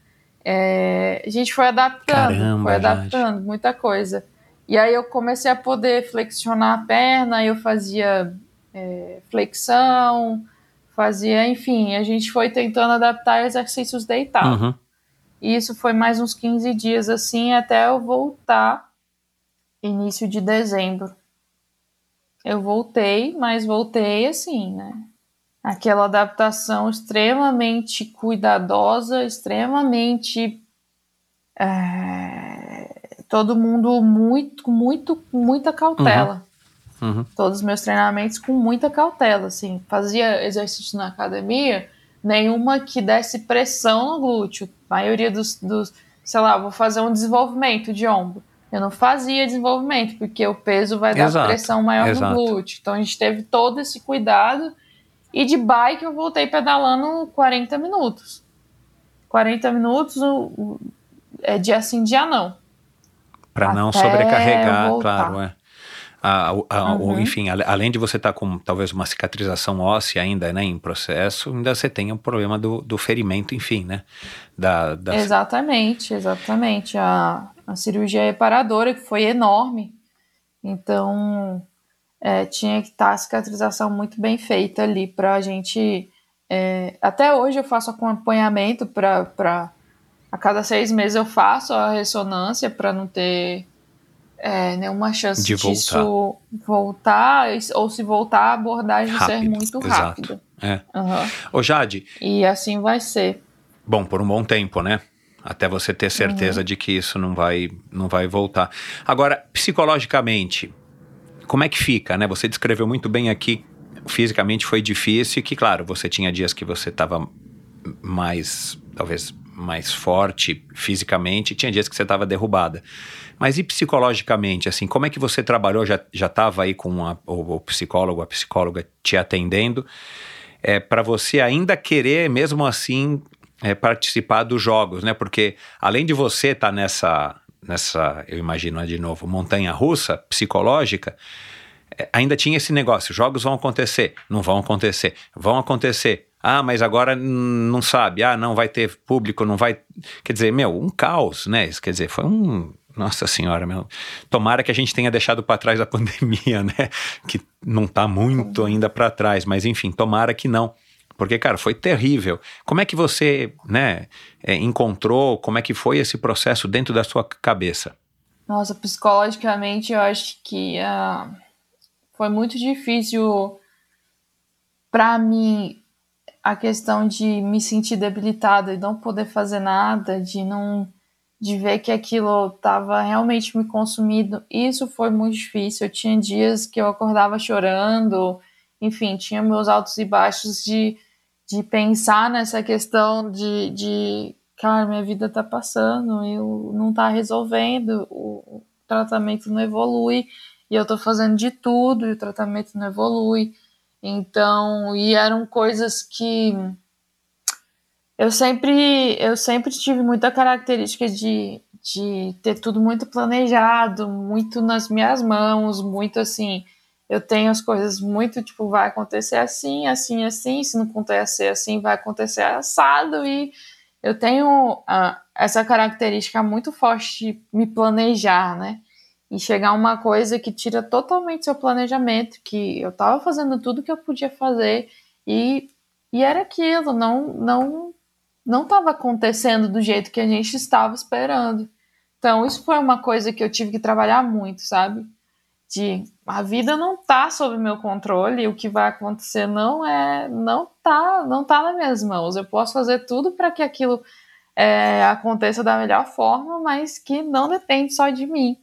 Speaker 1: É, a gente foi adaptando,
Speaker 8: Caramba,
Speaker 1: foi adaptando muita coisa. E aí eu comecei a poder flexionar a perna, eu fazia é, flexão, fazia, enfim, a gente foi tentando adaptar exercícios deitados.
Speaker 8: Uhum.
Speaker 1: E isso foi mais uns 15 dias assim, até eu voltar início de dezembro. Eu voltei, mas voltei assim, né? Aquela adaptação extremamente cuidadosa, extremamente. é, todo mundo muito, muito, muita cautela.
Speaker 8: Uhum.
Speaker 1: Todos os meus treinamentos com muita cautela, assim. Fazia exercício na academia, nenhuma que desse pressão no glúteo. A maioria dos, dos sei lá, vou fazer um desenvolvimento de ombro. Eu não fazia desenvolvimento, porque o peso vai dar
Speaker 8: Exato,
Speaker 1: pressão maior
Speaker 8: exato.
Speaker 1: no glúteo. Então a gente teve todo esse cuidado. E de bike eu voltei pedalando 40 minutos. 40 minutos é dia sim, dia não.
Speaker 8: Para não sobrecarregar,
Speaker 1: voltar.
Speaker 8: claro, é. A- a-
Speaker 1: Uhum.
Speaker 8: enfim, além de você estar com talvez uma cicatrização óssea ainda, né, em processo, ainda você tem o problema do, do ferimento, enfim, né? Da, da-
Speaker 1: Exatamente, exatamente. A, a cirurgia reparadora, que foi enorme. Então, é, tinha que estar a cicatrização muito bem feita ali para a gente. é, até hoje eu faço acompanhamento para. A cada seis meses eu faço a ressonância para não ter é, nenhuma chance
Speaker 8: De
Speaker 1: disso voltar, ou se voltar, a abordagem ser
Speaker 8: Rápido,
Speaker 1: muito
Speaker 8: exato.
Speaker 1: rápida.
Speaker 8: É.
Speaker 1: Aham.
Speaker 8: Ô Jade,
Speaker 1: E assim vai ser.
Speaker 8: bom, por um bom tempo, né? Até você ter certeza
Speaker 1: Uhum.
Speaker 8: de que isso não vai, não vai voltar. Agora, psicologicamente, como é que fica, né? Você descreveu muito bem aqui, fisicamente foi difícil, que claro, você tinha dias que você estava mais, talvez mais forte fisicamente, tinha dias que você estava derrubada. Mas e psicologicamente, assim, como é que você trabalhou? Já estava aí com a- o, o psicólogo, a psicóloga te atendendo, é, para você ainda querer, mesmo assim, é, participar dos jogos, né? Porque além de você estar nessa, nessa, eu imagino, de novo, montanha russa psicológica, é, ainda tinha esse negócio: jogos vão acontecer, não vão acontecer, vão acontecer. Ah, mas agora não sabe. Ah, não vai ter público, não vai. Quer dizer, meu, um caos, né? Quer dizer, foi um. Nossa senhora, meu. Tomara que a gente tenha deixado para trás a pandemia, né? Que não tá muito ainda para trás, mas enfim, tomara que não. Porque, cara, foi terrível. Como é que você, né, é, encontrou, como é que foi esse processo dentro da sua cabeça?
Speaker 1: Nossa, psicologicamente eu acho que ah, foi muito difícil para mim a questão de me sentir debilitada e não poder fazer nada, de não de ver que aquilo estava realmente me consumindo. Isso foi muito difícil. Eu tinha dias que eu acordava chorando, enfim, tinha meus altos e baixos de, de pensar nessa questão de, de cara, minha vida tá passando, eu não tá resolvendo, o, tratamento não evolui, e eu tô fazendo de tudo e o tratamento não evolui. Então, e eram coisas que eu sempre, eu sempre tive muita característica de, de ter tudo muito planejado, muito nas minhas mãos, muito assim. Eu tenho as coisas muito tipo, vai acontecer assim, assim, assim. Se não acontecer assim, vai acontecer assado. E eu tenho ah, essa característica muito forte de me planejar, né? E chegar a uma coisa que tira totalmente seu planejamento, que eu tava fazendo tudo que eu podia fazer e, e era aquilo, não, não não estava acontecendo do jeito que a gente estava esperando. Então, isso foi uma coisa que eu tive que trabalhar muito, sabe? de a vida não tá sob meu controle, o que vai acontecer não é, não tá, não tá nas minhas mãos. Eu posso fazer tudo para que aquilo é, aconteça da melhor forma, mas que não depende só de mim.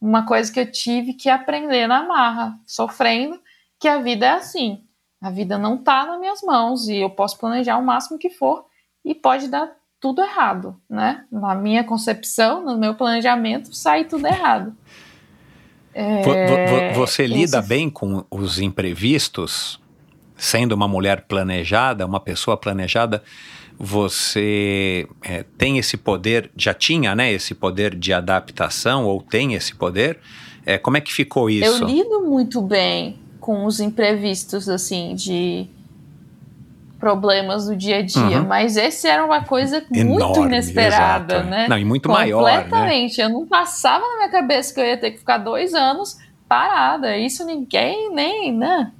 Speaker 1: Uma coisa que eu tive que aprender na marra, sofrendo, que a vida é assim. A vida não tá nas minhas mãos e eu posso planejar o máximo que for e pode dar tudo errado, né? Na minha concepção, no meu planejamento, sai tudo errado.
Speaker 8: É, você lida esse... bem com os imprevistos? Sendo uma mulher planejada, uma pessoa planejada, você é, tem esse poder, já tinha, né, esse poder de adaptação, ou tem esse poder? É, como é que ficou isso?
Speaker 1: Eu lido muito bem com os imprevistos, assim, de problemas do dia a dia, uhum. mas esse era uma coisa muito Enorme, inesperada, exato. né?
Speaker 8: Não, e muito maior,
Speaker 1: né? Completamente. Né? Eu não passava na minha cabeça que eu ia ter que ficar dois anos parada. Isso ninguém nem, né?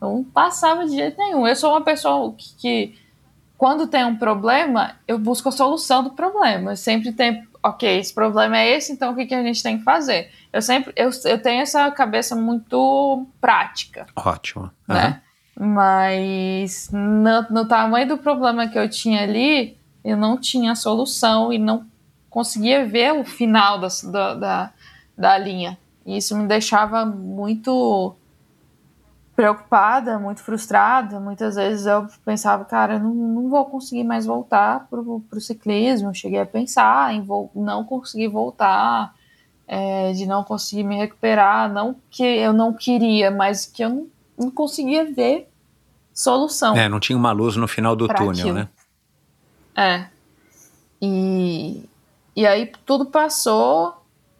Speaker 1: Não passava de jeito nenhum. Eu sou uma pessoa que, que quando tem um problema, eu busco a solução do problema. Eu sempre tem, ok, esse problema é esse, então o que, que a gente tem que fazer? Eu sempre, eu, eu tenho essa cabeça muito prática.
Speaker 8: Ótimo.
Speaker 1: Né? Mas no, no, tamanho do problema que eu tinha ali, eu não tinha solução e não conseguia ver o final da, da, da, linha. E isso me deixava muito preocupada, muito frustrada. Muitas vezes eu pensava, cara, eu não, não vou conseguir mais voltar para o ciclismo. cheguei a pensar em não conseguir voltar, é, de não conseguir me recuperar. Não que eu não queria, mas que eu não não conseguia ver solução.
Speaker 8: É, não tinha uma luz no final do túnel, aquilo. né?
Speaker 1: É. E, e aí tudo passou.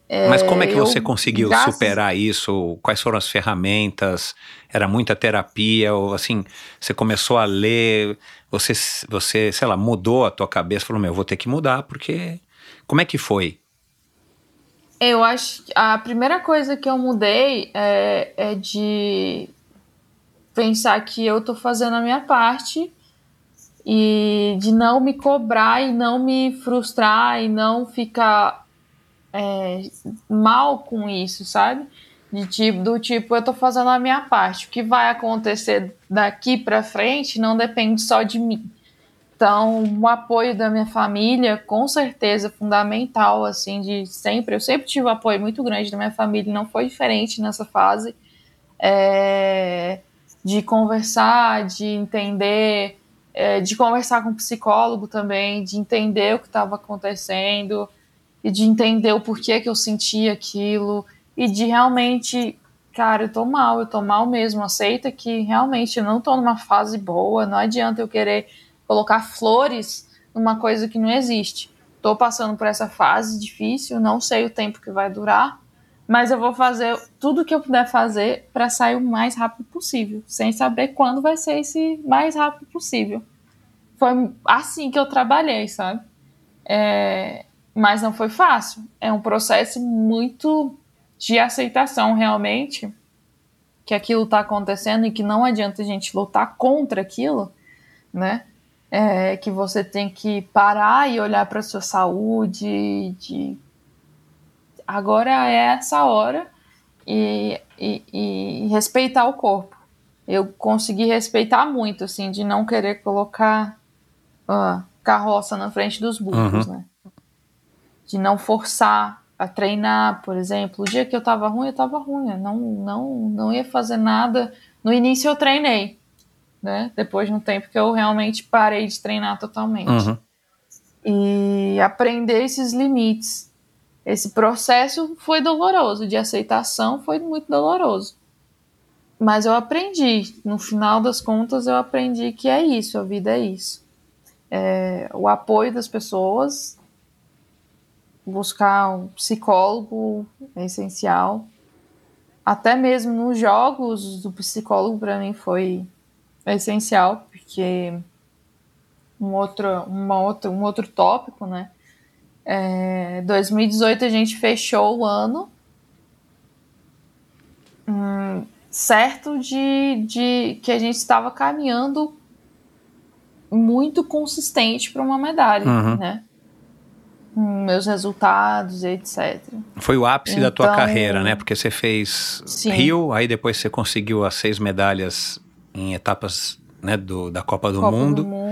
Speaker 8: É, Mas como é que você conseguiu graças... superar isso? Quais foram as ferramentas? Era muita terapia? Ou assim, você começou a ler, você, você sei lá, mudou a tua cabeça, falou, meu, vou ter que mudar, porque... Como é que foi?
Speaker 1: Eu acho que a primeira coisa que eu mudei é, é de pensar que eu tô fazendo a minha parte e de não me cobrar e não me frustrar e não ficar é, mal com isso, sabe? De tipo, do tipo, eu tô fazendo a minha parte. O que vai acontecer daqui para frente não depende só de mim. Então, o apoio da minha família, com certeza, fundamental, assim, de sempre. Eu sempre tive um apoio muito grande da minha família, não foi diferente nessa fase. É, de conversar, de entender, é, de conversar com o psicólogo também, de entender o que estava acontecendo e de entender o porquê que eu sentia aquilo e de realmente, cara, eu tô mal, eu tô mal mesmo, aceita que realmente eu não tô numa fase boa, não adianta eu querer colocar flores numa coisa que não existe. Tô passando por essa fase difícil, não sei o tempo que vai durar, mas eu vou fazer tudo que eu puder fazer para sair o mais rápido possível, sem saber quando vai ser esse mais rápido possível. Foi assim que eu trabalhei, sabe? É, mas não foi fácil. É um processo muito de aceitação, realmente, que aquilo está acontecendo e que não adianta a gente lutar contra aquilo, né? É, que você tem que parar e olhar para sua saúde, de agora é essa hora e, e, e, respeitar o corpo. Eu consegui respeitar muito, assim, de não querer colocar uh, carroça na frente dos burros, uhum. né? De não forçar a treinar, por exemplo. O dia que eu tava ruim, eu tava ruim. Eu não, não, não ia fazer nada. No início eu treinei, né? Depois de um tempo que eu realmente parei de treinar totalmente. Uhum. E aprender esses limites esse processo foi doloroso, de aceitação foi muito doloroso. Mas eu aprendi, no final das contas, eu aprendi que é isso, a vida é isso. É, o apoio das pessoas, buscar um psicólogo é essencial. Até mesmo nos jogos, do psicólogo para mim foi essencial, porque um outro, uma outra, um outro tópico, né? É, 2018 a gente fechou o ano hum, certo de, de que a gente estava caminhando muito consistente para uma medalha, uhum. né? meus resultados, etc.
Speaker 8: Foi o ápice da tua
Speaker 1: Então-
Speaker 8: carreira, né? Porque você fez
Speaker 1: Sim.
Speaker 8: Rio, aí depois você conseguiu as seis medalhas em etapas né, do, da Copa do
Speaker 1: Copa
Speaker 8: Mundo.
Speaker 1: do Mundo.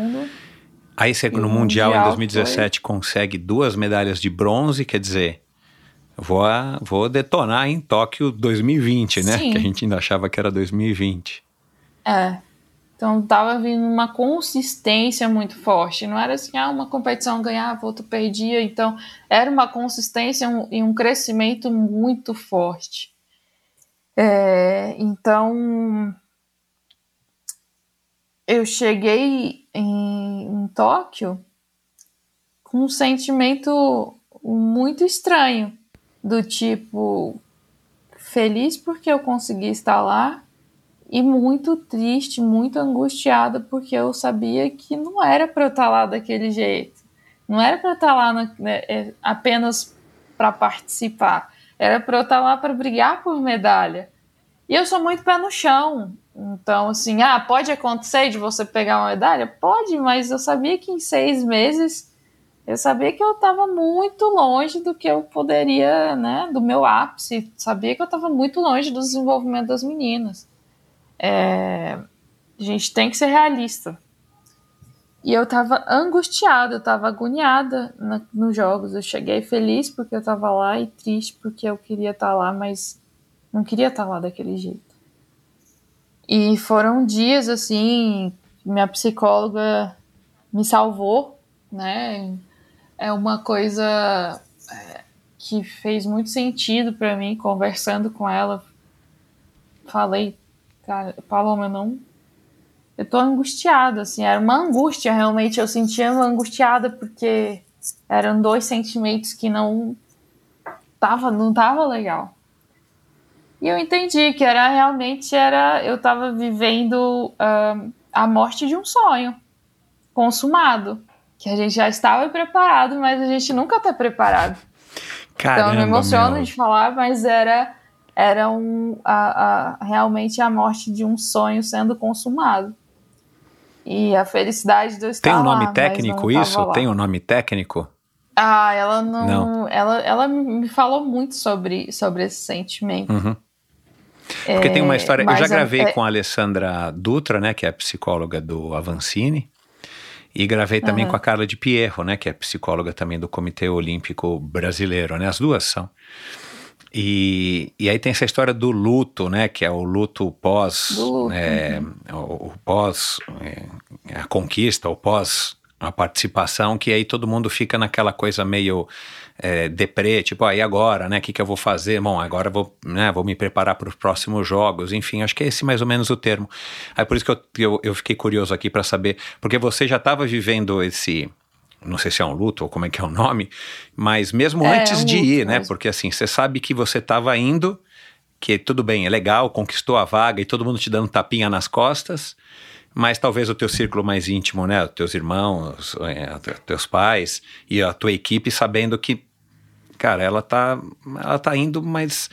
Speaker 8: Aí você, no
Speaker 1: o
Speaker 8: Mundial, em
Speaker 1: Mundial
Speaker 8: 2017, consegue duas medalhas de bronze, quer dizer, vou, vou detonar em Tóquio 2020, né?
Speaker 1: Sim.
Speaker 8: Que a gente ainda achava que era 2020.
Speaker 1: É. Então tava vindo uma consistência muito forte. Não era assim, ah, uma competição ganhava, outra perdia. Então era uma consistência um- e um crescimento muito forte. É, então eu cheguei em, em Tóquio com um sentimento muito estranho, do tipo feliz porque eu consegui estar lá e muito triste, muito angustiada porque eu sabia que não era para eu estar lá daquele jeito. Não era para eu estar lá na- né, é, apenas para participar. Era para eu estar lá para brigar por medalha. E eu sou muito pé no chão. Então, assim, ah, pode acontecer de você pegar uma medalha? Pode, mas eu sabia que em seis meses eu sabia que eu estava muito longe do que eu poderia, né, do meu ápice. Sabia que eu estava muito longe do desenvolvimento das meninas. É, a gente tem que ser realista. E eu tava angustiada, eu tava agoniada na- nos jogos. Eu cheguei feliz porque eu tava lá e triste porque eu queria estar lá, mas não queria estar lá daquele jeito. E foram dias assim, minha psicóloga me salvou, né? É uma coisa é, que fez muito sentido para mim conversando com ela. Falei, cara, Paloma, eu não. Eu tô angustiada, assim, era uma angústia realmente. Eu sentia angustiada porque eram dois sentimentos que não tava, não tava legal. E eu entendi que era realmente era eu tava vivendo ahn, a morte de um sonho consumado, que a gente já estava preparado, mas a gente nunca tá preparado.
Speaker 8: Caramba,
Speaker 1: Então eu me emociono
Speaker 8: meu.
Speaker 1: de falar, mas era, era um, a, a- realmente a morte de um sonho sendo consumado. E a felicidade de eu estar
Speaker 8: Tem um
Speaker 1: lá,
Speaker 8: nome
Speaker 1: mas
Speaker 8: técnico isso?
Speaker 1: lá.
Speaker 8: Tem um nome técnico?
Speaker 1: Ah, ela não.
Speaker 8: Não.
Speaker 1: Ela, ela me falou muito sobre, sobre esse sentimento.
Speaker 8: Uhum. Porque tem uma história. Eu já
Speaker 1: é-
Speaker 8: gravei
Speaker 1: é-
Speaker 8: com a Alessandra Dutra, né, que é psicóloga do Avancini, e gravei também
Speaker 1: Aham.
Speaker 8: com a Carla de Pierro, né, que é psicóloga também do Comitê Olímpico Brasileiro, né? As duas são. E, e aí tem essa história do luto, né, que é o luto pós,
Speaker 1: luto,
Speaker 8: é, o, o pós é, a conquista, o pós a participação, que aí todo mundo fica naquela coisa meio é, deprê, tipo, aí agora, né, o que, que eu vou fazer? Bom, agora eu vou, né, vou me preparar para os próximos jogos, enfim, acho que é esse mais ou menos o termo. Aí por isso que eu, eu, eu fiquei curioso aqui para saber, porque você já estava vivendo esse, não sei se é um luto ou como é que é o nome, mas mesmo
Speaker 1: É,
Speaker 8: antes
Speaker 1: um
Speaker 8: de ir, né,
Speaker 1: mesmo.
Speaker 8: porque assim, você sabe que você estava indo, que tudo bem, é legal, conquistou a vaga e todo mundo te dando tapinha nas costas, mas talvez o teu círculo mais íntimo, né, os teus irmãos, é, te- teus pais e a tua equipe sabendo que, cara, ela tá, ela tá indo, mas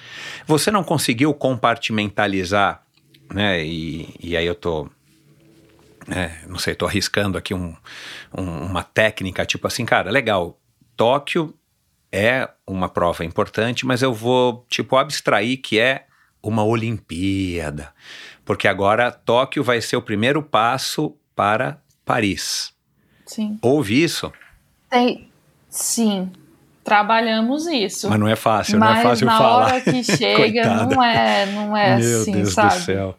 Speaker 8: você não conseguiu compartimentalizar, né, e, e aí eu tô, é, não sei, tô arriscando aqui um, um- uma técnica, tipo assim, cara, legal, Tóquio é uma prova importante, mas eu vou, tipo, abstrair que é uma Olimpíada. Porque agora Tóquio vai ser o primeiro passo para Paris.
Speaker 1: Sim.
Speaker 8: Ouve isso?
Speaker 1: Tem, sim. Trabalhamos isso.
Speaker 8: Mas não é fácil, não
Speaker 1: Mas
Speaker 8: é fácil
Speaker 1: na
Speaker 8: falar.
Speaker 1: hora que chega, não é, não é
Speaker 8: Meu
Speaker 1: assim,
Speaker 8: Deus
Speaker 1: sabe?
Speaker 8: do céu.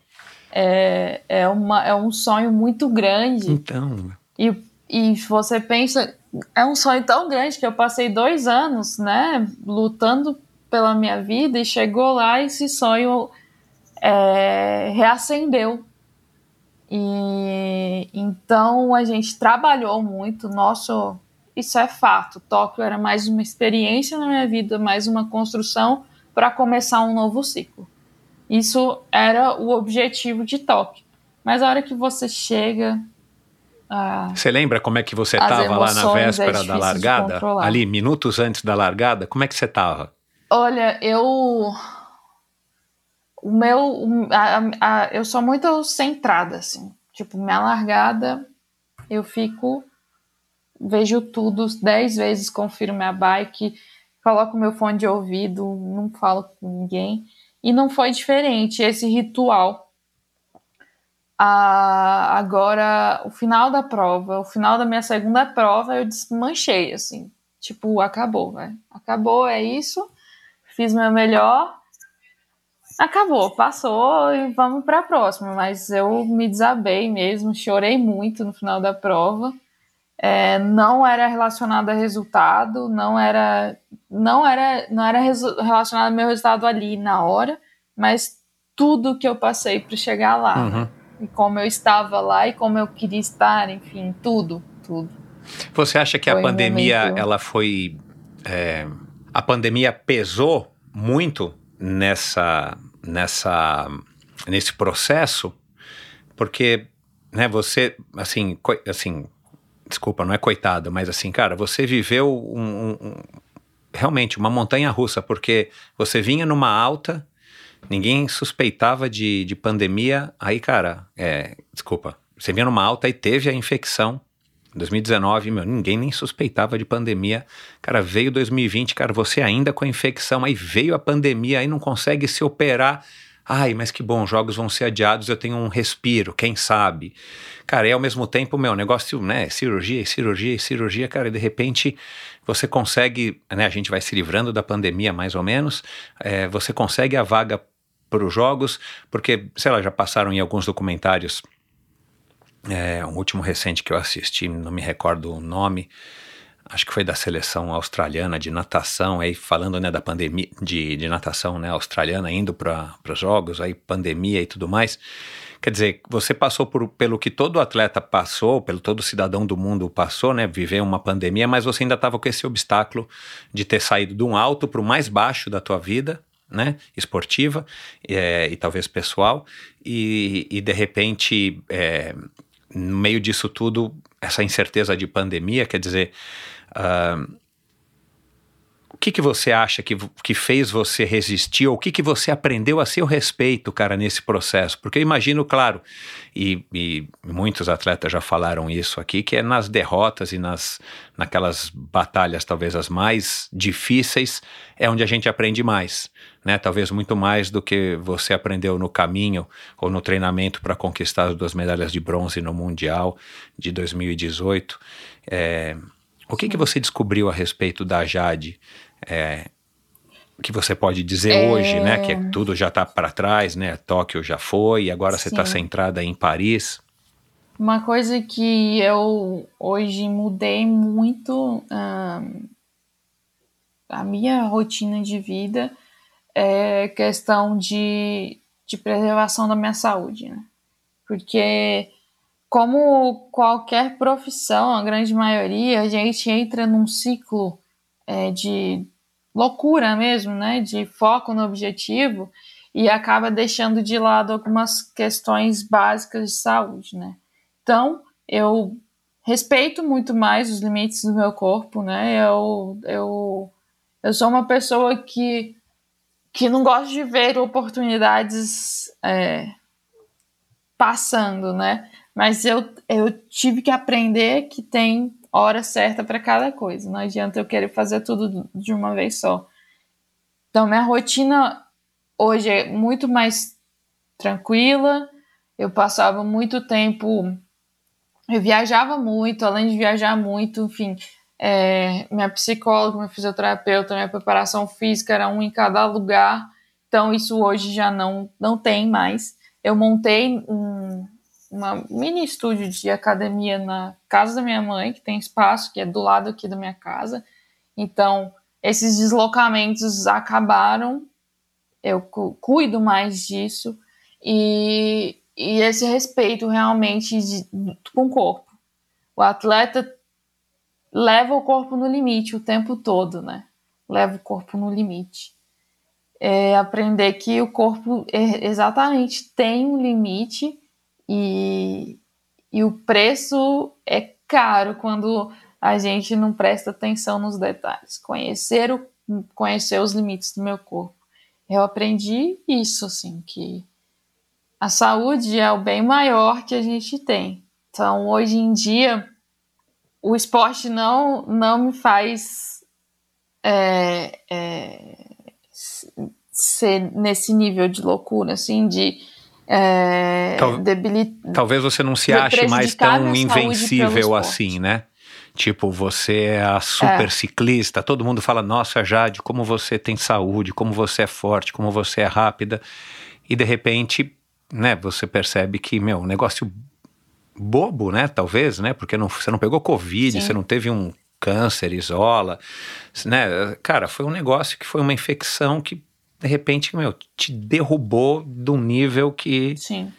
Speaker 1: É, é, uma, é um sonho muito grande.
Speaker 8: Então,
Speaker 1: E, e você pensa, é um sonho tão grande que eu passei dois anos, né, lutando pela minha vida e chegou lá e esse sonho é, reacendeu. E então a gente trabalhou muito, nosso, isso é fato. Tóquio era mais uma experiência na minha vida, mais uma construção para começar um novo ciclo. Isso era o objetivo de Tóquio. Mas a hora que você chega, ah,
Speaker 8: você lembra como é que você estava lá na
Speaker 1: é
Speaker 8: véspera da
Speaker 1: difícil de
Speaker 8: largada? Ali, minutos antes da largada, como é que você estava?
Speaker 1: Olha, eu. O meu. o- a- a- eu sou muito centrada, assim. Tipo, minha largada, eu fico vejo tudo dez vezes, confiro minha bike, coloco meu fone de ouvido, não falo com ninguém. E não foi diferente esse ritual. Ah, agora, o final da prova, o final da minha segunda prova, eu desmanchei, assim. Tipo, acabou, né? Acabou, é isso. Fiz meu melhor. Acabou, passou e vamos para a próxima. Mas eu me desabei mesmo, chorei muito no final da prova. É, não era relacionado a resultado, não era, não era, não era relacionado ao meu resultado ali na hora, mas tudo que eu passei para chegar lá. Uhum e como eu estava lá e como eu queria estar, enfim, tudo, tudo.
Speaker 8: Você acha que foi a pandemia, um ela foi. É, a pandemia pesou muito nessa, nessa, nesse processo? Porque, né, você, assim, assim, desculpa, não é coitado, mas assim, cara, você viveu um, um, realmente uma montanha russa, porque você vinha numa alta ninguém suspeitava de, de pandemia. Aí, cara, é, desculpa, você vinha numa alta e teve a infecção. 2019, meu, ninguém nem suspeitava de pandemia. Cara, veio 2020, cara, você ainda com a infecção, aí veio a pandemia, aí não consegue se operar. Ai, mas que bom, jogos vão ser adiados, eu tenho um respiro, quem sabe? Cara, e ao mesmo tempo, meu, negócio, né, cirurgia, cirurgia, cirurgia, cara, e de repente você consegue, né, a gente vai se livrando da pandemia mais ou menos, é, você consegue a vaga para os jogos, porque, sei lá, já passaram em alguns documentários, é, um último recente que eu assisti, não me recordo o nome, acho que foi da seleção australiana de natação, aí falando né, da pandemia de, de natação né, australiana, indo para os jogos, aí pandemia e tudo mais. Quer dizer, você passou por, pelo que todo atleta passou, pelo todo cidadão do mundo passou, né? Viver uma pandemia, mas você ainda estava com esse obstáculo de ter saído de um alto para o mais baixo da tua vida, né, esportiva é, e talvez pessoal, e, e de repente, é, no meio disso tudo, essa incerteza de pandemia, quer dizer, o que, que você acha que, que fez você resistir, ou o que, que você aprendeu a seu respeito, cara, nesse processo? Porque eu imagino, claro, e, e, muitos atletas já falaram isso aqui, que é nas derrotas e nas, naquelas batalhas talvez as mais difíceis, é onde a gente aprende mais, né? Talvez muito mais do que você aprendeu no caminho ou no treinamento para conquistar as duas medalhas de bronze no Mundial de 2018. É, o que, que você descobriu a respeito da Jade? É, que você pode dizer é... hoje, né? Que tudo já está para trás, né? Tóquio já foi, e agora você está centrada em Paris.
Speaker 1: Uma coisa que eu hoje mudei muito a minha rotina de vida é questão de, de preservação da minha saúde, né? Porque como qualquer profissão, a grande maioria, a gente entra num ciclo é, de loucura mesmo, né? De foco no objetivo e acaba deixando de lado algumas questões básicas de saúde, né? Então, eu respeito muito mais os limites do meu corpo, né? Eu, eu, eu sou uma pessoa que, que não gosta de ver oportunidades é, passando, né? Mas eu, eu tive que aprender que tem hora certa para cada coisa. Não adianta eu querer fazer tudo de uma vez só. Então, minha rotina hoje é muito mais tranquila. Eu passava muito tempo. Eu viajava muito, além de viajar muito, enfim. É, minha psicóloga, minha fisioterapeuta, minha preparação física era um em cada lugar. Então, isso hoje já não, não tem mais. Eu montei um, uma mini estúdio de academia na casa da minha mãe, que tem espaço, que é do lado aqui da minha casa. Então, esses deslocamentos acabaram, eu cuido mais disso e, e esse respeito realmente de, com o corpo. O atleta leva o corpo no limite o tempo todo, né? Leva o corpo no limite. É aprender que o corpo exatamente tem um limite e, e o preço é caro quando a gente não presta atenção nos detalhes. Conhecer, o, conhecer os limites do meu corpo. Eu aprendi isso, assim, que a saúde é o bem maior que a gente tem. Então, hoje em dia, o esporte não, não me faz é, é, ser nesse nível de loucura, assim, de é,
Speaker 8: Tal,
Speaker 1: debilitar.
Speaker 8: Talvez você não se ache mais tão invencível assim, né? Tipo, você é a super é. ciclista, todo mundo fala, nossa, Jade, como você tem saúde, como você é forte, como você é rápida. E de repente, né, você percebe que, meu, um negócio bobo, né, talvez, né, porque não, você não pegou Covid, Sim. você não teve um câncer, isola, né, cara, foi um negócio que foi uma infecção que, de repente, meu, te derrubou de um nível que...
Speaker 1: Sim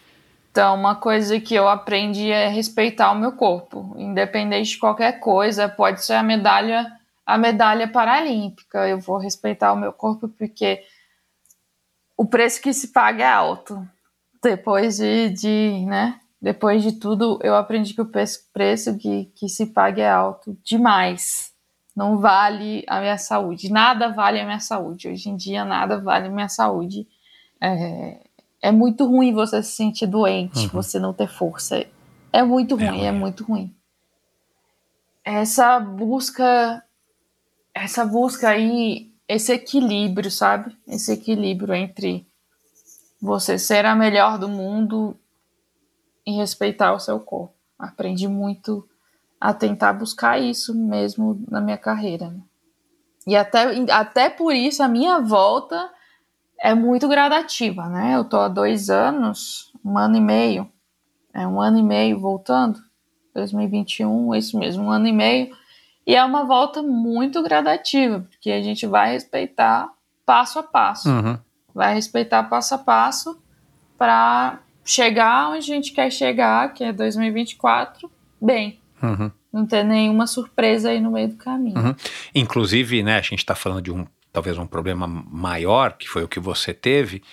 Speaker 1: então, uma coisa que eu aprendi é respeitar o meu corpo, independente de qualquer coisa. Pode ser a medalha, a medalha paralímpica. Eu vou respeitar o meu corpo porque o preço que se paga é alto. Depois de, de né? Depois de tudo, eu aprendi que o preço que, que se paga é alto demais. Não vale a minha saúde. Nada vale a minha saúde. Hoje em dia, nada vale a minha saúde. É, é muito ruim você se sentir doente, uhum. você não ter força. É muito ruim, é, ruim. é muito ruim. Essa busca, essa busca aí, esse equilíbrio, sabe? Esse equilíbrio entre você ser a melhor do mundo e respeitar o seu corpo. Aprendi muito a tentar buscar isso mesmo na minha carreira. Né? E até, até por isso a minha volta é muito gradativa, né? Eu tô há dois anos, um ano e meio, é um ano e meio voltando, 2021, isso mesmo, um ano e meio, e é uma volta muito gradativa, porque a gente vai respeitar passo a passo, uhum. vai respeitar passo a passo para chegar onde a gente quer chegar, que é 2024, bem. Uhum. Não ter nenhuma surpresa aí no meio do caminho. Uhum.
Speaker 8: Inclusive, né, a gente está falando de um talvez um problema maior, que foi o que você teve,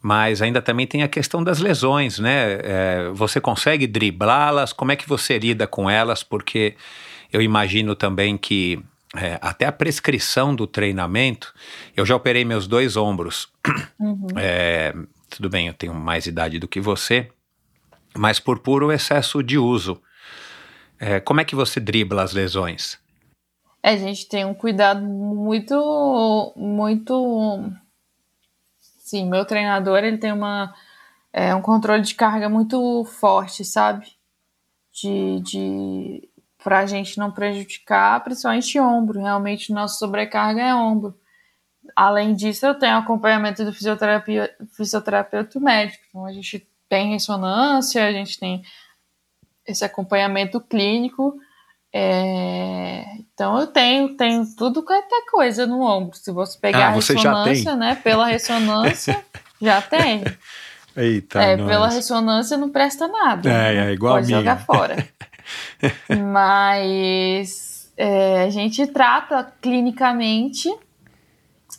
Speaker 8: mas ainda também tem a questão das lesões, né? É, você consegue driblá-las? Como é que você lida com elas? Porque eu imagino também que é, até a prescrição do treinamento, eu já operei meus dois ombros. Uhum. É, tudo bem, eu tenho mais idade do que você, mas por puro excesso de uso. É, como é que você dribla as lesões?
Speaker 1: É, a gente tem um cuidado muito, muito. Sim, meu treinador ele tem uma, é, um controle de carga muito forte, sabe? De, de para a gente não prejudicar, principalmente ombro. Realmente, nossa sobrecarga é ombro. Além disso, eu tenho acompanhamento do fisioterapia, fisioterapeuta médico. Então, a gente tem ressonância, a gente tem esse acompanhamento clínico é, então eu tenho, tenho tudo quanto é coisa no ombro. Se você pegar ah, você a ressonância, né? Pela ressonância, já tem.
Speaker 8: Eita,
Speaker 1: é, pela ressonância não presta nada.
Speaker 8: É, né? é igual
Speaker 1: Pode
Speaker 8: a minha.
Speaker 1: jogar fora. Mas é, a gente trata clinicamente,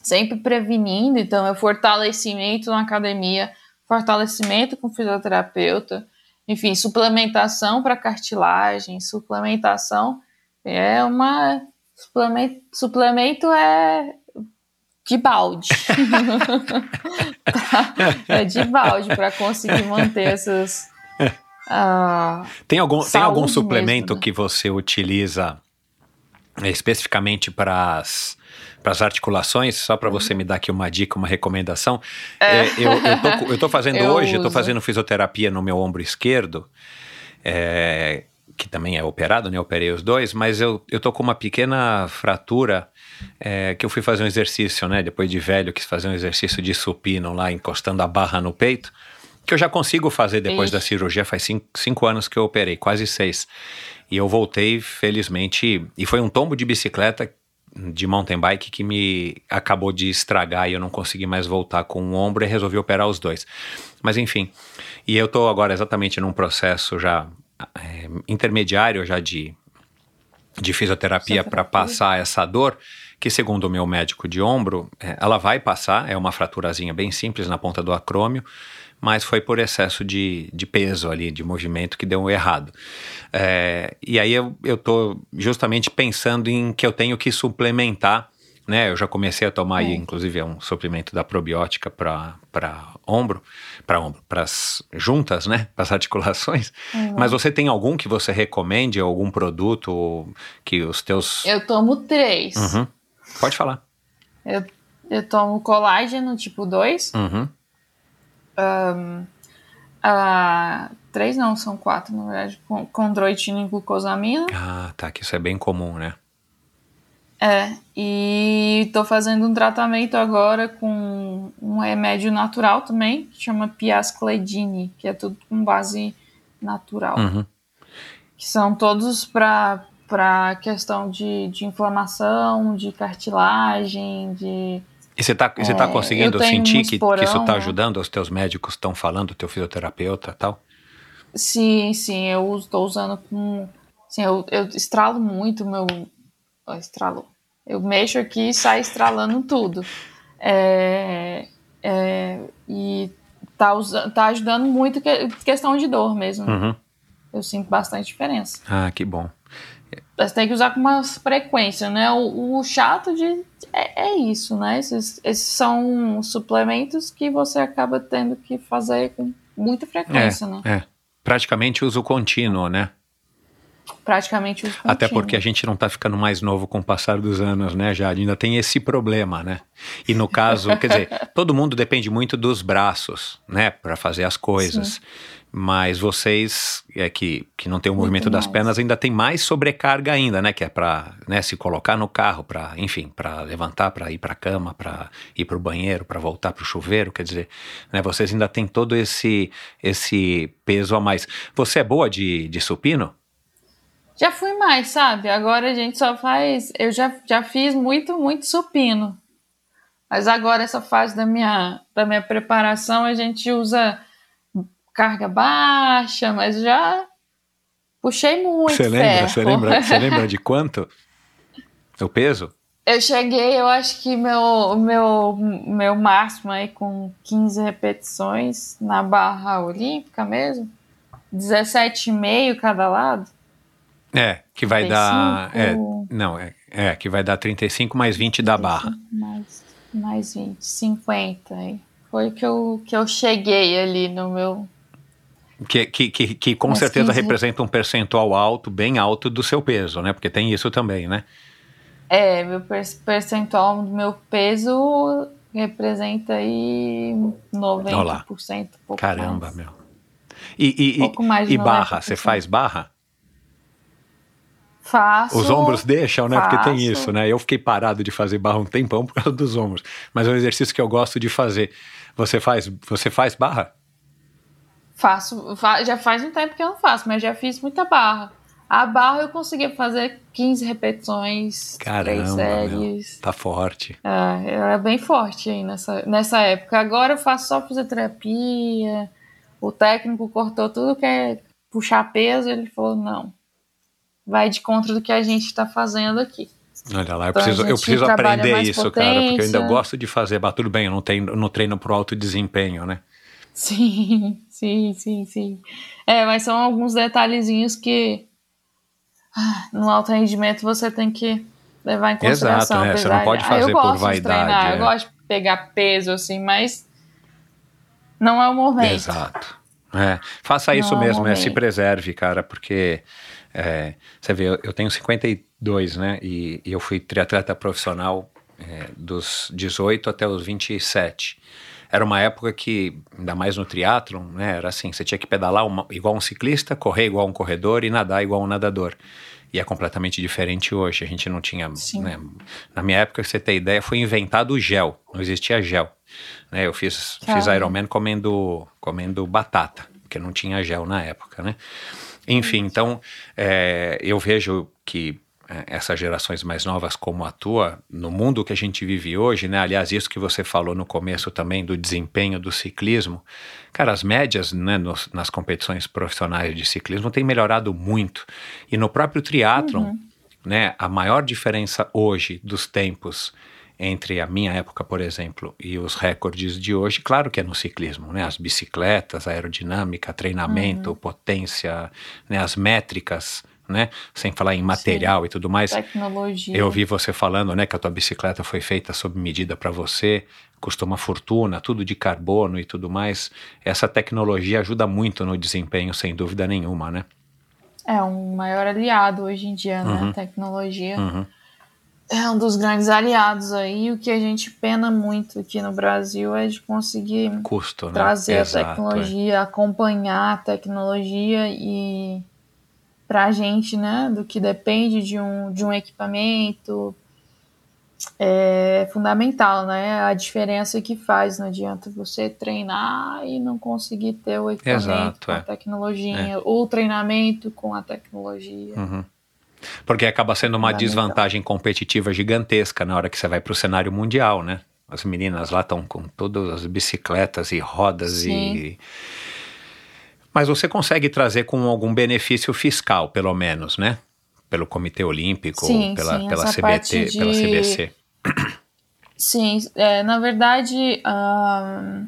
Speaker 1: sempre prevenindo. Então, é fortalecimento na academia, fortalecimento com fisioterapeuta enfim, suplementação para cartilagem, suplementação é uma suplemento, suplemento é de balde. é de balde para conseguir manter essas uh,
Speaker 8: tem algum tem algum suplemento mesmo, né? que você utiliza especificamente para as para as articulações, só para você me dar aqui uma dica, uma recomendação. É. É, eu, eu, tô, eu tô fazendo eu hoje, uso. eu tô fazendo fisioterapia no meu ombro esquerdo, é, que também é operado, né? Eu operei os dois, mas eu, eu tô com uma pequena fratura é, que eu fui fazer um exercício, né? Depois de velho, quis fazer um exercício de supino lá, encostando a barra no peito, que eu já consigo fazer depois Ixi. da cirurgia, faz cinco, cinco anos que eu operei, quase seis. E eu voltei, felizmente, e foi um tombo de bicicleta de mountain bike que me acabou de estragar e eu não consegui mais voltar com o ombro e resolvi operar os dois. Mas enfim, e eu estou agora exatamente num processo já é, intermediário já de, de fisioterapia para passar essa dor, que segundo o meu médico de ombro, é, ela vai passar, é uma fraturazinha bem simples na ponta do acrômio, mas foi por excesso de, de peso ali, de movimento que deu errado. É, e aí eu, eu tô justamente pensando em que eu tenho que suplementar né? Eu já comecei a tomar aí, inclusive, é um suplemento da probiótica para ombro, para ombro, para as juntas, né? Para as articulações. Mas você tem algum que você recomende, algum produto que os teus.
Speaker 1: Eu tomo três.
Speaker 8: Uhum. Pode falar.
Speaker 1: Eu, eu tomo colágeno tipo 2.
Speaker 8: Uhum.
Speaker 1: Ah, três não, são quatro, na verdade. Com, condroitina e glucosamina.
Speaker 8: Ah, tá, que isso é bem comum, né?
Speaker 1: É, e tô fazendo um tratamento agora com um remédio natural também, que chama Piascledine, que é tudo com base natural.
Speaker 8: Uhum.
Speaker 1: Que são todos para para questão de, de inflamação, de cartilagem, de
Speaker 8: E você tá, e você tá
Speaker 1: É,
Speaker 8: conseguindo
Speaker 1: eu tenho
Speaker 8: sentir que, que isso tá
Speaker 1: né?
Speaker 8: ajudando? Os teus médicos estão falando, o teu fisioterapeuta e tal?
Speaker 1: Sim, sim, eu estou usando com. Sim, eu, eu estralo muito o meu. Ó, estralou. Eu mexo aqui e sai estralando tudo. É, é, e tá, usa, tá ajudando muito que, questão de dor mesmo.
Speaker 8: Uhum.
Speaker 1: Eu sinto bastante diferença.
Speaker 8: Ah, que bom.
Speaker 1: Mas tem que usar com uma frequência, né? O, o chato de. É, é isso, né? Esses, esses são suplementos que você acaba tendo que fazer com muita frequência, né?
Speaker 8: É, praticamente uso contínuo, né?
Speaker 1: praticamente uso
Speaker 8: Até
Speaker 1: contínuo.
Speaker 8: porque a gente não tá ficando mais novo com o passar dos anos, né, Jade? Ainda tem esse problema, né? E no caso, quer dizer, todo mundo depende muito dos braços, né, para fazer as coisas. Mas vocês, é que, que não tem o
Speaker 1: Muito
Speaker 8: movimento das
Speaker 1: mais.
Speaker 8: pernas, ainda tem mais sobrecarga ainda, né? Que é para né, se colocar no carro, para, enfim, para levantar, para ir para a cama, para ir para o banheiro, para voltar para o chuveiro. Quer dizer, né, vocês ainda têm todo esse, esse peso a mais. Você é boa de, de supino?
Speaker 1: Já fui mais, sabe? Agora a gente só faz. Eu já, já fiz muito, muito supino. Mas agora, essa fase da minha, da minha preparação, a gente usa carga baixa, mas já puxei muito.
Speaker 8: Você lembra? Você lembra, você lembra de quanto? O peso?
Speaker 1: Eu cheguei, eu acho que meu, meu, meu máximo aí com 15 repetições na barra olímpica mesmo. 17,5 cada lado.
Speaker 8: É, que vai dar. É,
Speaker 1: 35.
Speaker 8: não, é, é, que vai dar 35 mais 20 da barra.
Speaker 1: Mais, mais 20, 50 aí. Foi que eu, que eu cheguei ali no meu.
Speaker 8: Que, que, que, que com
Speaker 1: Mas
Speaker 8: certeza
Speaker 1: 15
Speaker 8: representa um percentual alto, bem alto do seu peso, né? Porque tem isso também, né?
Speaker 1: É, meu per- percentual do meu peso representa aí 90%. Pouco
Speaker 8: Caramba,
Speaker 1: mais.
Speaker 8: meu. E, e,
Speaker 1: Pouco mais de
Speaker 8: e barra,
Speaker 1: 90%.
Speaker 8: você faz barra?
Speaker 1: Faço.
Speaker 8: Os ombros deixam, né? Porque tem
Speaker 1: faço.
Speaker 8: isso, né? Eu fiquei parado de fazer barra um tempão por causa dos ombros. Mas é um exercício que eu gosto de fazer. Você faz, você faz barra?
Speaker 1: Faço, fa- já faz um tempo que eu não faço, mas já fiz muita barra. A barra eu conseguia fazer 15 repetições, três
Speaker 8: Caramba, meu,
Speaker 1: séries.
Speaker 8: tá forte.
Speaker 1: Ah, eu era bem forte aí nessa, nessa época. Agora eu faço só fisioterapia. O técnico cortou tudo que é puxar peso. Ele falou: não, vai de contra do que a gente está fazendo aqui.
Speaker 8: Olha lá, eu
Speaker 1: Então,
Speaker 8: preciso, eu preciso aprender isso, cara, porque eu ainda
Speaker 1: potência.
Speaker 8: gosto de fazer barra. Tudo bem, eu não, tenho, não treino pro alto desempenho, né?
Speaker 1: Sim, sim, sim, sim. É, mas são alguns detalhezinhos que ah, no alto rendimento você tem que levar em
Speaker 8: Exato,
Speaker 1: consideração.
Speaker 8: é, você
Speaker 1: apesar
Speaker 8: não pode
Speaker 1: de- ah,
Speaker 8: fazer
Speaker 1: eu
Speaker 8: por
Speaker 1: gosto de
Speaker 8: vaidade,
Speaker 1: treinar,
Speaker 8: é.
Speaker 1: Eu gosto de pegar peso, assim, mas não é o momento.
Speaker 8: Exato. É, faça isso
Speaker 1: Não,
Speaker 8: mesmo, é, se preserve, cara, porque é, você vê, eu, eu tenho 52, né? E, e eu fui triatleta profissional é, dos 18 até os 27. Era uma época que, ainda mais no triatlon, né? Era assim, você tinha que pedalar uma- igual um ciclista, correr igual um corredor e nadar igual um nadador. E é completamente diferente hoje. A gente não tinha. Né, Na minha época, pra você ter ideia, foi inventado o gel. Não existia gel. Né, eu fiz, fiz. Ironman comendo, comendo batata, porque não tinha gel na época, né? Enfim, então é, eu vejo que essas gerações mais novas como a tua, no mundo que a gente vive hoje, né? Aliás, isso que você falou no começo também do desempenho do ciclismo, cara, as médias né, nos- nas competições profissionais de ciclismo têm melhorado muito. E no próprio triatlon, né, a maior diferença hoje dos tempos entre a minha época, por exemplo, e os recordes de hoje, claro que é no ciclismo, né? As bicicletas, a aerodinâmica, treinamento, potência, né? as métricas, né? Sem falar em material e tudo mais.
Speaker 1: Tecnologia.
Speaker 8: Eu ouvi você falando, né, que a tua bicicleta foi feita sob medida para você, custa uma fortuna, tudo de carbono e tudo mais. Essa tecnologia ajuda muito no desempenho, sem dúvida nenhuma, né?
Speaker 1: É um maior aliado hoje em dia, né?
Speaker 8: Uhum.
Speaker 1: A tecnologia
Speaker 8: Uhum.
Speaker 1: é um dos grandes aliados aí. O que a gente pena muito aqui no Brasil é de conseguir
Speaker 8: Custo, né?
Speaker 1: trazer
Speaker 8: Exato,
Speaker 1: a tecnologia, acompanhar a tecnologia e pra gente, né, do que depende de um, de um equipamento, é fundamental, né? A diferença que faz, não adianta você treinar e não conseguir ter o equipamento
Speaker 8: Exato,
Speaker 1: com
Speaker 8: é.
Speaker 1: a tecnologia, ou o treinamento com a tecnologia.
Speaker 8: é. Uhum. Porque acaba sendo uma desvantagem competitiva gigantesca na hora que você vai para o cenário mundial, né? As meninas lá estão com todas as bicicletas e rodas
Speaker 1: Sim.
Speaker 8: e. Mas você consegue trazer com algum benefício fiscal, pelo menos, né? Pelo Comitê Olímpico,
Speaker 1: Sim,
Speaker 8: pela,
Speaker 1: sim,
Speaker 8: pela CBT,
Speaker 1: parte
Speaker 8: pela
Speaker 1: de-
Speaker 8: CBC.
Speaker 1: Sim, é, na verdade, a,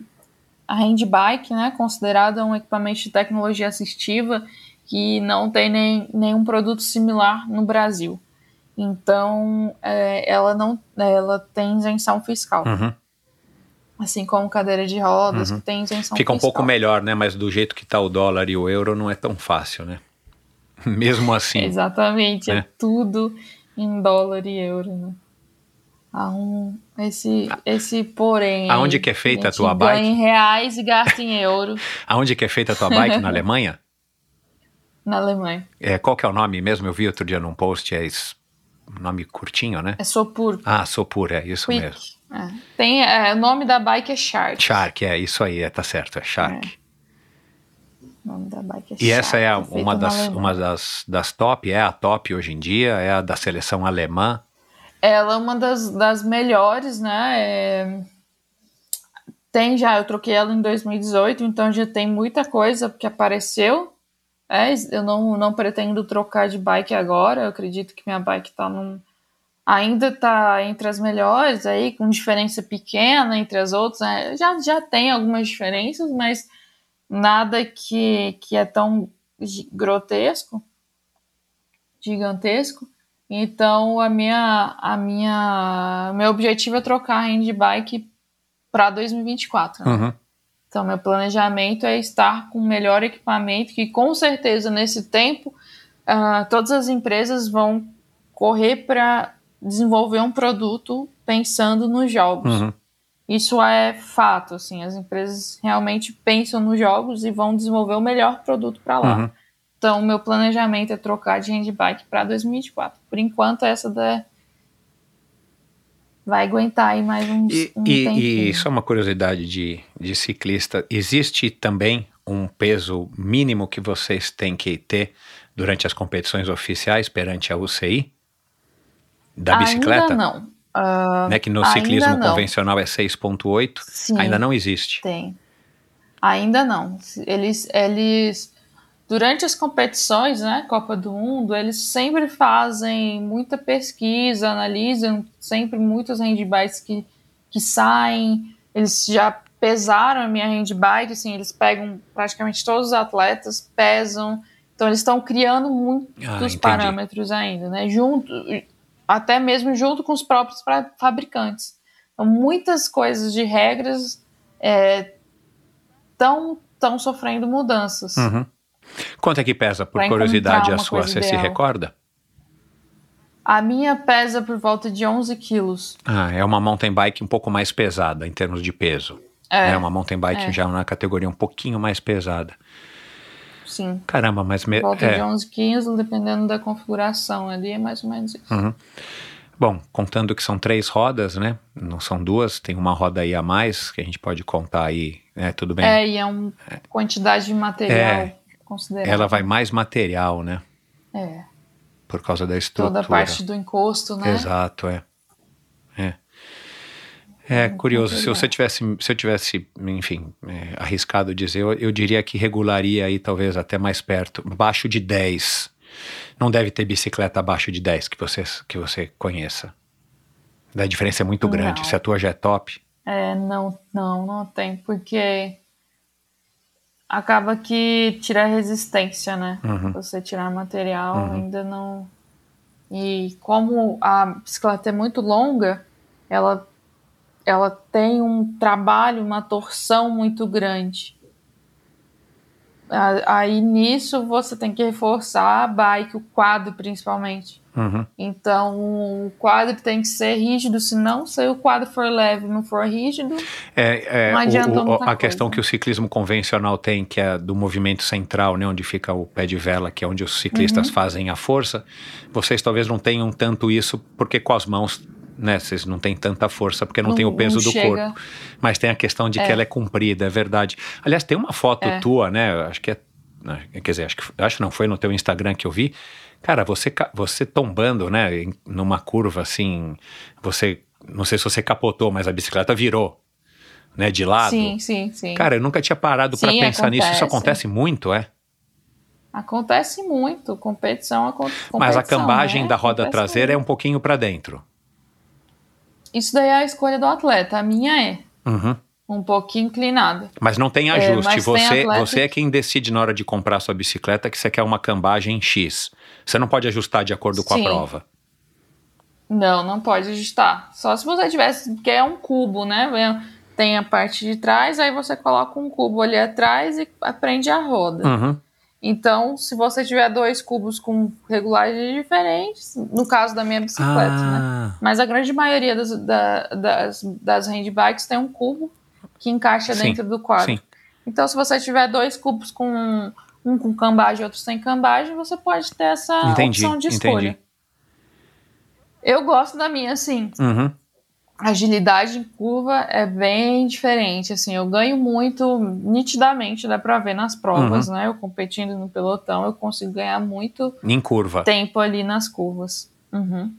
Speaker 1: a handbike, né, considerada um equipamento de tecnologia assistiva que não tem nem, nenhum produto similar no Brasil. Então, é, ela não, ela tem isenção fiscal,
Speaker 8: Uhum.
Speaker 1: Assim como cadeira de rodas que tem isenção
Speaker 8: Fica um
Speaker 1: fiscal.
Speaker 8: pouco melhor, né? Mas do jeito que tá o dólar e o euro não é tão fácil, né? Mesmo assim.
Speaker 1: Exatamente, é
Speaker 8: né?
Speaker 1: tudo em dólar e euro, né? Há um, esse, esse porém.
Speaker 8: Aonde que é feita a
Speaker 1: gente
Speaker 8: tua
Speaker 1: ganha
Speaker 8: bike?
Speaker 1: em reais e gasta em euro
Speaker 8: Aonde que é feita a tua bike? Na Alemanha?
Speaker 1: na Alemanha.
Speaker 8: É, qual que é o nome mesmo? Eu vi outro dia num post, é es- um nome curtinho, né?
Speaker 1: É Sopur.
Speaker 8: Ah, Sopur, é isso
Speaker 1: Quick.
Speaker 8: mesmo.
Speaker 1: É. Tem, é, o nome da bike é Shark.
Speaker 8: Shark, é isso aí, é, tá certo, é Shark.
Speaker 1: O nome da bike é
Speaker 8: E essa é a-
Speaker 1: Shark, feita
Speaker 8: uma, das, uma das, das top, é a top hoje em dia, é a da seleção alemã.
Speaker 1: Ela é uma das, das melhores, né? É, Tem já, eu troquei ela em 2018, então já tem muita coisa que apareceu. É, eu não, não pretendo trocar de bike agora. Eu acredito que minha bike tá num. Ainda tá entre as melhores aí, com diferença pequena entre as outras. né? Já, já tem algumas diferenças, mas nada que, que é tão grotesco, gigantesco. Então a minha a minha meu objetivo é trocar a handbike para 2024. né?
Speaker 8: Uhum.
Speaker 1: Então meu planejamento é estar com o melhor equipamento que com certeza nesse tempo ah, todas as empresas vão correr para desenvolver um produto pensando nos jogos.
Speaker 8: Uhum.
Speaker 1: Isso é fato, assim, as empresas realmente pensam nos jogos e vão desenvolver o melhor produto para lá.
Speaker 8: Uhum.
Speaker 1: Então, meu planejamento é trocar de handbike para 2024. Por enquanto, essa da... vai aguentar aí mais uns,
Speaker 8: E,
Speaker 1: um
Speaker 8: e-
Speaker 1: tempinho.
Speaker 8: e só uma curiosidade de, de ciclista: existe também um peso mínimo que vocês têm que ter durante as competições oficiais perante a UCI? Da bicicleta?
Speaker 1: Ainda não. Ah,
Speaker 8: Né, que no ciclismo
Speaker 1: não.
Speaker 8: convencional é 6,8,
Speaker 1: Sim.
Speaker 8: ainda não existe.
Speaker 1: Tem. Ainda não. Eles, eles durante as competições, né, Copa do Mundo, eles sempre fazem muita pesquisa, analisam sempre muitos handbikes que, que saem. Eles já pesaram a minha handbike, assim, eles pegam praticamente todos os atletas, pesam. Então eles estão criando muitos
Speaker 8: Ah,
Speaker 1: parâmetros ainda, né? Junto, até mesmo junto com os próprios fa- fabricantes. Então, muitas coisas de regras estão tão sofrendo mudanças.
Speaker 8: Uhum. Quanto é que pesa, por curiosidade, a sua? Você se
Speaker 1: ideal.
Speaker 8: recorda?
Speaker 1: A minha pesa por volta de 11 quilos.
Speaker 8: Ah, é uma mountain bike um pouco mais pesada em termos de peso.
Speaker 1: É,
Speaker 8: É, uma mountain bike
Speaker 1: é.
Speaker 8: já na categoria um pouquinho mais pesada.
Speaker 1: Sim.
Speaker 8: Caramba, mas... Me...
Speaker 1: Volta
Speaker 8: é.
Speaker 1: de 11 quilos, dependendo da configuração ali, é mais ou menos isso.
Speaker 8: Uhum. Bom, contando que são três rodas, né? Não são duas, tem uma roda aí a mais que a gente pode contar aí, né? Tudo bem.
Speaker 1: É, e é uma quantidade de material
Speaker 8: É.
Speaker 1: considerável.
Speaker 8: Ela vai mais material, né?
Speaker 1: É,
Speaker 8: Por causa da estrutura.
Speaker 1: toda a parte do encosto, né?
Speaker 8: Exato, é. É. É curioso. Se você tivesse, se eu tivesse, enfim, é, arriscado dizer, eu, eu diria que regularia aí talvez até mais perto, abaixo de 10. Não deve ter bicicleta abaixo de 10 que você, que você conheça. A diferença é muito
Speaker 1: Não.
Speaker 8: grande. Se a tua já é top.
Speaker 1: É, não, não, não tem, porque acaba que tira a resistência, né?
Speaker 8: Uhum.
Speaker 1: Você tirar material
Speaker 8: Uhum.
Speaker 1: ainda não. E como a bicicleta é muito longa, ela, ela tem um trabalho, uma torção muito grande. Aí nisso você tem que reforçar a bike, o quadro principalmente.
Speaker 8: Uhum.
Speaker 1: Então o quadro tem que ser rígido, senão se o quadro for leve e não for rígido,
Speaker 8: É, é,
Speaker 1: Não
Speaker 8: o-
Speaker 1: adianta
Speaker 8: o-
Speaker 1: muita
Speaker 8: a
Speaker 1: coisa.
Speaker 8: questão que o ciclismo convencional tem, que é do movimento central, né, onde fica o pé de vela, que é onde os ciclistas
Speaker 1: Uhum.
Speaker 8: fazem a força, vocês talvez não tenham tanto isso, porque com as mãos, né, vocês não têm tanta força, porque não,
Speaker 1: Não-
Speaker 8: tem o peso do
Speaker 1: chega.
Speaker 8: corpo. Mas tem a questão de que
Speaker 1: É.
Speaker 8: ela é comprida, é verdade. Aliás, tem uma foto
Speaker 1: É.
Speaker 8: tua, né, acho que é, né, quer dizer, acho que acho não, foi no teu Instagram que eu vi, Cara, você, você tombando, né, numa curva assim, você, não sei se você capotou, mas a bicicleta virou, né, de lado.
Speaker 1: sim, sim, sim.
Speaker 8: Cara, eu nunca tinha parado pra
Speaker 1: Sim,
Speaker 8: pensar nisso. Isso
Speaker 1: acontece.
Speaker 8: acontece muito, é?
Speaker 1: Acontece muito, competição acontece.
Speaker 8: Mas a cambagem
Speaker 1: né?
Speaker 8: da roda
Speaker 1: Acontece
Speaker 8: traseira é
Speaker 1: muito.
Speaker 8: um pouquinho pra dentro.
Speaker 1: Isso daí é a escolha do atleta. A minha é
Speaker 8: Uhum.
Speaker 1: um pouquinho inclinada.
Speaker 8: Mas não tem
Speaker 1: É,
Speaker 8: ajuste.
Speaker 1: tem
Speaker 8: você,
Speaker 1: atleta
Speaker 8: você é quem decide na hora de comprar sua bicicleta que você quer uma cambagem X. Você não pode ajustar de acordo com
Speaker 1: Sim.
Speaker 8: a prova.
Speaker 1: Não, não pode ajustar. Só se você tivesse, porque é um cubo, né? Tem a parte de trás, aí você coloca um cubo ali atrás e prende a roda.
Speaker 8: Uhum.
Speaker 1: Então, se você tiver dois cubos com regulagens diferentes, no caso da minha bicicleta, né?
Speaker 8: Ah,
Speaker 1: Mas a grande maioria das, da- das, das handbikes tem um cubo que encaixa
Speaker 8: Sim,
Speaker 1: dentro do quadro.
Speaker 8: sim.
Speaker 1: Então, se você tiver dois cubos com um com cambagem e outro sem cambagem, você pode ter essa
Speaker 8: Entendi,
Speaker 1: opção de escolha.
Speaker 8: entendi.
Speaker 1: Eu gosto da minha, assim.
Speaker 8: Uhum.
Speaker 1: Agilidade em curva é bem diferente, assim, eu ganho muito nitidamente, dá pra ver nas provas,
Speaker 8: Uhum.
Speaker 1: né? Eu competindo no pelotão, eu consigo ganhar muito
Speaker 8: Em curva.
Speaker 1: tempo ali nas curvas. Uhum.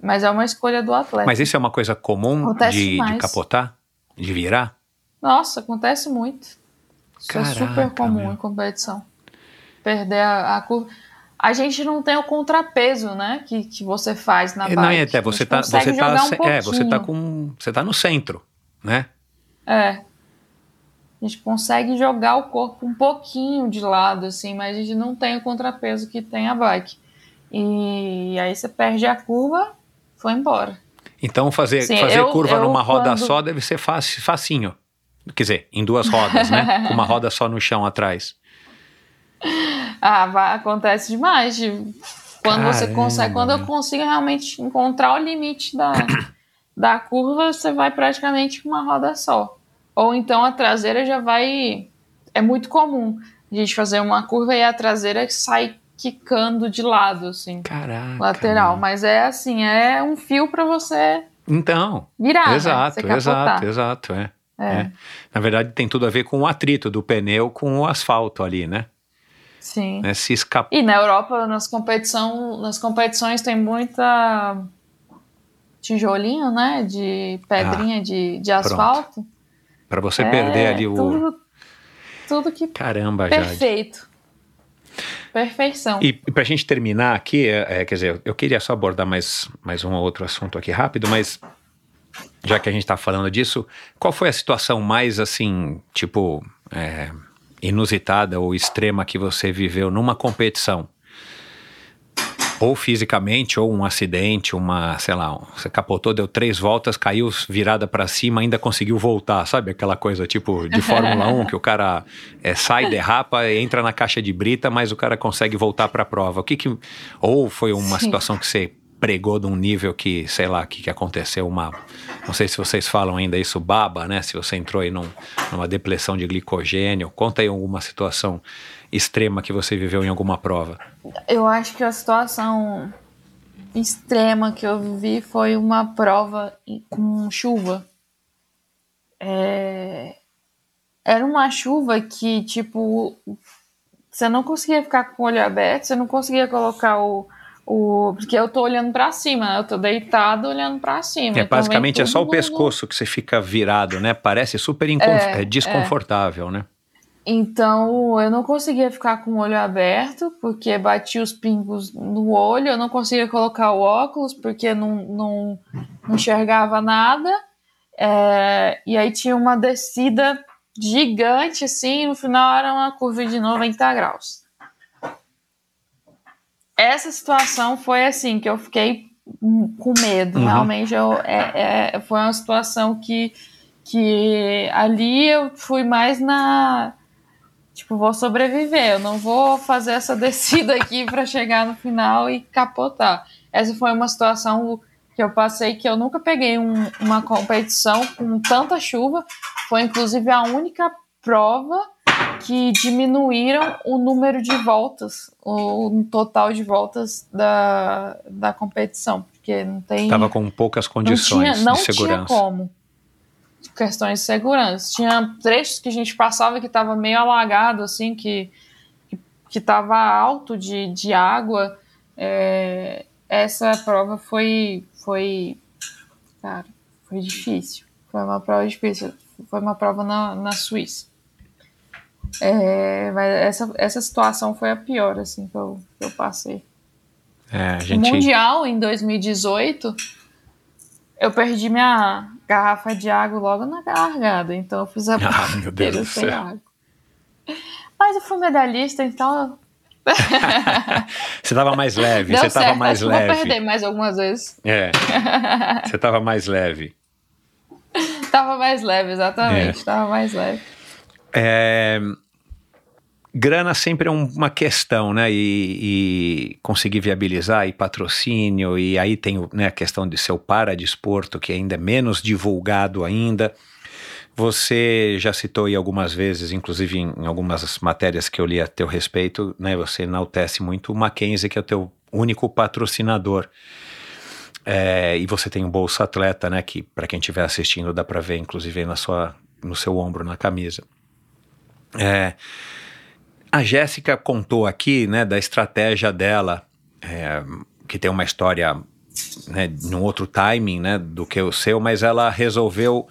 Speaker 1: Mas é uma escolha do atleta.
Speaker 8: Mas isso é uma coisa comum de, de capotar? De virar?
Speaker 1: Nossa, acontece muito. Isso é super
Speaker 8: Caraca,
Speaker 1: comum
Speaker 8: meu.
Speaker 1: em competição. Perder a, a curva. A gente não tem o contrapeso, né? Que, que você faz na
Speaker 8: É,
Speaker 1: bike.
Speaker 8: não, é até você tá, você tá,
Speaker 1: um
Speaker 8: é, você tá com, você tá no centro, né?
Speaker 1: É. A gente consegue jogar o corpo um pouquinho de lado, assim, mas a gente não tem o contrapeso que tem a bike. E aí você perde a curva, foi embora.
Speaker 8: Então fazer,
Speaker 1: Sim,
Speaker 8: fazer
Speaker 1: eu-
Speaker 8: curva
Speaker 1: eu
Speaker 8: numa roda
Speaker 1: quando-
Speaker 8: só deve ser fácil, facinho. Quer dizer, em duas rodas, né? Com uma roda só no chão atrás.
Speaker 1: Ah, vai- acontece demais. de- Quando você
Speaker 8: Caramba,
Speaker 1: consegue, quando eu consigo realmente encontrar o limite da, da curva, você vai praticamente com uma roda só. Ou então a traseira já vai. É muito comum a gente fazer uma curva e a traseira sai quicando de lado, assim,
Speaker 8: Caraca.
Speaker 1: lateral. Mas é assim, é um fio para você
Speaker 8: Então,
Speaker 1: virar.
Speaker 8: exato,
Speaker 1: né? Você
Speaker 8: exato, exato, é.
Speaker 1: É,
Speaker 8: é. Na verdade, tem tudo a ver com o atrito do pneu com o asfalto ali, né?
Speaker 1: Sim.
Speaker 8: É, Se escapa.
Speaker 1: E na Europa, nas, competição, nas competições, tem muita tijolinho, né? De pedrinha de, de asfalto.
Speaker 8: Pra você
Speaker 1: É,
Speaker 8: perder ali o.
Speaker 1: Tudo, tudo que.
Speaker 8: Caramba, Jade.
Speaker 1: Perfeito. Perfeição.
Speaker 8: E, e pra gente terminar aqui, é, é, quer dizer, eu queria só abordar mais, mais um ou outro assunto aqui rápido, mas já que a gente tá falando disso, qual foi a situação mais assim, tipo, é, inusitada ou extrema que você viveu numa competição? Ou fisicamente, ou um acidente, uma, sei lá, você capotou, deu três voltas, caiu virada pra cima, ainda conseguiu voltar, sabe? Aquela coisa tipo de Fórmula 1, que o cara é, sai, derrapa, entra na caixa de brita, mas o cara consegue voltar pra prova. O que que. Ou foi uma
Speaker 1: Sim.
Speaker 8: situação que você pregou de um nível que, sei lá, que, que aconteceu uma. Não sei se vocês falam ainda isso, baba, né? Se você entrou aí num- numa depressão de glicogênio. Conta aí alguma situação extrema que você viveu em alguma prova.
Speaker 1: Eu acho que a situação extrema que eu vivi foi uma prova com chuva. É, Era uma chuva que, tipo, você não conseguia ficar com o olho aberto, você não conseguia colocar o. o... Porque eu tô olhando pra cima, né? eu tô deitado olhando pra cima.
Speaker 8: É,
Speaker 1: então
Speaker 8: basicamente é só o
Speaker 1: no-
Speaker 8: pescoço que você fica virado, né? Parece super incon-
Speaker 1: É,
Speaker 8: é desconfortável, né?
Speaker 1: Então, eu não conseguia ficar com o olho aberto, porque batia os pingos no olho, eu não conseguia colocar o óculos, porque não, não, não enxergava nada. É, e aí tinha uma descida gigante, assim, no final era uma curva de 90 graus. Essa situação foi assim, que eu fiquei com medo. Uhum. Realmente eu, é, é, foi uma situação que, que ali eu fui mais na. Tipo, vou sobreviver, eu não vou fazer essa descida aqui para chegar no final e capotar. Essa foi uma situação que eu passei que eu nunca peguei um, uma competição com tanta chuva. Foi inclusive a única prova que diminuíram o número de voltas, o total de voltas da, da competição, porque não tem.
Speaker 8: Estava com poucas condições
Speaker 1: não tinha, não
Speaker 8: de segurança.
Speaker 1: Não tinha como. Questões de segurança. Tinha trechos que a gente passava que estava meio alagado, assim, que que estava alto de, de água. É, essa prova foi foi, cara, foi difícil. Foi uma prova difícil. Foi uma prova na, na Suíça. É, mas essa, essa situação foi a pior, assim, que eu, que eu passei.
Speaker 8: É, gente...
Speaker 1: Mundial, em 2018, eu perdi minha garrafa de água logo na largada, então eu fiz a
Speaker 8: ah, meu Deus sem água.
Speaker 1: Mas eu fui medalhista, então
Speaker 8: você estava mais leve, Deu você estava mais leve.
Speaker 1: Vou perder mais algumas vezes.
Speaker 8: É. Você estava mais leve.
Speaker 1: Tava mais leve, exatamente. É. Tava mais leve.
Speaker 8: É, grana sempre é um, uma questão, né? E, e, conseguir viabilizar e patrocínio, e aí tem né, a questão de seu paradesporto, que ainda é menos divulgado ainda. Você já citou aí algumas vezes, inclusive em, algumas matérias que eu li a teu respeito, né? Você enaltece muito o Mackenzie, que é o teu único patrocinador. É, e você tem um bolso atleta, né? Que para quem estiver assistindo dá para ver, inclusive na sua, no seu ombro, na camisa. É, a Jéssica contou aqui, né, da estratégia dela, é, que tem uma história, né, num outro timing, né, do que o seu, mas ela resolveu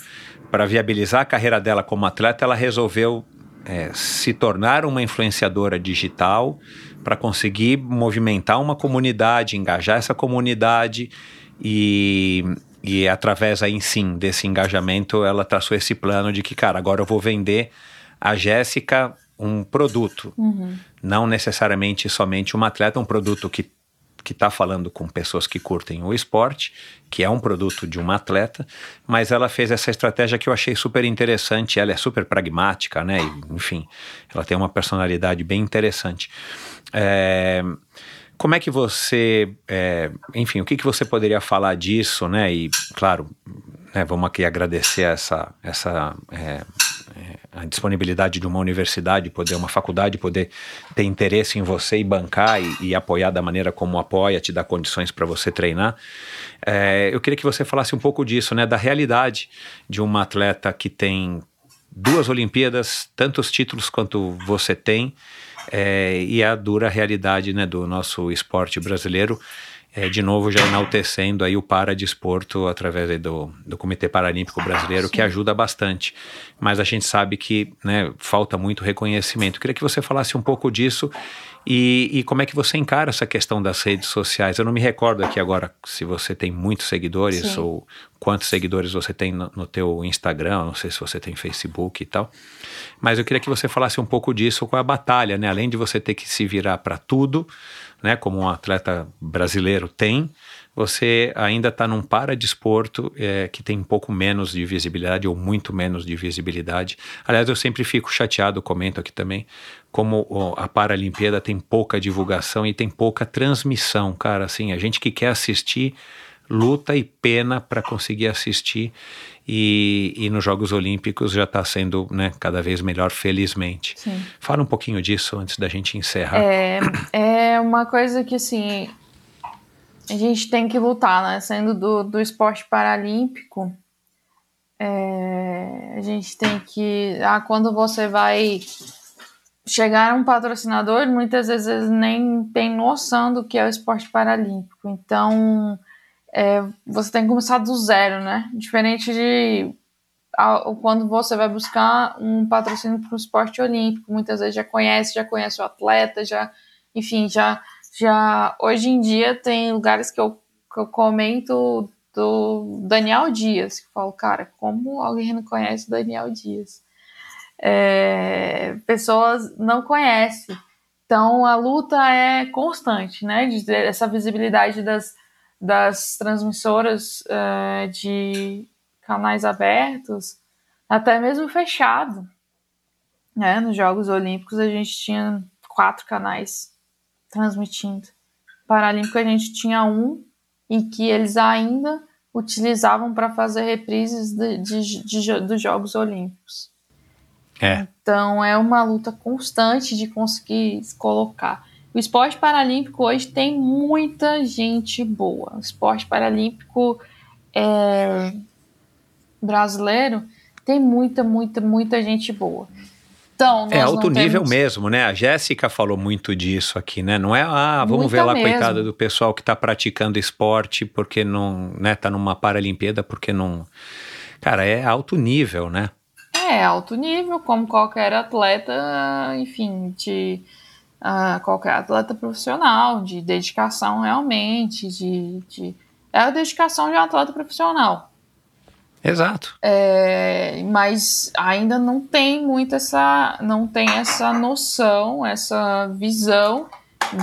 Speaker 8: para viabilizar a carreira dela como atleta, ela resolveu é, se tornar uma influenciadora digital para conseguir movimentar uma comunidade, engajar essa comunidade e, e através aí sim desse engajamento ela traçou esse plano de que, cara, agora eu vou vender a Jéssica um produto, uhum. não necessariamente somente uma atleta, um produto que que está falando com pessoas que curtem o esporte, que é um produto de uma atleta, mas ela fez essa estratégia que eu achei super interessante. Ela é super pragmática, né? E, enfim, ela tem uma personalidade bem interessante. É, como é que você, é, enfim, o que, que você poderia falar disso, né? E, claro, né, vamos aqui agradecer essa, essa é, a disponibilidade de uma universidade, poder uma faculdade poder ter interesse em você e bancar e, e apoiar da maneira como apoia, te dar condições para você treinar. É, eu queria que você falasse um pouco disso, né, da realidade de uma atleta que tem duas Olimpíadas, tantos títulos quanto você tem, é, e a dura realidade né, do nosso esporte brasileiro é, de novo já enaltecendo aí o paradesporto através do, do Comitê Paralímpico Brasileiro, que ajuda bastante. Mas a gente sabe que né, falta muito reconhecimento. Eu queria que você falasse um pouco disso e, e, como é que você encara essa questão das redes sociais. Eu não me recordo aqui agora se você tem muitos seguidores Sim. ou quantos seguidores você tem no, no teu Instagram, não sei se você tem Facebook e tal. Mas eu queria que você falasse um pouco disso com a batalha, né? Além de você ter que se virar para tudo, né, como um atleta brasileiro tem, você ainda está num paradesporto é, que tem um pouco menos de visibilidade ou muito menos de visibilidade. Aliás, eu sempre fico chateado, comento aqui também, como a Paralimpíada tem pouca divulgação e tem pouca transmissão, cara. Assim, a gente que quer assistir luta e pena para conseguir assistir e, e, nos Jogos Olímpicos já está sendo né, cada vez melhor, felizmente. Sim. Fala um pouquinho disso antes da gente encerrar.
Speaker 1: É, é uma coisa que assim a gente tem que lutar, né? Sendo do, do esporte paralímpico, é, a gente tem que. Ah, quando você vai chegar a um patrocinador, muitas vezes nem tem noção do que é o esporte paralímpico. Então é, você tem que começar do zero, né? Diferente de quando você vai buscar um patrocínio para o esporte olímpico, muitas vezes já conhece, já conhece o atleta, já, enfim, já, já hoje em dia tem lugares que eu, que eu comento do Daniel Dias, que eu falo, cara, como alguém não conhece o Daniel Dias? É, pessoas não conhecem. Então a luta é constante, né? De, essa visibilidade das, das transmissoras uh, de canais abertos, até mesmo fechado. Né? Nos Jogos Olímpicos a gente tinha quatro canais transmitindo. Paralímpico a gente tinha um e que eles ainda utilizavam para fazer reprises de, de, de, dos Jogos Olímpicos.
Speaker 8: É.
Speaker 1: Então é uma luta constante de conseguir se colocar. O esporte paralímpico hoje tem muita gente boa. O esporte paralímpico é, brasileiro tem muita, muita, muita gente boa. Então,
Speaker 8: é alto nível
Speaker 1: temos...
Speaker 8: mesmo, né? A Jéssica falou muito disso aqui, né? Não é, ah, vamos Muita ver lá, mesmo. coitada do pessoal que está praticando esporte porque não, né, tá numa Paralimpíada porque não. Cara, é alto nível, né?
Speaker 1: É, alto nível, como qualquer atleta, enfim, de uh, qualquer atleta profissional, de dedicação realmente, de, de. É a dedicação de um atleta profissional.
Speaker 8: Exato.
Speaker 1: É, mas ainda não tem muito essa, não tem essa noção, essa visão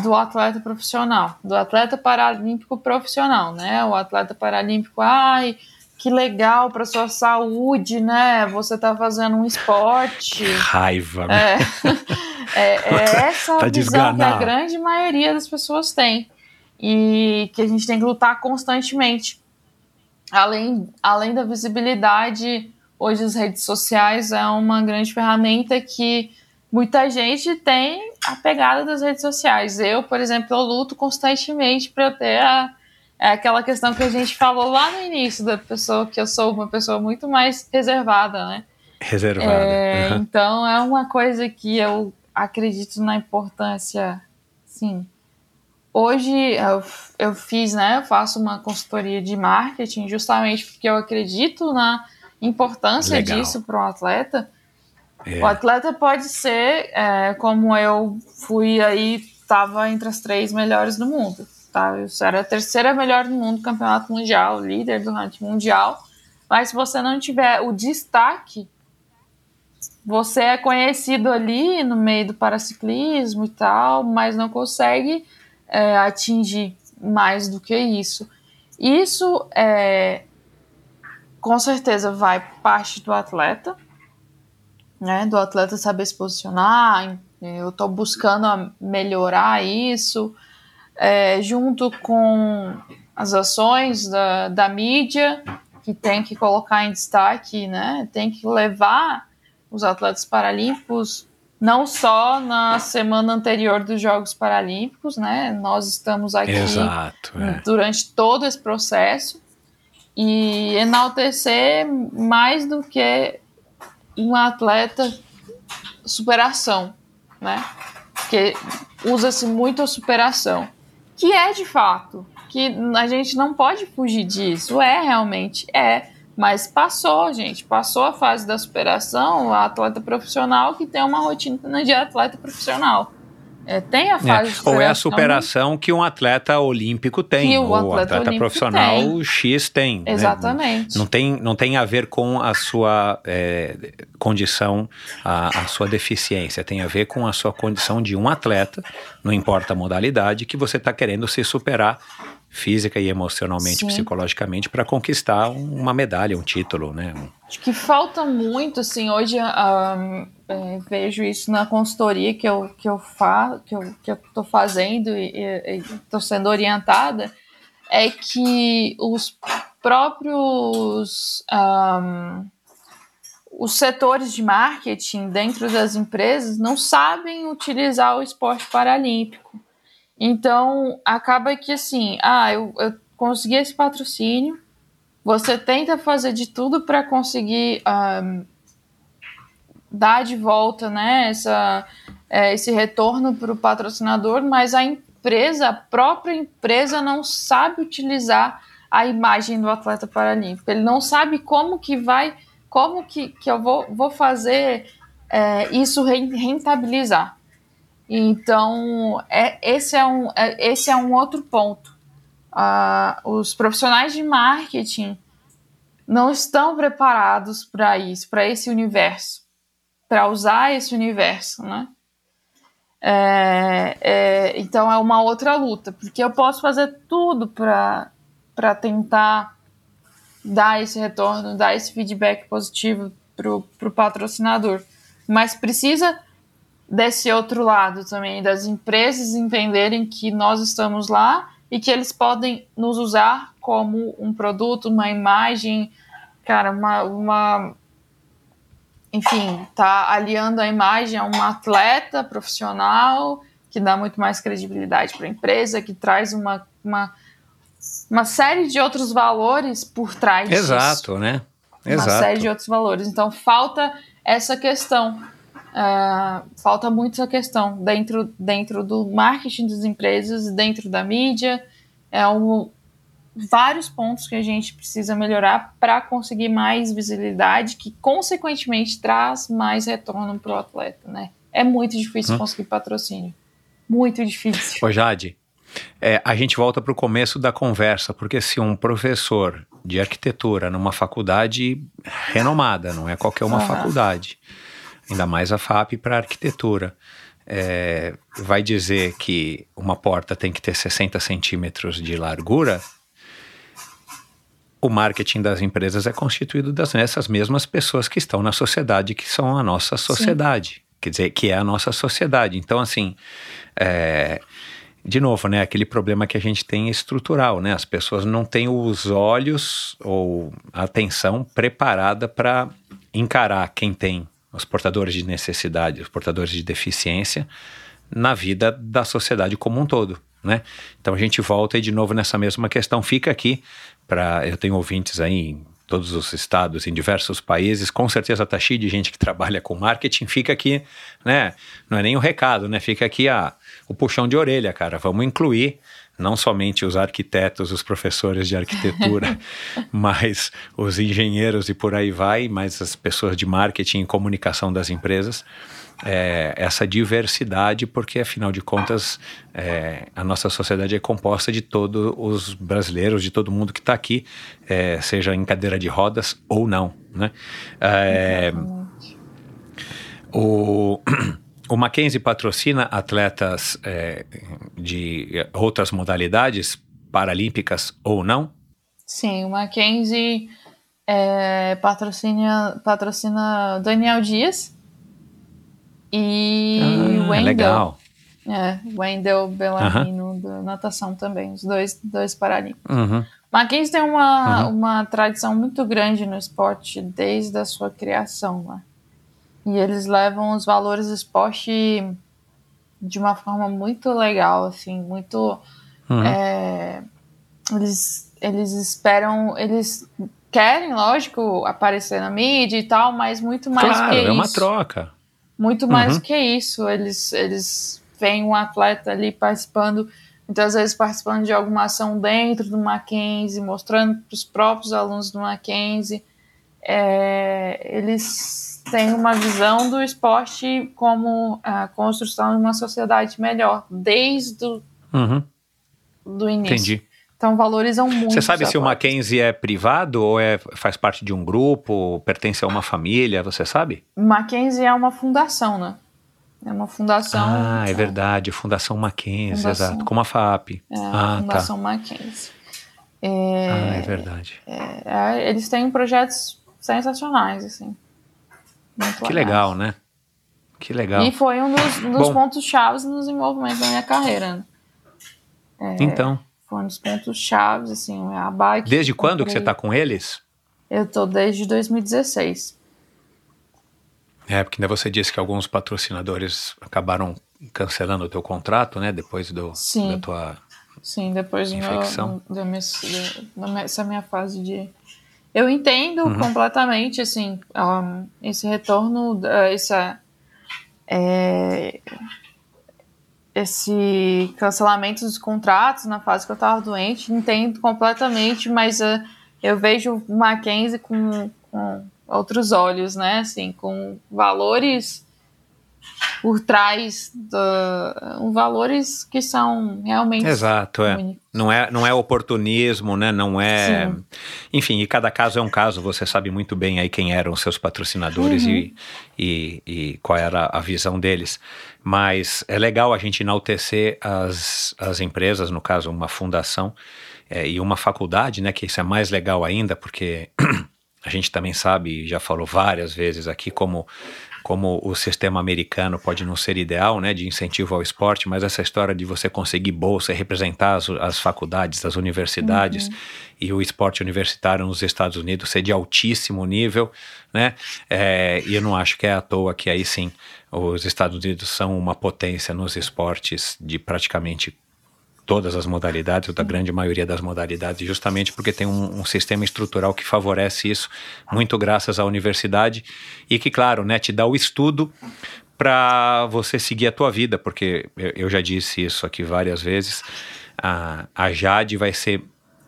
Speaker 1: do atleta profissional, do atleta paralímpico profissional, né? O atleta paralímpico, ai, que legal para sua saúde, né? Você tá fazendo um esporte.
Speaker 8: Raiva.
Speaker 1: É, é, é essa tá visão que a grande maioria das pessoas tem e que a gente tem que lutar constantemente além, além da visibilidade, hoje as redes sociais é uma grande ferramenta que muita gente tem a pegada das redes sociais. Eu, por exemplo, eu luto constantemente para ter a, é aquela questão que a gente falou lá no início da pessoa que eu sou uma pessoa muito mais reservada, né?
Speaker 8: Reservada.
Speaker 1: É, uhum. Então é uma coisa que eu acredito na importância, sim, Hoje eu, eu fiz, né? Eu faço uma consultoria de marketing justamente porque eu acredito na importância Legal. disso para o atleta. É. O atleta pode ser, é, como eu fui aí, estava entre as três melhores do mundo. Tá? Eu era a terceira melhor do mundo campeonato mundial, líder do ranking mundial. Mas se você não tiver o destaque, você é conhecido ali no meio do paraciclismo e tal, mas não consegue é, atingir mais do que isso. Isso é, com certeza vai parte do atleta, né? Do atleta saber se posicionar. Eu estou buscando melhorar isso, é, junto com as ações da, da mídia, que tem que colocar em destaque, né? Tem que levar os atletas paralímpicos não só na semana anterior dos Jogos Paralímpicos, né? Nós estamos aqui
Speaker 8: Exato, é.
Speaker 1: durante todo esse processo e enaltecer mais do que um atleta superação, né? Porque usa-se muito a superação, que é de fato, que a gente não pode fugir disso, é realmente, é mas passou, gente, passou a fase da superação, a atleta profissional que tem uma rotina de atleta profissional. É, tem a fase
Speaker 8: é. Ou é a superação que um atleta olímpico tem, que o ou atleta, atleta profissional tem. X tem.
Speaker 1: Né? Exatamente.
Speaker 8: Né? Não, tem, não tem a ver com a sua é, condição, a, a, sua deficiência, tem a ver com a sua condição de um atleta, não importa a modalidade, que você está querendo se superar física e emocionalmente, Sim. psicologicamente, para conquistar uma medalha, um título, né?
Speaker 1: Acho que falta muito, assim, hoje um, é, vejo isso na consultoria que eu, que eu faço, que eu, que eu tô fazendo e estou sendo orientada, é que os próprios um, os setores de marketing dentro das empresas não sabem utilizar o esporte paralímpico. Então, acaba que assim, ah, eu, eu consegui esse patrocínio, você tenta fazer de tudo para conseguir um, dar de volta né, essa, é, esse retorno para o patrocinador, mas a empresa, a própria empresa, não sabe utilizar a imagem do atleta paralímpico. Ele não sabe como que vai, como que, que eu vou, vou fazer é, isso rentabilizar. Então, é, esse, é um, é, esse é um outro ponto. uh, os profissionais de marketing não estão preparados para isso, para esse universo, para usar esse universo, né? É, é, então é uma outra luta, porque eu posso fazer tudo para tentar dar esse retorno, dar esse feedback positivo para o patrocinador, mas precisa desse outro lado também, das empresas entenderem que nós estamos lá e que eles podem nos usar como um produto, uma imagem, cara, uma, uma enfim, tá aliando a imagem a um atleta profissional que dá muito mais credibilidade para a empresa, que traz uma, uma, uma série de outros valores por trás
Speaker 8: Exato,
Speaker 1: disso.
Speaker 8: né?
Speaker 1: Exato. Uma série de outros valores. Então falta essa questão Uh, falta muito essa questão dentro, dentro do marketing das empresas, dentro da mídia. É um, vários pontos que a gente precisa melhorar para conseguir mais visibilidade, que consequentemente traz mais retorno para o atleta. Né? É muito difícil hum. conseguir patrocínio. Muito difícil.
Speaker 8: Ô Jade, é, a gente volta para o começo da conversa, porque se um professor de arquitetura numa faculdade renomada, não é qualquer uma uhum. faculdade, ainda mais a FAP para arquitetura. É, vai dizer que uma porta tem que ter 60 centímetros de largura, o marketing das empresas é constituído dessas mesmas pessoas que estão na sociedade, que são a nossa sociedade. Sim. Quer dizer, que é a nossa sociedade. Então, assim, é, de novo, né, aquele problema que a gente tem estrutural, né? As pessoas não têm os olhos ou a atenção preparada para encarar quem tem os portadores de necessidade, os portadores de deficiência na vida da sociedade como um todo, né? Então a gente volta e de novo nessa mesma questão fica aqui para eu tenho ouvintes aí em todos os estados, em diversos países, com certeza tá cheio de gente que trabalha com marketing, fica aqui, né? Não é nem o um recado, né? Fica aqui a, o puxão de orelha, cara. Vamos incluir não somente os arquitetos, os professores de arquitetura, mas os engenheiros e por aí vai, mas as pessoas de marketing e comunicação das empresas. É, essa diversidade, porque afinal de contas é, a nossa sociedade é composta de todos os brasileiros, de todo mundo que está aqui, é, seja em cadeira de rodas ou não. Né? É, o O Mackenzie patrocina atletas é, de outras modalidades, paralímpicas ou não?
Speaker 1: Sim, o Mackenzie é, patrocina, patrocina Daniel Dias e ah, Wendell.
Speaker 8: Legal.
Speaker 1: É, Wendell Bellarmino uh -huh. da natação também, os dois, dois paralímpicos.
Speaker 8: Uhum.
Speaker 1: Mackenzie tem uma, uhum. uma tradição muito grande no esporte desde a sua criação lá. Né? E eles levam os valores do esporte de uma forma muito legal, assim, muito. Uhum. É, eles, eles esperam. Eles querem, lógico, aparecer na mídia e tal, mas muito mais
Speaker 8: claro,
Speaker 1: que
Speaker 8: é
Speaker 1: isso. É
Speaker 8: uma troca.
Speaker 1: Muito mais uhum. que isso. Eles, eles veem um atleta ali participando, muitas vezes participando de alguma ação dentro do Mackenzie, mostrando para os próprios alunos do Mackenzie. É, eles tem uma visão do esporte como a construção de uma sociedade melhor, desde o
Speaker 8: uhum.
Speaker 1: do início.
Speaker 8: Entendi.
Speaker 1: Então valorizam muito.
Speaker 8: Você sabe se o Mackenzie é privado ou é, faz parte de um grupo, pertence a uma família, você sabe?
Speaker 1: Mackenzie é uma fundação, né? É uma fundação.
Speaker 8: Ah, é verdade, Fundação Mackenzie, fundação, exato, como a FAP.
Speaker 1: É,
Speaker 8: ah,
Speaker 1: a Fundação tá. Mackenzie.
Speaker 8: É, ah, é verdade.
Speaker 1: É, é, eles têm projetos sensacionais, assim.
Speaker 8: Que legal, né? Que legal.
Speaker 1: E foi um dos, dos pontos chaves no desenvolvimento da minha carreira. Né?
Speaker 8: É, então.
Speaker 1: Foi um dos pontos chaves, assim, a bike.
Speaker 8: Desde que quando que você está com eles?
Speaker 1: Eu tô desde 2016.
Speaker 8: É, porque ainda você disse que alguns patrocinadores acabaram cancelando o teu contrato, né? Depois do,
Speaker 1: Sim.
Speaker 8: da tua
Speaker 1: Sim, depois
Speaker 8: infecção.
Speaker 1: Do meu, da minha, dessa minha fase de eu entendo uhum. completamente, assim, um, esse retorno, uh, essa, é, esse cancelamento dos contratos na fase que eu estava doente, entendo completamente, mas uh, eu vejo o Mackenzie com, com outros olhos, né, assim, com valores por trás do, valores que são realmente
Speaker 8: Exato, é.
Speaker 1: únicos.
Speaker 8: Não é, não é oportunismo, né? Não é.
Speaker 1: Sim.
Speaker 8: Enfim, e cada caso é um caso. Você sabe muito bem aí quem eram os seus patrocinadores
Speaker 1: Uhum.
Speaker 8: e, e, e qual era a visão deles. Mas é legal a gente enaltecer as, as empresas, no caso, uma fundação é, e uma faculdade, né? Que isso é mais legal ainda, porque a gente também sabe, já falou várias vezes aqui, como como o sistema americano pode não ser ideal, né, de incentivo ao esporte, mas essa história de você conseguir bolsa e representar as, as faculdades, as universidades e o esporte universitário nos Estados Unidos ser de altíssimo nível, né, é, e eu não acho que é à toa que aí sim os Estados Unidos são uma potência nos esportes de praticamente todas as modalidades, ou da grande maioria das modalidades, justamente porque tem um, um sistema estrutural que favorece isso, muito graças à universidade, e que, claro, né, te dá o estudo para você seguir a tua vida, porque eu, eu já disse isso aqui várias vezes, a, a Jade vai ser,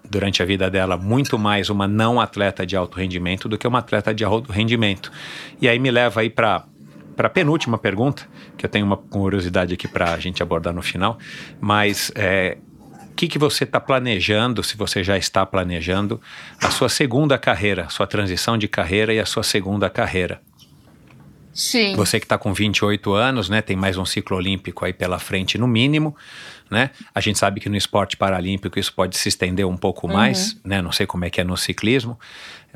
Speaker 8: durante a vida dela, muito mais uma não atleta de alto rendimento do que uma atleta de alto rendimento. E aí me leva aí para para a penúltima pergunta, que eu tenho uma curiosidade aqui para a gente abordar no final, mas é, o que, que você está planejando, se você já está planejando, a sua segunda carreira, sua transição de carreira e a sua segunda carreira?
Speaker 1: Sim.
Speaker 8: Você que está com 28 anos, né, tem mais um ciclo olímpico aí pela frente no mínimo, né? A gente sabe que no esporte paralímpico isso pode se estender um pouco mais, né? Não sei como é que é no ciclismo,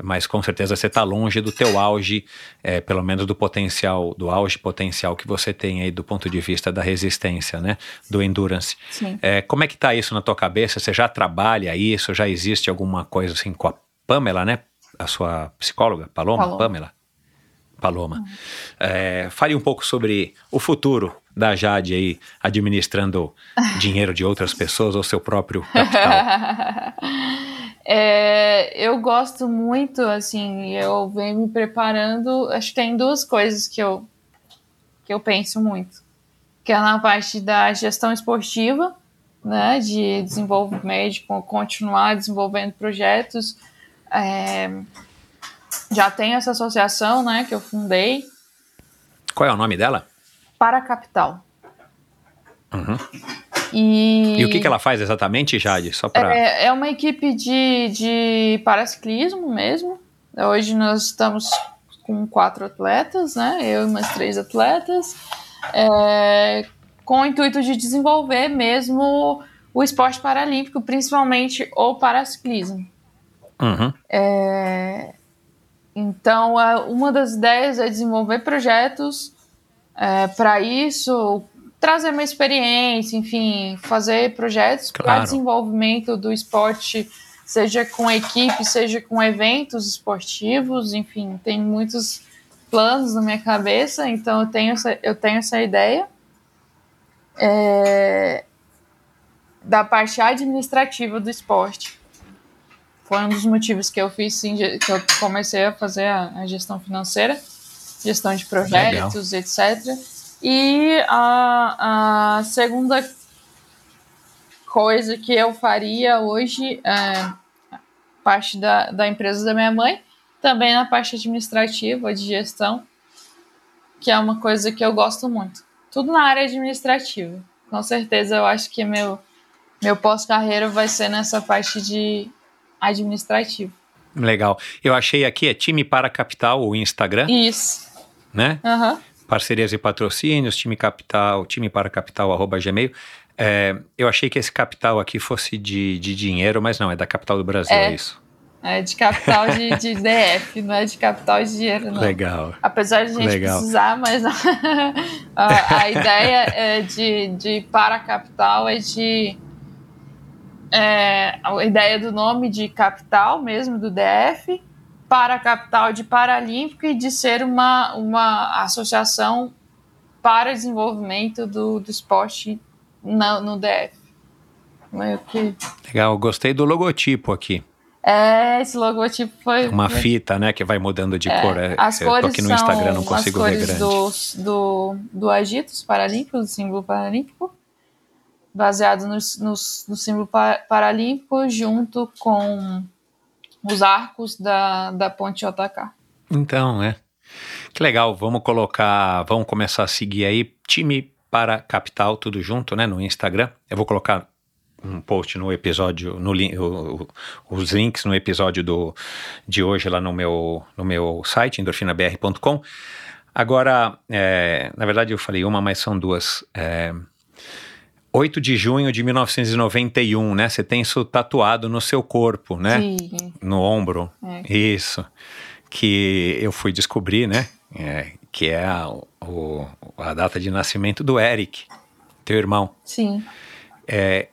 Speaker 8: mas com certeza você está longe do teu auge, é, pelo menos do potencial, do auge potencial que você tem aí do ponto de vista da resistência, né? Do endurance.
Speaker 1: Sim.
Speaker 8: É, como é que tá isso na tua cabeça? Você já trabalha isso? Já existe alguma coisa assim com a Pamela, né? A sua psicóloga, Paloma,
Speaker 1: Paloma.
Speaker 8: Pamela? Paloma. É, fale um pouco sobre o futuro da Jade aí, administrando dinheiro de outras pessoas ou seu próprio capital.
Speaker 1: É, eu gosto muito, assim, eu venho me preparando. Acho que tem duas coisas que eu, que eu penso muito. Que é na parte da gestão esportiva, né? De desenvolvimento, de co- continuar desenvolvendo projetos. É, já tenho essa associação, né? Que eu fundei
Speaker 8: Qual é o nome dela?
Speaker 1: para capital.
Speaker 8: Uhum.
Speaker 1: E,
Speaker 8: E o que, que ela faz exatamente, Jade? Só para.
Speaker 1: É, é uma equipe de, de paraciclismo mesmo. Hoje nós estamos com quatro atletas, né? Eu e mais três atletas, é, com o intuito de desenvolver mesmo o esporte paralímpico, principalmente o paraciclismo.
Speaker 8: Uhum.
Speaker 1: É, então, a- uma das ideias é desenvolver projetos para isso, trazer uma experiência, enfim, fazer projetos para
Speaker 8: Claro.
Speaker 1: desenvolvimento do esporte, seja com equipe, seja com eventos esportivos, enfim, tem muitos planos na minha cabeça, então eu tenho essa, eu tenho essa ideia. É, da parte administrativa do esporte foi um dos motivos que eu fiz sim, que eu comecei a fazer a, a gestão financeira, gestão de projetos, etc. E a, a segunda coisa que eu faria hoje, é, parte da, da empresa da minha mãe, também na parte administrativa, de gestão, que é uma coisa que eu gosto muito. Tudo na área administrativa. Com certeza eu acho que meu, meu pós-carreira vai ser nessa parte de administrativo.
Speaker 8: Legal. Eu achei aqui, é Time para Capital, o Instagram,
Speaker 1: Isso.
Speaker 8: né?
Speaker 1: Aham.
Speaker 8: Parcerias e patrocínios, time capital, time para capital, arroba gmail. É, eu achei que esse capital aqui fosse de, de dinheiro, mas não, é da capital do Brasil, é,
Speaker 1: É.
Speaker 8: isso.
Speaker 1: É de capital de, de DF, não é de capital de dinheiro, não.
Speaker 8: Legal.
Speaker 1: Apesar de a gente
Speaker 8: Legal.
Speaker 1: precisar, mas a, a ideia é de, de para capital é de. É, a ideia do nome de capital mesmo, do DF, para capital de Paralímpico e de ser uma, uma associação para desenvolvimento do, do esporte na- no DF. Meio que-
Speaker 8: Legal, gostei do logotipo aqui.
Speaker 1: É, esse logotipo foi.
Speaker 8: Uma fita, né, que vai mudando de cor. É,
Speaker 1: As
Speaker 8: eu tô
Speaker 1: cores
Speaker 8: aqui no
Speaker 1: são
Speaker 8: Instagram, não consigo
Speaker 1: as
Speaker 8: ver
Speaker 1: cores
Speaker 8: grande.
Speaker 1: do, do, do Agitos Paralímpico, do símbolo paralímpico, baseado no, no, no símbolo pa- paralímpico, junto com os arcos da, da ponte JK.
Speaker 8: Então, é. Que legal, vamos colocar, vamos começar a seguir aí, time para capital, tudo junto, né, no Instagram. Eu vou colocar um post no episódio, no o, os links no episódio do, de hoje lá no meu, no meu site, endorfinabr.com. Agora, é, na verdade eu falei uma, mas são duas. É, 8 de junho de 1991, né? Você tem isso tatuado no seu corpo, né?
Speaker 1: Sim.
Speaker 8: No ombro.
Speaker 1: É.
Speaker 8: Isso. Que eu fui descobrir, né? É, que é a, o, a data de nascimento do Eric, teu irmão.
Speaker 1: Sim.
Speaker 8: É,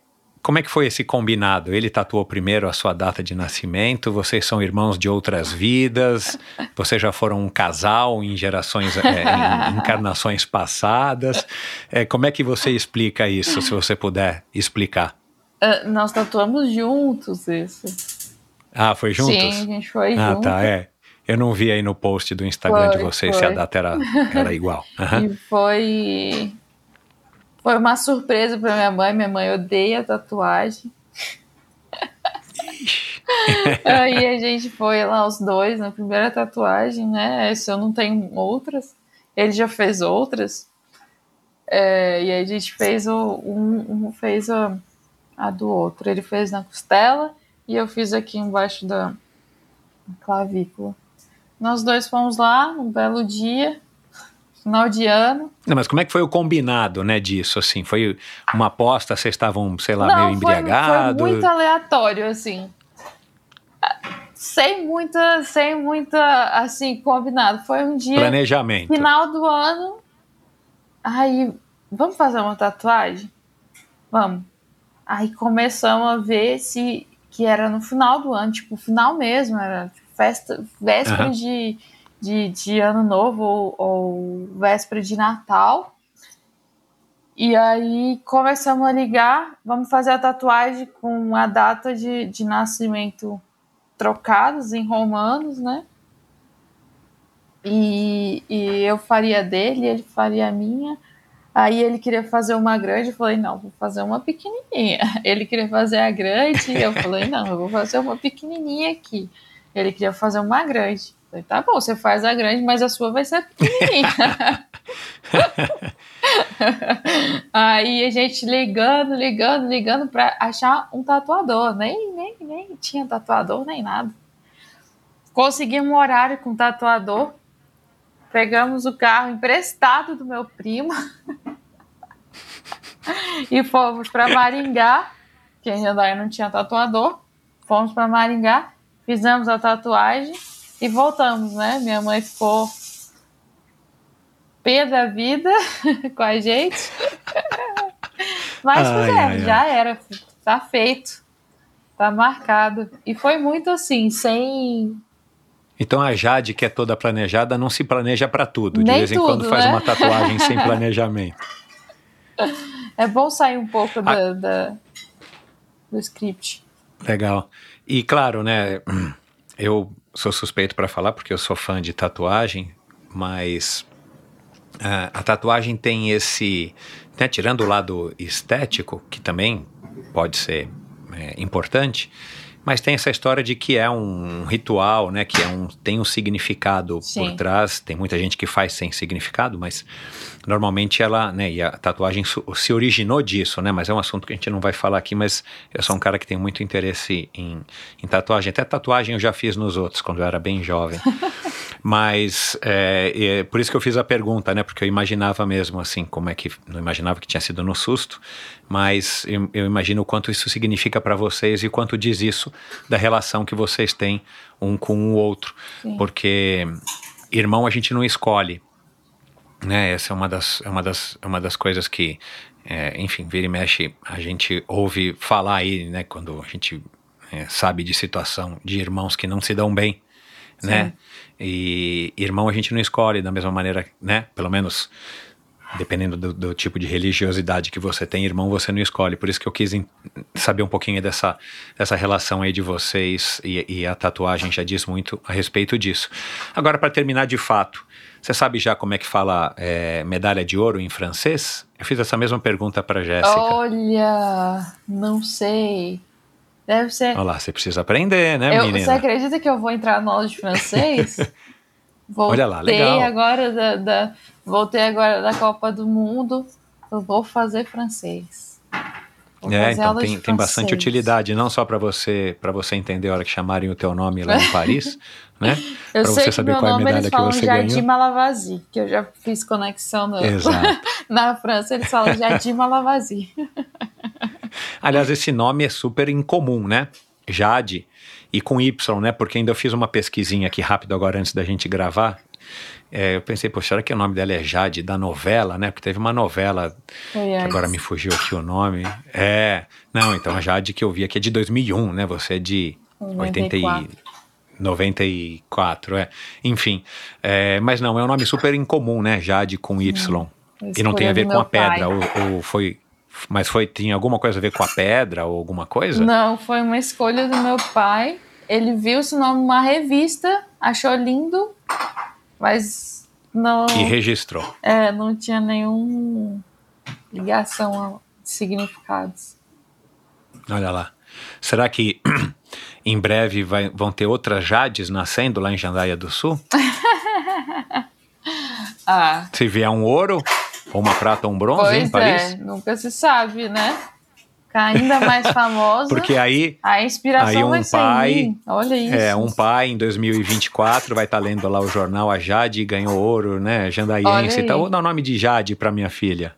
Speaker 8: como é que foi esse combinado? Ele tatuou primeiro a sua data de nascimento, vocês são irmãos de outras vidas, vocês já foram um casal em gerações, é, em encarnações passadas. É, como é que você explica isso, se você puder explicar?
Speaker 1: Ah, nós tatuamos juntos isso.
Speaker 8: Ah, foi juntos?
Speaker 1: Sim, a gente foi
Speaker 8: ah,
Speaker 1: junto.
Speaker 8: tá, é. Eu não vi aí no post do Instagram de
Speaker 1: Foi,
Speaker 8: vocês se a
Speaker 1: foi.
Speaker 8: data era, era igual. Aham.
Speaker 1: E foi. Foi uma surpresa pra minha mãe. Minha mãe odeia tatuagem. Aí a gente foi lá, os dois, na primeira tatuagem, né? Se eu não tenho outras. Ele já fez outras. É, e aí a gente fez o. Um, um fez a, a do outro. Ele fez na costela e eu fiz aqui embaixo da clavícula. Nós dois fomos lá, um belo dia, final de ano.
Speaker 8: Não, mas como é que foi o combinado, né, disso, assim? Foi uma aposta, vocês estavam, sei lá, meio
Speaker 1: foi,
Speaker 8: embriagados?
Speaker 1: foi muito aleatório, assim. Sem muita, sem muita, assim, combinado. Foi um dia,
Speaker 8: Planejamento.
Speaker 1: final do ano. Aí, vamos fazer uma tatuagem? Vamos. Aí começamos a ver se que era no final do ano, tipo, final mesmo, era festa, véspera
Speaker 8: Aham.
Speaker 1: de, de, de ano novo ou, ou véspera de Natal. E aí começamos a ligar, vamos fazer a tatuagem com a data de, de nascimento trocados em romanos, né? E, e eu faria dele, ele faria a minha. Aí ele queria fazer uma grande, eu falei, não, vou fazer uma pequenininha. Ele queria fazer a grande, eu falei, não, eu vou fazer uma pequenininha aqui. Ele queria fazer uma grande. Falei, tá bom, você faz a grande, mas a sua vai ser pequenininha. Aí a gente ligando, ligando, ligando para achar um tatuador. Nem, nem, nem tinha tatuador, nem nada. Conseguimos um horário com o tatuador. Pegamos o carro emprestado do meu primo. e fomos para Maringá, que ainda não tinha tatuador. Fomos para Maringá, fizemos a tatuagem e voltamos, né? Minha mãe ficou pé da vida com a gente. Mas
Speaker 8: Ai,
Speaker 1: fizemos,
Speaker 8: ai,
Speaker 1: já era, tá feito, tá marcado. E foi muito assim, sem.
Speaker 8: Então a Jade, que é toda planejada, não se planeja pra tudo. De
Speaker 1: Nem
Speaker 8: vez em quando
Speaker 1: tudo,
Speaker 8: faz
Speaker 1: né?
Speaker 8: uma tatuagem sem planejamento.
Speaker 1: É bom sair um pouco
Speaker 8: Ah.
Speaker 1: da, da- do script.
Speaker 8: Legal. E claro, né? Eu sou suspeito para falar porque eu sou fã de tatuagem, mas ah, a tatuagem tem esse, né, tirando o lado estético, que também pode ser é, importante, mas tem essa história de que é um ritual, né? Que é um, tem um significado
Speaker 1: Sim.
Speaker 8: por trás. Tem muita gente que faz sem significado, mas normalmente ela, né? E a tatuagem se originou disso, né? Mas é um assunto que a gente não vai falar aqui, mas eu sou um cara que tem muito interesse em, em tatuagem. Até tatuagem eu já fiz nos outros, quando eu era bem jovem. Mas é, é por isso que eu fiz a pergunta, né? Porque eu imaginava mesmo assim, como é que. Não imaginava que tinha sido no susto, mas eu, eu imagino o quanto isso significa para vocês e o quanto diz isso da relação que vocês têm um com o outro.
Speaker 1: Sim.
Speaker 8: Porque irmão a gente não escolhe. Né? Essa é uma das, é uma das, é uma das coisas que, é, enfim, vira e mexe, a gente ouve falar aí, né? Quando a gente é, sabe de situação de irmãos que não se dão bem, né? E irmão a gente não escolhe da mesma maneira, né? Pelo menos dependendo do, do tipo de religiosidade que você tem, irmão, você não escolhe. Por isso que eu quis saber um pouquinho dessa, dessa relação aí de vocês e, e a tatuagem já diz muito a respeito disso. Agora, para terminar de fato, você sabe já como é que fala é, medalha de ouro em francês? Eu fiz essa mesma pergunta para Jéssica.
Speaker 1: Olha, não sei. Deve ser.
Speaker 8: Olha lá, você precisa aprender, né,
Speaker 1: Eu-
Speaker 8: menina?
Speaker 1: você acredita que eu vou entrar na aula de francês? Voltei
Speaker 8: Olha lá, legal.
Speaker 1: agora da, da- voltei agora da Copa do Mundo. Eu vou fazer francês. Vou
Speaker 8: É,
Speaker 1: fazer
Speaker 8: então tem, tem bastante utilidade, não só para você para você entender a hora que chamarem o teu nome lá em Paris, né?
Speaker 1: Sei
Speaker 8: você saber
Speaker 1: meu
Speaker 8: qual é a
Speaker 1: nome
Speaker 8: medalha
Speaker 1: eles
Speaker 8: que
Speaker 1: falam
Speaker 8: você
Speaker 1: Jardim
Speaker 8: ganhou.
Speaker 1: Malavasi, que eu já fiz conexão no- na França, eles falam Jardim Malavasi.
Speaker 8: Aliás, esse nome é super incomum, né? Jade e com Y, né? Porque ainda eu fiz uma pesquisinha aqui rápido agora antes da gente gravar. É, eu pensei, poxa, será que o nome dela é Jade da novela, né? Porque teve uma novela que agora me fugiu aqui o nome. É, não, então a Jade que eu vi aqui é de 2001, né? Você é de 80 e
Speaker 1: 94.
Speaker 8: 94, é. Enfim, é, mas não, é um nome super incomum, né? Jade com Y. E não tem a ver com a pedra, ou, ou foi. Mas foi, tinha alguma coisa a ver com a pedra ou alguma coisa?
Speaker 1: Não, foi uma escolha do meu pai. Ele viu esse nome numa revista, achou lindo, mas não,
Speaker 8: E registrou.
Speaker 1: é, não tinha nenhum ligação a significados.
Speaker 8: Olha lá. Será que em breve vai- vão ter outras Jades nascendo lá em Jandaia do Sul?
Speaker 1: Ah,
Speaker 8: Se vier um ouro, ou uma prata ou um bronze
Speaker 1: pois
Speaker 8: Paris?
Speaker 1: é, nunca se sabe, né? Ainda mais famosa.
Speaker 8: Porque aí
Speaker 1: a inspiração
Speaker 8: aí um
Speaker 1: vai ser
Speaker 8: pai-
Speaker 1: em mim. Olha isso.
Speaker 8: É, um pai em 2024 vai estar lendo lá o jornal, a Jade ganhou ouro, né? Jandaiense e
Speaker 1: aí.
Speaker 8: Vou dar o nome de Jade para minha filha.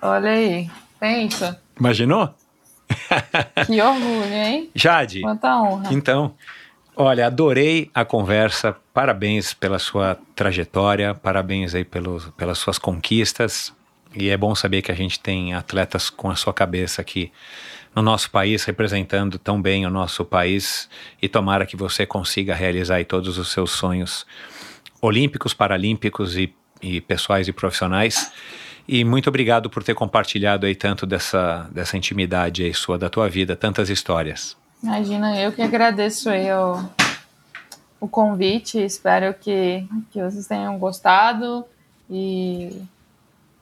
Speaker 1: Olha aí. Pensa.
Speaker 8: Imaginou?
Speaker 1: Que orgulho, hein?
Speaker 8: Jade,
Speaker 1: Quanta honra.
Speaker 8: então, olha, adorei a conversa. Parabéns pela sua trajetória, parabéns aí pelos, pelas suas conquistas. E é bom saber que a gente tem atletas com a sua cabeça aqui no nosso país, representando tão bem o nosso país. E tomara que você consiga realizar todos os seus sonhos olímpicos, paralímpicos e, e pessoais e profissionais. E muito obrigado por ter compartilhado aí tanto dessa, dessa intimidade aí sua, da tua vida, tantas histórias.
Speaker 1: Imagina, eu que agradeço aí o, o convite. Espero que, que vocês tenham gostado. E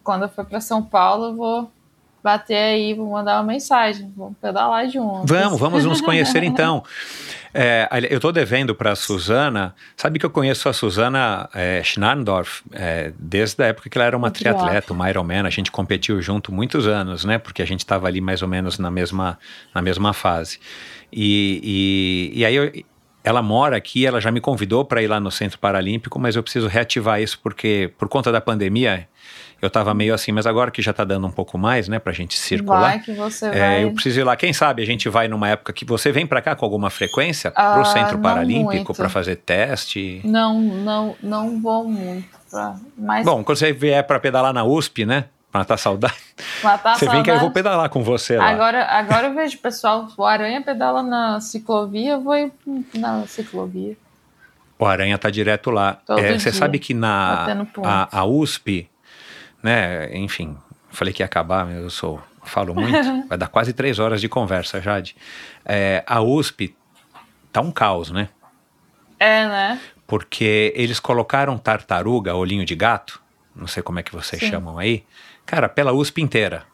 Speaker 1: quando eu for para São Paulo, eu vou bater aí, vou mandar uma mensagem. Vamos pedalar juntos.
Speaker 8: Vamos, vamos nos conhecer então. É, eu estou devendo para a Suzana. Sabe que eu conheço a Suzana é, Schnarndorf é, desde a época que ela era uma triatleta, uma Ironman. A gente competiu junto muitos anos, né? Porque a gente estava ali mais ou menos na mesma, na mesma fase. E, e, e aí eu- ela mora aqui, ela já me convidou para ir lá no Centro Paralímpico, mas eu preciso reativar isso porque, por conta da pandemia, eu estava meio assim, mas agora que já está dando um pouco mais, né, para a gente circular.
Speaker 1: Vai que você
Speaker 8: É,
Speaker 1: vai.
Speaker 8: eu preciso ir lá. Quem sabe a gente vai numa época que você vem para cá com alguma frequência
Speaker 1: Ah,
Speaker 8: pro Centro
Speaker 1: não
Speaker 8: Paralímpico para fazer teste.
Speaker 1: Não, não, não vou muito. Pra... Mas
Speaker 8: Bom, quando você vier para pedalar na USP, né? Matar saudade.
Speaker 1: matar a
Speaker 8: você vem que eu vou pedalar com você lá.
Speaker 1: Agora, agora eu vejo o pessoal, o Aranha pedala na ciclovia, eu vou na ciclovia.
Speaker 8: O Aranha tá direto lá. É, você sabe que na a, a USP, né? Enfim, falei que ia acabar, mas eu sou falo muito. vai dar quase três horas de conversa, Jade. É, a USP tá um caos, né?
Speaker 1: É, né?
Speaker 8: porque eles colocaram tartaruga, olhinho de gato, não sei como é que vocês
Speaker 1: Sim.
Speaker 8: chamam aí, cara, pela USP inteira.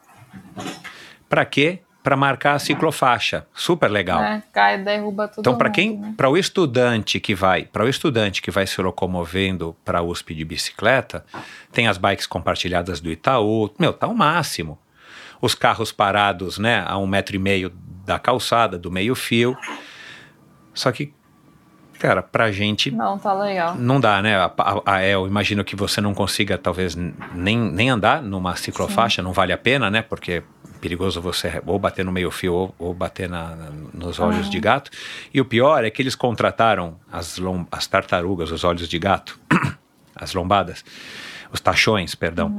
Speaker 8: Pra quê? Pra marcar a ciclofaixa. Super legal.
Speaker 1: É, cai derruba tudo.
Speaker 8: Então, para quem,
Speaker 1: né?
Speaker 8: para o estudante que vai, para o estudante que vai se locomovendo para a USP de bicicleta, tem as bikes compartilhadas do Itaú, meu, tá o máximo. Os carros parados, né, a um metro e meio da calçada, do meio fio. Só que, cara, pra gente
Speaker 1: Não, tá legal.
Speaker 8: não dá, né? A, a- a- eu imagino que você não consiga, talvez, nem, nem andar numa ciclofaixa, não vale a pena, né? Porque é perigoso você ou bater no meio-fio ou, ou bater na- nos olhos de gato. E o pior é que eles contrataram as, lom- as tartarugas, os olhos de gato, as lombadas, os tachões, perdão,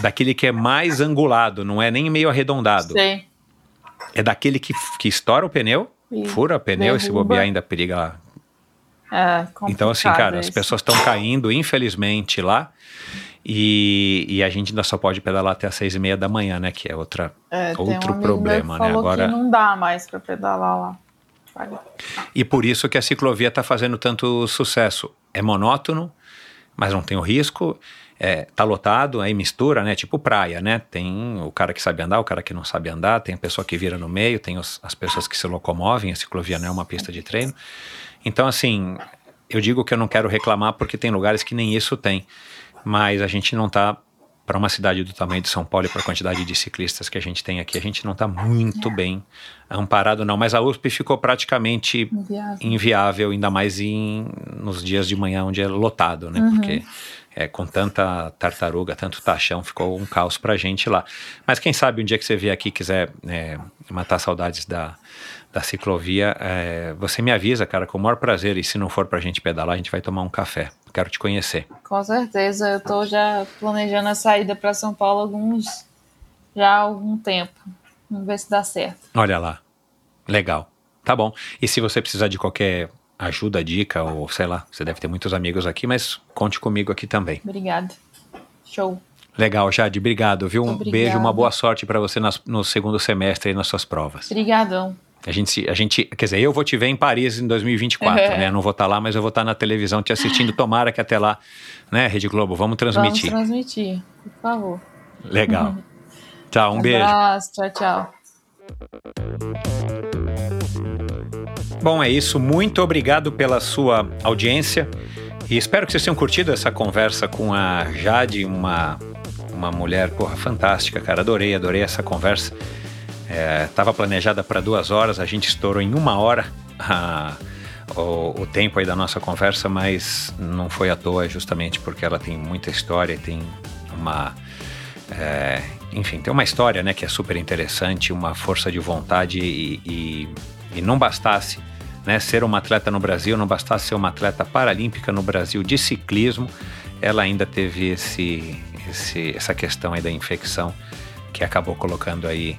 Speaker 8: daquele que é mais angulado, não é nem meio arredondado.
Speaker 1: Sei.
Speaker 8: É daquele que, que estoura o pneu,
Speaker 1: E
Speaker 8: fura o pneu e se
Speaker 1: derruba.
Speaker 8: bobear ainda periga
Speaker 1: É,
Speaker 8: então, assim, cara, as
Speaker 1: isso.
Speaker 8: pessoas estão caindo, infelizmente, lá. E, e a gente ainda só pode pedalar até as seis e meia da manhã, né? Que é outra,
Speaker 1: É, um
Speaker 8: outro problema, né?
Speaker 1: falou
Speaker 8: Agora,
Speaker 1: que não dá mais pra pedalar lá.
Speaker 8: E por isso que a ciclovia está fazendo tanto sucesso. É monótono, mas não tem o risco. É, tá lotado, aí mistura, né? Tipo praia, né? Tem o cara que sabe andar, o cara que não sabe andar, tem a pessoa que vira no meio, tem os- as pessoas que se locomovem, a ciclovia não é uma pista de treino. Então, assim, eu digo que eu não quero reclamar porque tem lugares que nem isso tem, mas a gente não está para uma cidade do tamanho de São Paulo e para a quantidade de ciclistas que a gente tem aqui, a gente não está muito bem amparado, não. Mas a USP ficou praticamente
Speaker 1: Inviável.
Speaker 8: inviável, ainda mais em, nos dias de manhã, onde é lotado, né? Porque é, com tanta tartaruga, tanto taxão, ficou um caos pra gente lá. Mas quem sabe um dia que você vier aqui e quiser é, matar saudades da, da ciclovia, é, você me avisa, cara, com o maior prazer. E se não for pra gente pedalar, a gente vai tomar um café. Quero te conhecer.
Speaker 1: Com certeza, eu tô já planejando a saída para São Paulo alguns já há algum tempo. Vamos ver se dá certo.
Speaker 8: Olha lá. Legal. Tá bom. E se você precisar de qualquer ajuda, dica, ou sei lá, você deve ter muitos amigos aqui, mas conte comigo aqui também.
Speaker 1: Obrigada. Show.
Speaker 8: Legal, Jade, obrigado, viu? Um
Speaker 1: Obrigada.
Speaker 8: beijo, uma boa sorte para você nas- no segundo semestre e nas suas provas.
Speaker 1: Obrigadão.
Speaker 8: A gente, a gente, quer dizer, eu vou te ver em Paris em 2024,
Speaker 1: É.
Speaker 8: né? Não vou estar lá, mas eu vou estar na televisão te assistindo. Tomara que até lá, né, Rede Globo, vamos transmitir.
Speaker 1: Vamos transmitir, por favor.
Speaker 8: Legal. Tchau, um beijo.
Speaker 1: Abraço, tchau, tchau.
Speaker 8: Bom, é isso. Muito obrigado pela sua audiência e espero que vocês tenham curtido essa conversa com a Jade, uma, uma mulher, porra, fantástica, cara. Adorei, adorei essa conversa. Estava planejada para duas horas, a gente estourou em uma hora a- o, o tempo aí da nossa conversa, mas não foi à toa, justamente porque ela tem muita história, tem uma. é, enfim, tem uma história né, que é super interessante, uma força de vontade e, e, e não bastasse né, ser uma atleta no Brasil, não bastasse ser uma atleta paralímpica no Brasil de ciclismo, ela ainda teve esse, esse, essa questão aí da infecção que acabou colocando aí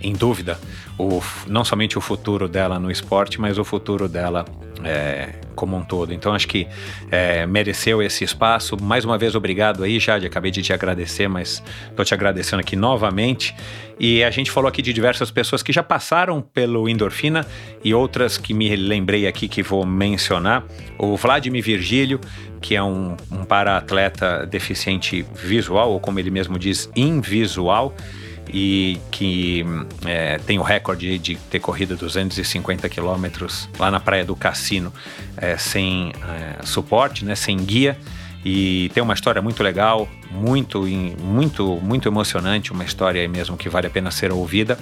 Speaker 8: em dúvida o, não somente o futuro dela no esporte, mas o futuro dela é, como um todo. Então acho que é, mereceu esse espaço. Mais uma vez, obrigado aí, Jade. Acabei de te agradecer, mas estou te agradecendo aqui novamente. E a gente falou aqui de diversas pessoas que já passaram pelo Endorfina e outras que me lembrei aqui que vou mencionar. O Vladimir Virgílio, que é um, um para-atleta deficiente visual, ou como ele mesmo diz, invisual e que é, tem o recorde de ter corrido 250 quilômetros lá na praia do Cassino é, sem é, suporte, né, sem guia. E tem uma história muito legal, muito, muito, muito emocionante, uma história mesmo que vale a pena ser ouvida.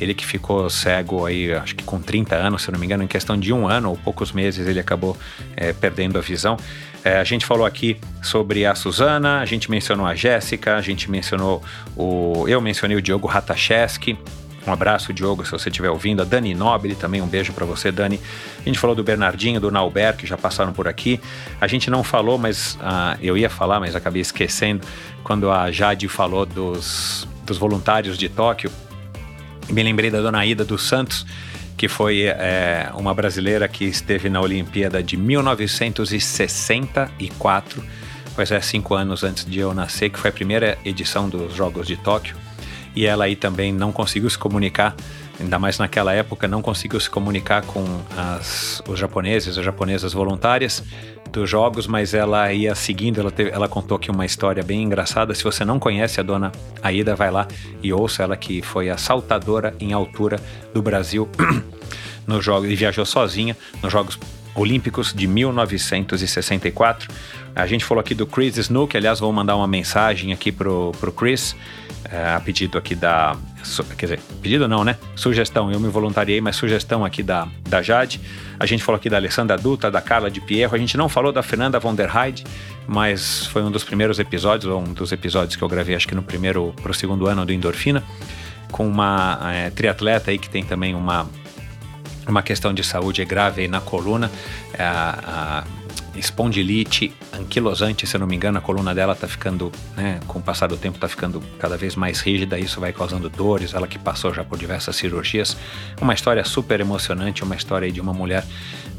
Speaker 8: Ele que ficou cego aí, acho que com 30 anos, se não me engano, em questão de um ano ou poucos meses, ele acabou é, perdendo a visão. É, a gente falou aqui sobre a Suzana, a gente mencionou a Jéssica, a gente mencionou o. Eu mencionei o Diogo Ratacheski. Um abraço, Diogo, se você estiver ouvindo. A Dani Nobile também, um beijo para você, Dani. A gente falou do Bernardinho, do Nauber, que já passaram por aqui. A gente não falou, mas ah, eu ia falar, mas acabei esquecendo, quando a Jade falou dos, dos voluntários de Tóquio. Me lembrei da Dona Ida dos Santos, que foi é, uma brasileira que esteve na Olimpíada de 1964, pois é, cinco anos antes de eu nascer, que foi a primeira edição dos Jogos de Tóquio. E ela aí também não conseguiu se comunicar, ainda mais naquela época, não conseguiu se comunicar com as, os japoneses, as japonesas voluntárias dos jogos, mas ela ia seguindo, ela, teve- ela contou aqui uma história bem engraçada. Se você não conhece a dona Aida, vai lá e ouça ela que foi a saltadora em altura do Brasil nos jogos e viajou sozinha nos Jogos Olímpicos de 1964. A gente falou aqui do Chris Snook, aliás, vou mandar uma mensagem aqui pro, pro Chris, a pedido aqui da. Quer dizer, pedido não, né? Sugestão, eu me voluntariei, mas sugestão aqui da, da Jade. A gente falou aqui da Alessandra Dutra, da Carla de Pierro. A gente não falou da Fernanda von der Heide, mas foi um dos primeiros episódios, ou um dos episódios que eu gravei, acho que no primeiro pro segundo ano do Endorfina, com uma é, triatleta aí que tem também uma uma questão de saúde grave na coluna, é a espondilite anquilosante, se eu não me engano, a coluna dela tá ficando, né, com o passar do tempo tá ficando cada vez mais rígida, isso vai causando dores, ela que passou já por diversas cirurgias, uma história super emocionante, uma história de uma mulher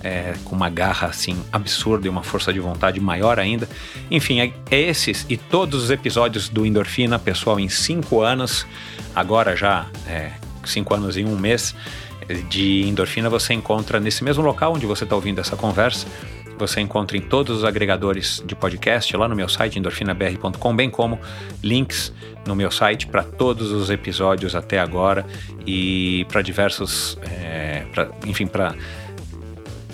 Speaker 8: é, com uma garra assim absurda e uma força de vontade maior ainda. Enfim, é, é esses e todos os episódios do Endorfina, pessoal, em cinco anos, agora já é, cinco anos em um mês de endorfina você encontra nesse mesmo local onde você está ouvindo essa conversa. Você encontra em todos os agregadores de podcast, lá no meu site, endorfinabr.com, bem como links no meu site para todos os episódios até agora e para diversos, é, pra- enfim, para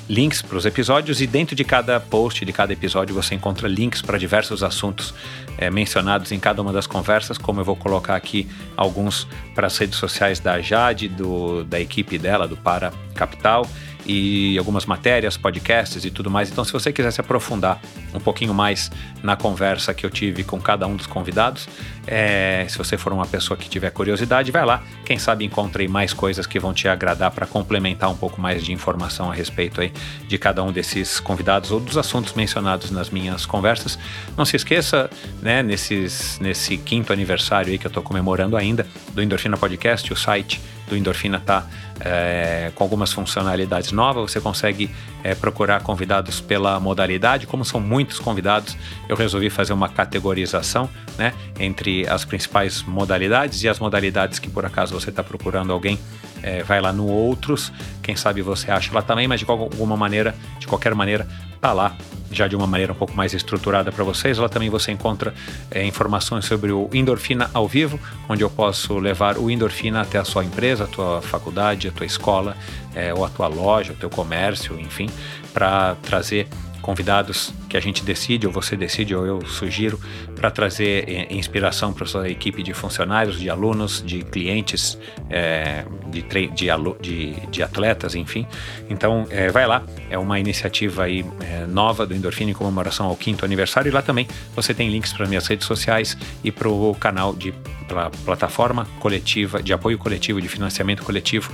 Speaker 8: links para os episódios e dentro de cada post, de cada episódio, você encontra links para diversos assuntos é, mencionados em cada uma das conversas, como eu vou colocar aqui alguns para as redes sociais da Jade, do, da equipe dela, do Para Capital e algumas matérias, podcasts e tudo mais. Então, se você quiser se aprofundar um pouquinho mais na conversa que eu tive com cada um dos convidados, é, se você for uma pessoa que tiver curiosidade, vai lá. Quem sabe encontre mais coisas que vão te agradar para complementar um pouco mais de informação a respeito aí de cada um desses convidados ou dos assuntos mencionados nas minhas conversas. Não se esqueça, né, nesses, nesse quinto aniversário aí que eu estou comemorando ainda do Endorfina Podcast, o site do Endorfina está é, com algumas funcionalidades novas. Você consegue é, procurar convidados pela modalidade. Como são muitos convidados, eu resolvi fazer uma categorização né, entre as principais modalidades e as modalidades que por acaso você está procurando alguém. É, vai lá no outros, quem sabe você acha lá também, mas de alguma maneira, de qualquer maneira, tá lá já de uma maneira um pouco mais estruturada para vocês. Lá também você encontra é, informações sobre o Endorfina ao vivo, onde eu posso levar o Endorfina até a sua empresa, a tua faculdade, a tua escola, é, ou a tua loja, o teu comércio, enfim, para trazer convidados que a gente decide, ou você decide, ou eu sugiro, para trazer eh, inspiração para sua equipe de funcionários, de alunos, de clientes, é, de, de, de, de, atletas, enfim. Então, é, vai lá, é uma iniciativa aí é, nova do Endorfina em comemoração ao quinto aniversário. E lá também você tem links para minhas redes sociais e para o canal de pra plataforma coletiva, de apoio coletivo, de financiamento coletivo,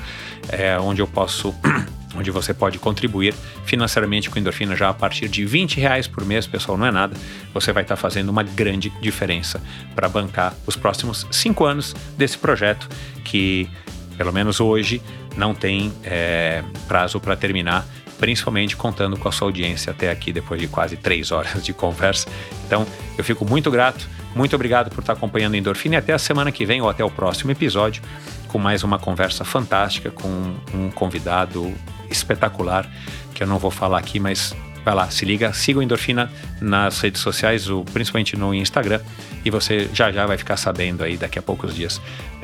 Speaker 8: onde eu posso onde você pode contribuir financeiramente com endorfina já a partir de 20 reais por mês, pessoal, não é nada. Você vai estar fazendo uma grande diferença para bancar os próximos cinco anos desse projeto que, pelo menos hoje, não tem é, prazo para terminar, principalmente contando com a sua audiência até aqui, depois de quase três horas de conversa. Então, eu fico muito grato, muito obrigado por estar acompanhando a Endorfina e até a semana que vem ou até o próximo episódio com mais uma conversa fantástica com um convidado espetacular, que eu não vou falar aqui, mas vai lá, se liga, siga o Endorfina nas redes sociais, principalmente no Instagram, e você já já vai ficar sabendo aí daqui a poucos dias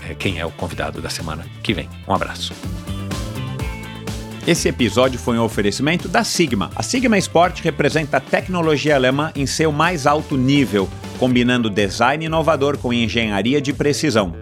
Speaker 8: é, quem é o convidado da semana que vem. Um abraço.
Speaker 9: Esse episódio foi um oferecimento da Sigma. A Sigma Sport representa a tecnologia alemã em seu mais alto nível, combinando design inovador com engenharia de precisão.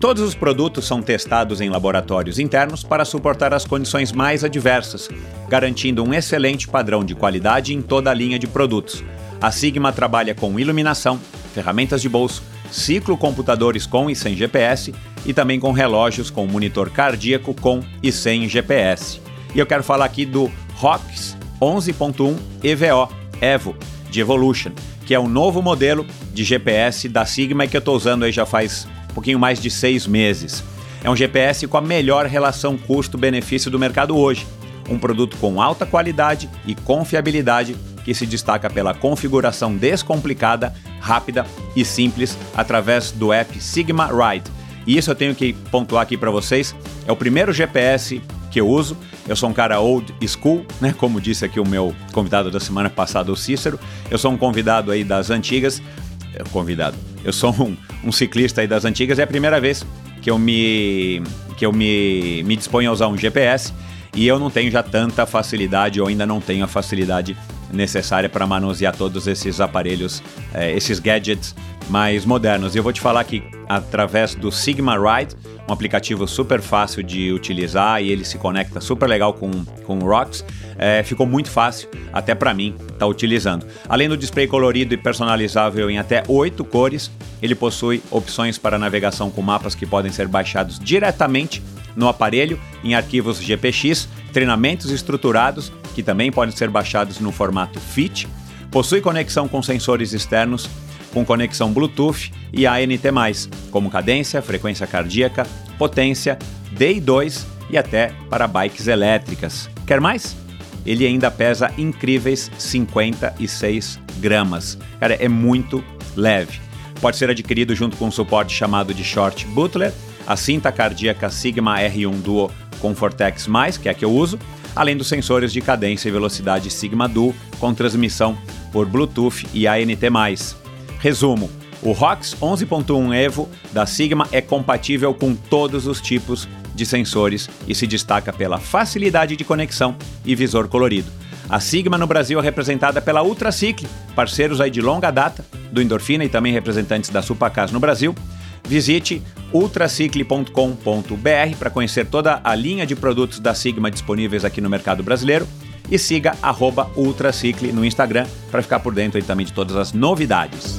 Speaker 9: Todos os produtos são testados em laboratórios internos para suportar as condições mais adversas, garantindo um excelente padrão de qualidade em toda a linha de produtos. A Sigma trabalha com iluminação, ferramentas de bolso, ciclocomputadores com e sem GPS e também com relógios com monitor cardíaco com e sem GPS. E eu quero falar aqui do ROX 11.1 EVO Evo de Evolution, que é um novo modelo de GPS da Sigma e que eu estou usando aí já faz pouquinho mais de seis meses. É um GPS com a melhor relação custo-benefício do mercado hoje. Um produto com alta qualidade e confiabilidade que se destaca pela configuração descomplicada, rápida e simples através do app Sigma Ride. E isso eu tenho que pontuar aqui para vocês. É o primeiro GPS que eu uso. Eu sou um cara old school, né? Como disse aqui o meu convidado da semana passada, o Cícero. Eu sou um convidado aí das antigas. É, convidado. Eu sou um, um ciclista aí das antigas, é a primeira vez que eu me que eu me, me disponho a usar um GPS e eu não tenho já tanta facilidade, ou ainda não tenho a facilidade necessária para manusear todos esses aparelhos, eh, esses gadgets mais modernos. E eu vou te falar que através do Sigma Ride, um aplicativo super fácil de utilizar e ele se conecta super legal com, com o Rocks, é, ficou muito fácil até para mim estar tá utilizando. Além do display colorido e personalizável em até oito cores, ele possui opções para navegação com mapas que podem ser baixados diretamente no aparelho em arquivos GPX, treinamentos estruturados que também podem ser baixados no formato FIT, possui conexão com sensores externos com conexão Bluetooth e ANT+, como cadência, frequência cardíaca, potência, DI2 e até para bikes elétricas. Quer mais? Ele ainda pesa incríveis 56 gramas. Cara, é muito leve. Pode ser adquirido junto com um suporte chamado de Short Butler, a cinta cardíaca Sigma R1 Duo Comfortex+, que é a que eu uso, além dos sensores de cadência e velocidade Sigma Duo com transmissão por Bluetooth e ANT+. Resumo: o ROX 11.1 Evo da Sigma é compatível com todos os tipos de sensores e se destaca pela facilidade de conexão e visor colorido. A Sigma no Brasil é representada pela Ultracicle, parceiros aí de longa data do Endorfina e também representantes da Supacas no Brasil. Visite ultracicle.com.br para conhecer toda a linha de produtos da Sigma disponíveis aqui no mercado brasileiro e siga arroba Ultracicle no Instagram para ficar por dentro também de todas as novidades.